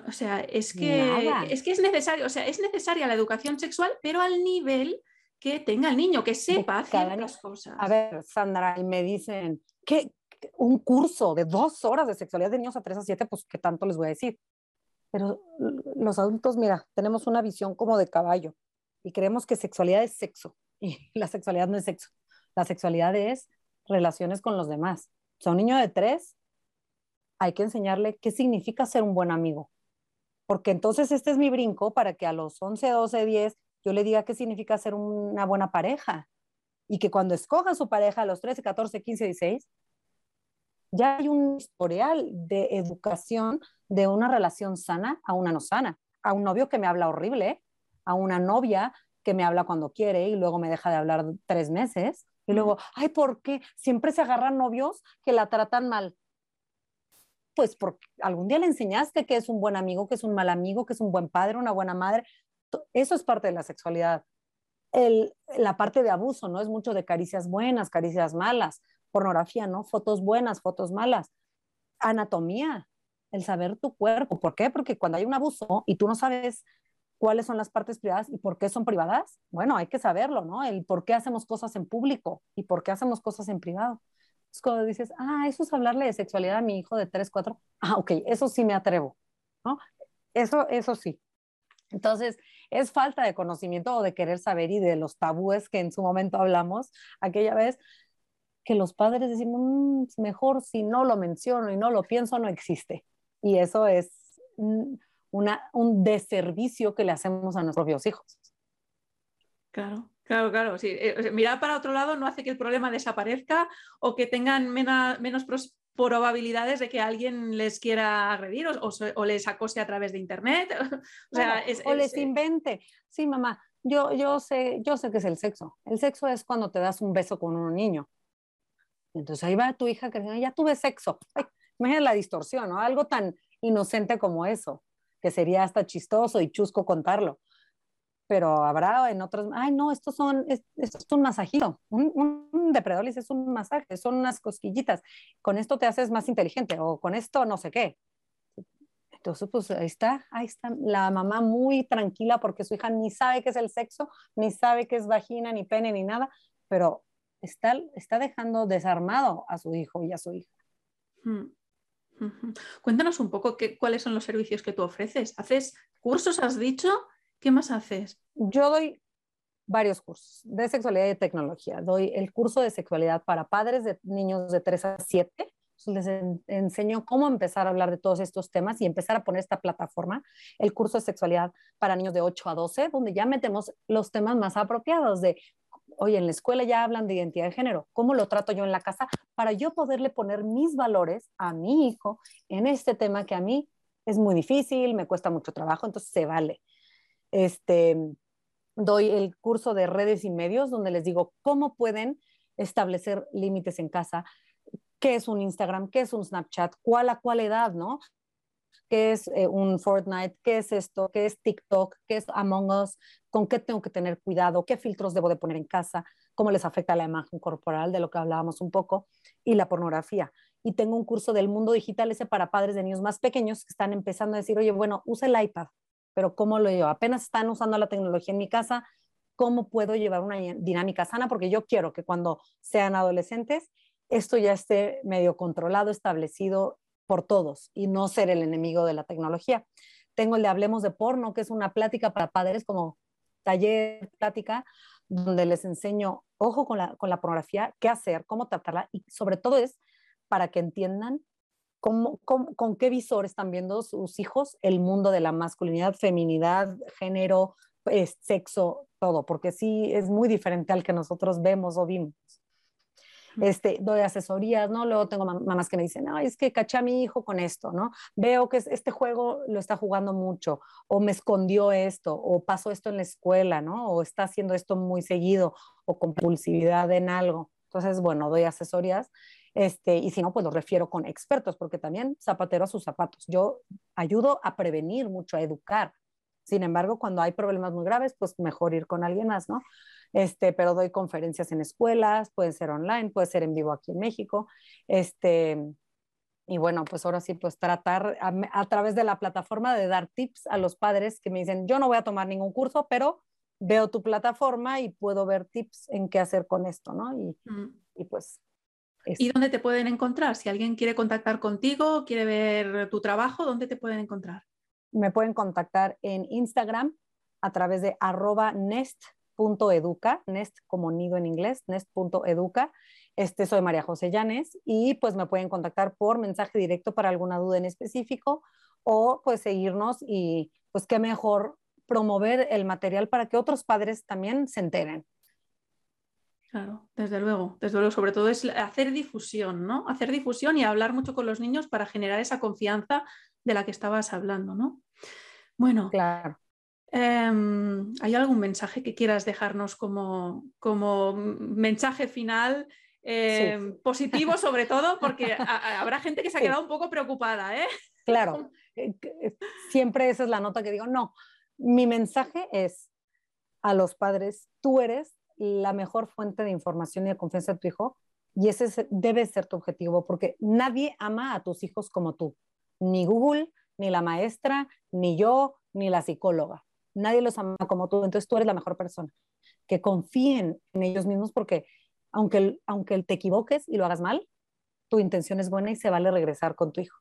o sea, es que, es que es necesario, o sea, es necesaria la educación sexual, pero al nivel que tenga el niño, que sepa ciertas cosas. A ver, Sandra, y me dicen, ¿qué, un curso de dos horas de sexualidad de niños a tres a siete, pues qué tanto les voy a decir. Pero los adultos, mira, tenemos una visión como de caballo. Y creemos que sexualidad es sexo y la sexualidad no es sexo. La sexualidad es relaciones con los demás. O sea, un niño de tres, hay que enseñarle qué significa ser un buen amigo. Porque entonces este es mi brinco para que a los 11, 12, 10 yo le diga qué significa ser una buena pareja. Y que cuando escoja su pareja a los 13, 14, 15, 16, ya hay un historial de educación de una relación sana a una no sana. A un novio que me habla horrible, a una novia que me habla cuando quiere y luego me deja de hablar tres meses. Y luego, ay, ¿por qué? Siempre se agarran novios que la tratan mal. Pues porque algún día le enseñaste que es un buen amigo, que es un mal amigo, que es un buen padre, una buena madre. Eso es parte de la sexualidad. El, la parte de abuso, ¿no? Es mucho de caricias buenas, caricias malas, pornografía, ¿no? Fotos buenas, fotos malas. Anatomía, el saber tu cuerpo. ¿Por qué? Porque cuando hay un abuso y tú no sabes cuáles son las partes privadas y por qué son privadas, bueno, hay que saberlo, ¿no? El por qué hacemos cosas en público y por qué hacemos cosas en privado. Es cuando dices, ah, eso es hablarle de sexualidad a mi hijo de 3, 4, ah, ok, eso sí me atrevo, ¿no? Eso, eso sí. Entonces, es falta de conocimiento o de querer saber y de los tabúes que en su momento hablamos aquella vez, que los padres decimos, mm, mejor si no lo menciono y no lo pienso, no existe. Y eso es un deservicio que le hacemos a nuestros propios hijos. Claro, claro, claro. Sí. Eh, mirar para otro lado no hace que el problema desaparezca o que tengan menos probabilidades de que alguien les quiera agredir o, les acose a través de internet. o, les invente. Sí, mamá, yo, yo, sé, yo sé que es el sexo. El sexo es cuando te das un beso con un niño. Entonces ahí va tu hija que ya tuve sexo. imagina la distorsión, ¿no? Algo tan inocente como eso que sería hasta chistoso y chusco contarlo. Pero habrá en otros, ay, no, estos son, esto es un masajito, un, un depredador es un masaje, son unas cosquillitas. Con esto te haces más inteligente o con esto no sé qué. Entonces, pues ahí está, ahí está la mamá muy tranquila porque su hija ni sabe qué es el sexo, ni sabe qué es vagina, ni pene, ni nada, pero está, está dejando desarmado a su hijo y a su hija. Hmm. Cuéntanos un poco qué, cuáles son los servicios que tú ofreces. ¿Haces cursos, has dicho? ¿Qué más haces? Yo doy varios cursos de sexualidad y tecnología. Doy el curso de sexualidad para padres de niños de 3 a 7. Les enseño cómo empezar a hablar de todos estos temas y empezar a poner esta plataforma, el curso de sexualidad para niños de 8 a 12, donde ya metemos los temas más apropiados de oye, en la escuela ya hablan de identidad de género, ¿cómo lo trato yo en la casa para yo poderle poner mis valores a mi hijo en este tema que a mí es muy difícil, me cuesta mucho trabajo, entonces se vale. Este, doy el curso de redes y medios donde les digo cómo pueden establecer límites en casa, qué es un Instagram, qué es un Snapchat, cuál a cuál edad, ¿no? Qué es eh, un Fortnite, qué es esto, qué es TikTok, qué es Among Us, con qué tengo que tener cuidado, qué filtros debo de poner en casa, cómo les afecta la imagen corporal, de lo que hablábamos un poco, y la pornografía. Y tengo un curso del mundo digital ese para padres de niños más pequeños que están empezando a decir, oye, bueno, usa el iPad, pero ¿cómo lo llevo? Apenas están usando la tecnología en mi casa, ¿cómo puedo llevar una dinámica sana? Porque yo quiero que cuando sean adolescentes, esto ya esté medio controlado, establecido por todos y no ser el enemigo de la tecnología. Tengo el de Hablemos de Porno, que es una plática para padres como taller, plática, donde les enseño, ojo con la, con la pornografía, qué hacer, cómo tratarla y sobre todo es para que entiendan cómo, con qué visor están viendo sus hijos el mundo de la masculinidad, feminidad, género, pues, sexo, todo, porque sí es muy diferente al que nosotros vemos o vimos este, doy asesorías, ¿no? Luego tengo mamás que me dicen, ay, es que caché a mi hijo con esto, ¿no? Veo que este juego lo está jugando mucho, o me escondió esto, o pasó esto en la escuela, ¿no? O está haciendo esto muy seguido, o compulsividad en algo. Entonces, bueno, doy asesorías. Este, y si no, pues lo refiero con expertos, porque también zapatero a sus zapatos. Yo ayudo a prevenir mucho, a educar. Sin embargo, cuando hay problemas muy graves, pues mejor ir con alguien más, ¿no? Este, pero doy conferencias en escuelas, puede ser online, puede ser en vivo aquí en México. Este, y bueno, pues ahora sí, pues tratar a, través de la plataforma de dar tips a los padres que me dicen, yo no voy a tomar ningún curso, pero veo tu plataforma y puedo ver tips en qué hacer con esto, ¿no? Y, mm. y pues... ¿Y dónde te pueden encontrar? Si alguien quiere contactar contigo, quiere ver tu trabajo, ¿dónde te pueden encontrar? Me pueden contactar en Instagram, a través de arroba nest.educa, nest como nido en inglés, nest.educa. Este, soy María José Llanes y pues me pueden contactar por mensaje directo para alguna duda en específico o pues seguirnos y pues qué mejor promover el material para que otros padres también se enteren. Claro, desde luego, desde luego, sobre todo es hacer difusión, ¿no? Hacer difusión y hablar mucho con los niños para generar esa confianza de la que estabas hablando, ¿no? Bueno, claro. Em, ¿hay algún mensaje que quieras dejarnos como, como mensaje final? Em, positivo sobre todo, porque habrá gente que se ha quedado un poco preocupada, ¿eh? Claro, eh, eh, siempre esa es la nota que digo, no, mi mensaje es a los padres, tú eres la mejor fuente de información y de confianza de tu hijo y ese debe ser tu objetivo porque nadie ama a tus hijos como tú, ni Google, ni la maestra, ni yo, ni la psicóloga. Nadie los ama como tú, entonces tú eres la mejor persona. Que confíen en ellos mismos porque aunque, aunque te equivoques y lo hagas mal, tu intención es buena y se vale regresar con tu hijo.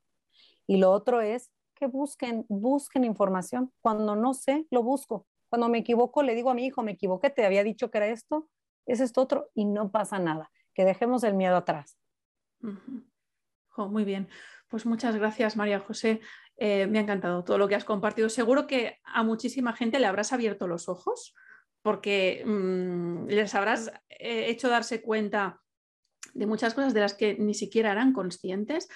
Y lo otro es que busquen, busquen información. Cuando no sé, lo busco. Cuando me equivoco, le digo a mi hijo, me equivoqué, te había dicho que era esto, es esto otro, y no pasa nada. Que dejemos el miedo atrás. muy bien. Pues muchas gracias, María José. Eh, me ha encantado todo lo que has compartido. Seguro que a muchísima gente le habrás abierto los ojos porque mm, les habrás eh, hecho darse cuenta de muchas cosas de las que ni siquiera eran conscientes.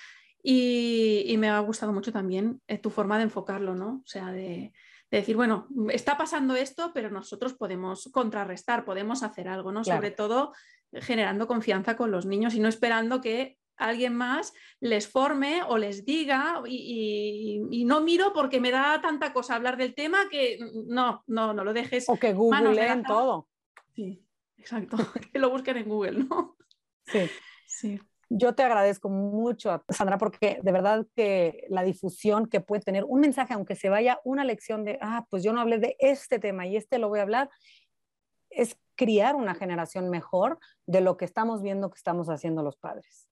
Y, me ha gustado mucho también eh, tu forma de enfocarlo, ¿no? O sea, de, de decir, bueno, está pasando esto, pero nosotros podemos contrarrestar, podemos hacer algo, ¿no? Sobre todo generando confianza con los niños y no esperando que alguien más les forme o les diga y, no miro porque me da tanta cosa hablar del tema que no, no, no lo dejes. O que googleen todo. Sí, exacto, que lo busquen en Google, ¿no? Sí. Sí. Yo te agradezco mucho, Sandra, porque de verdad que la difusión que puede tener un mensaje, aunque se vaya una lección de, ah, pues yo no hablé de este tema y este lo voy a hablar, es criar una generación mejor de lo que estamos viendo que estamos haciendo los padres.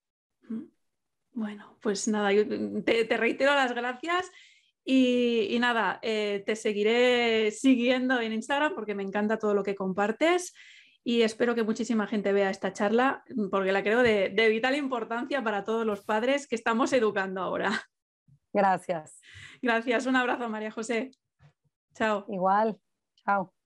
Bueno, pues nada, yo te, reitero las gracias y, nada, eh, te seguiré siguiendo en Instagram porque me encanta todo lo que compartes y espero que muchísima gente vea esta charla porque la creo de, vital importancia para todos los padres que estamos educando ahora. Gracias. Gracias, un abrazo María José. Chao. Igual, chao.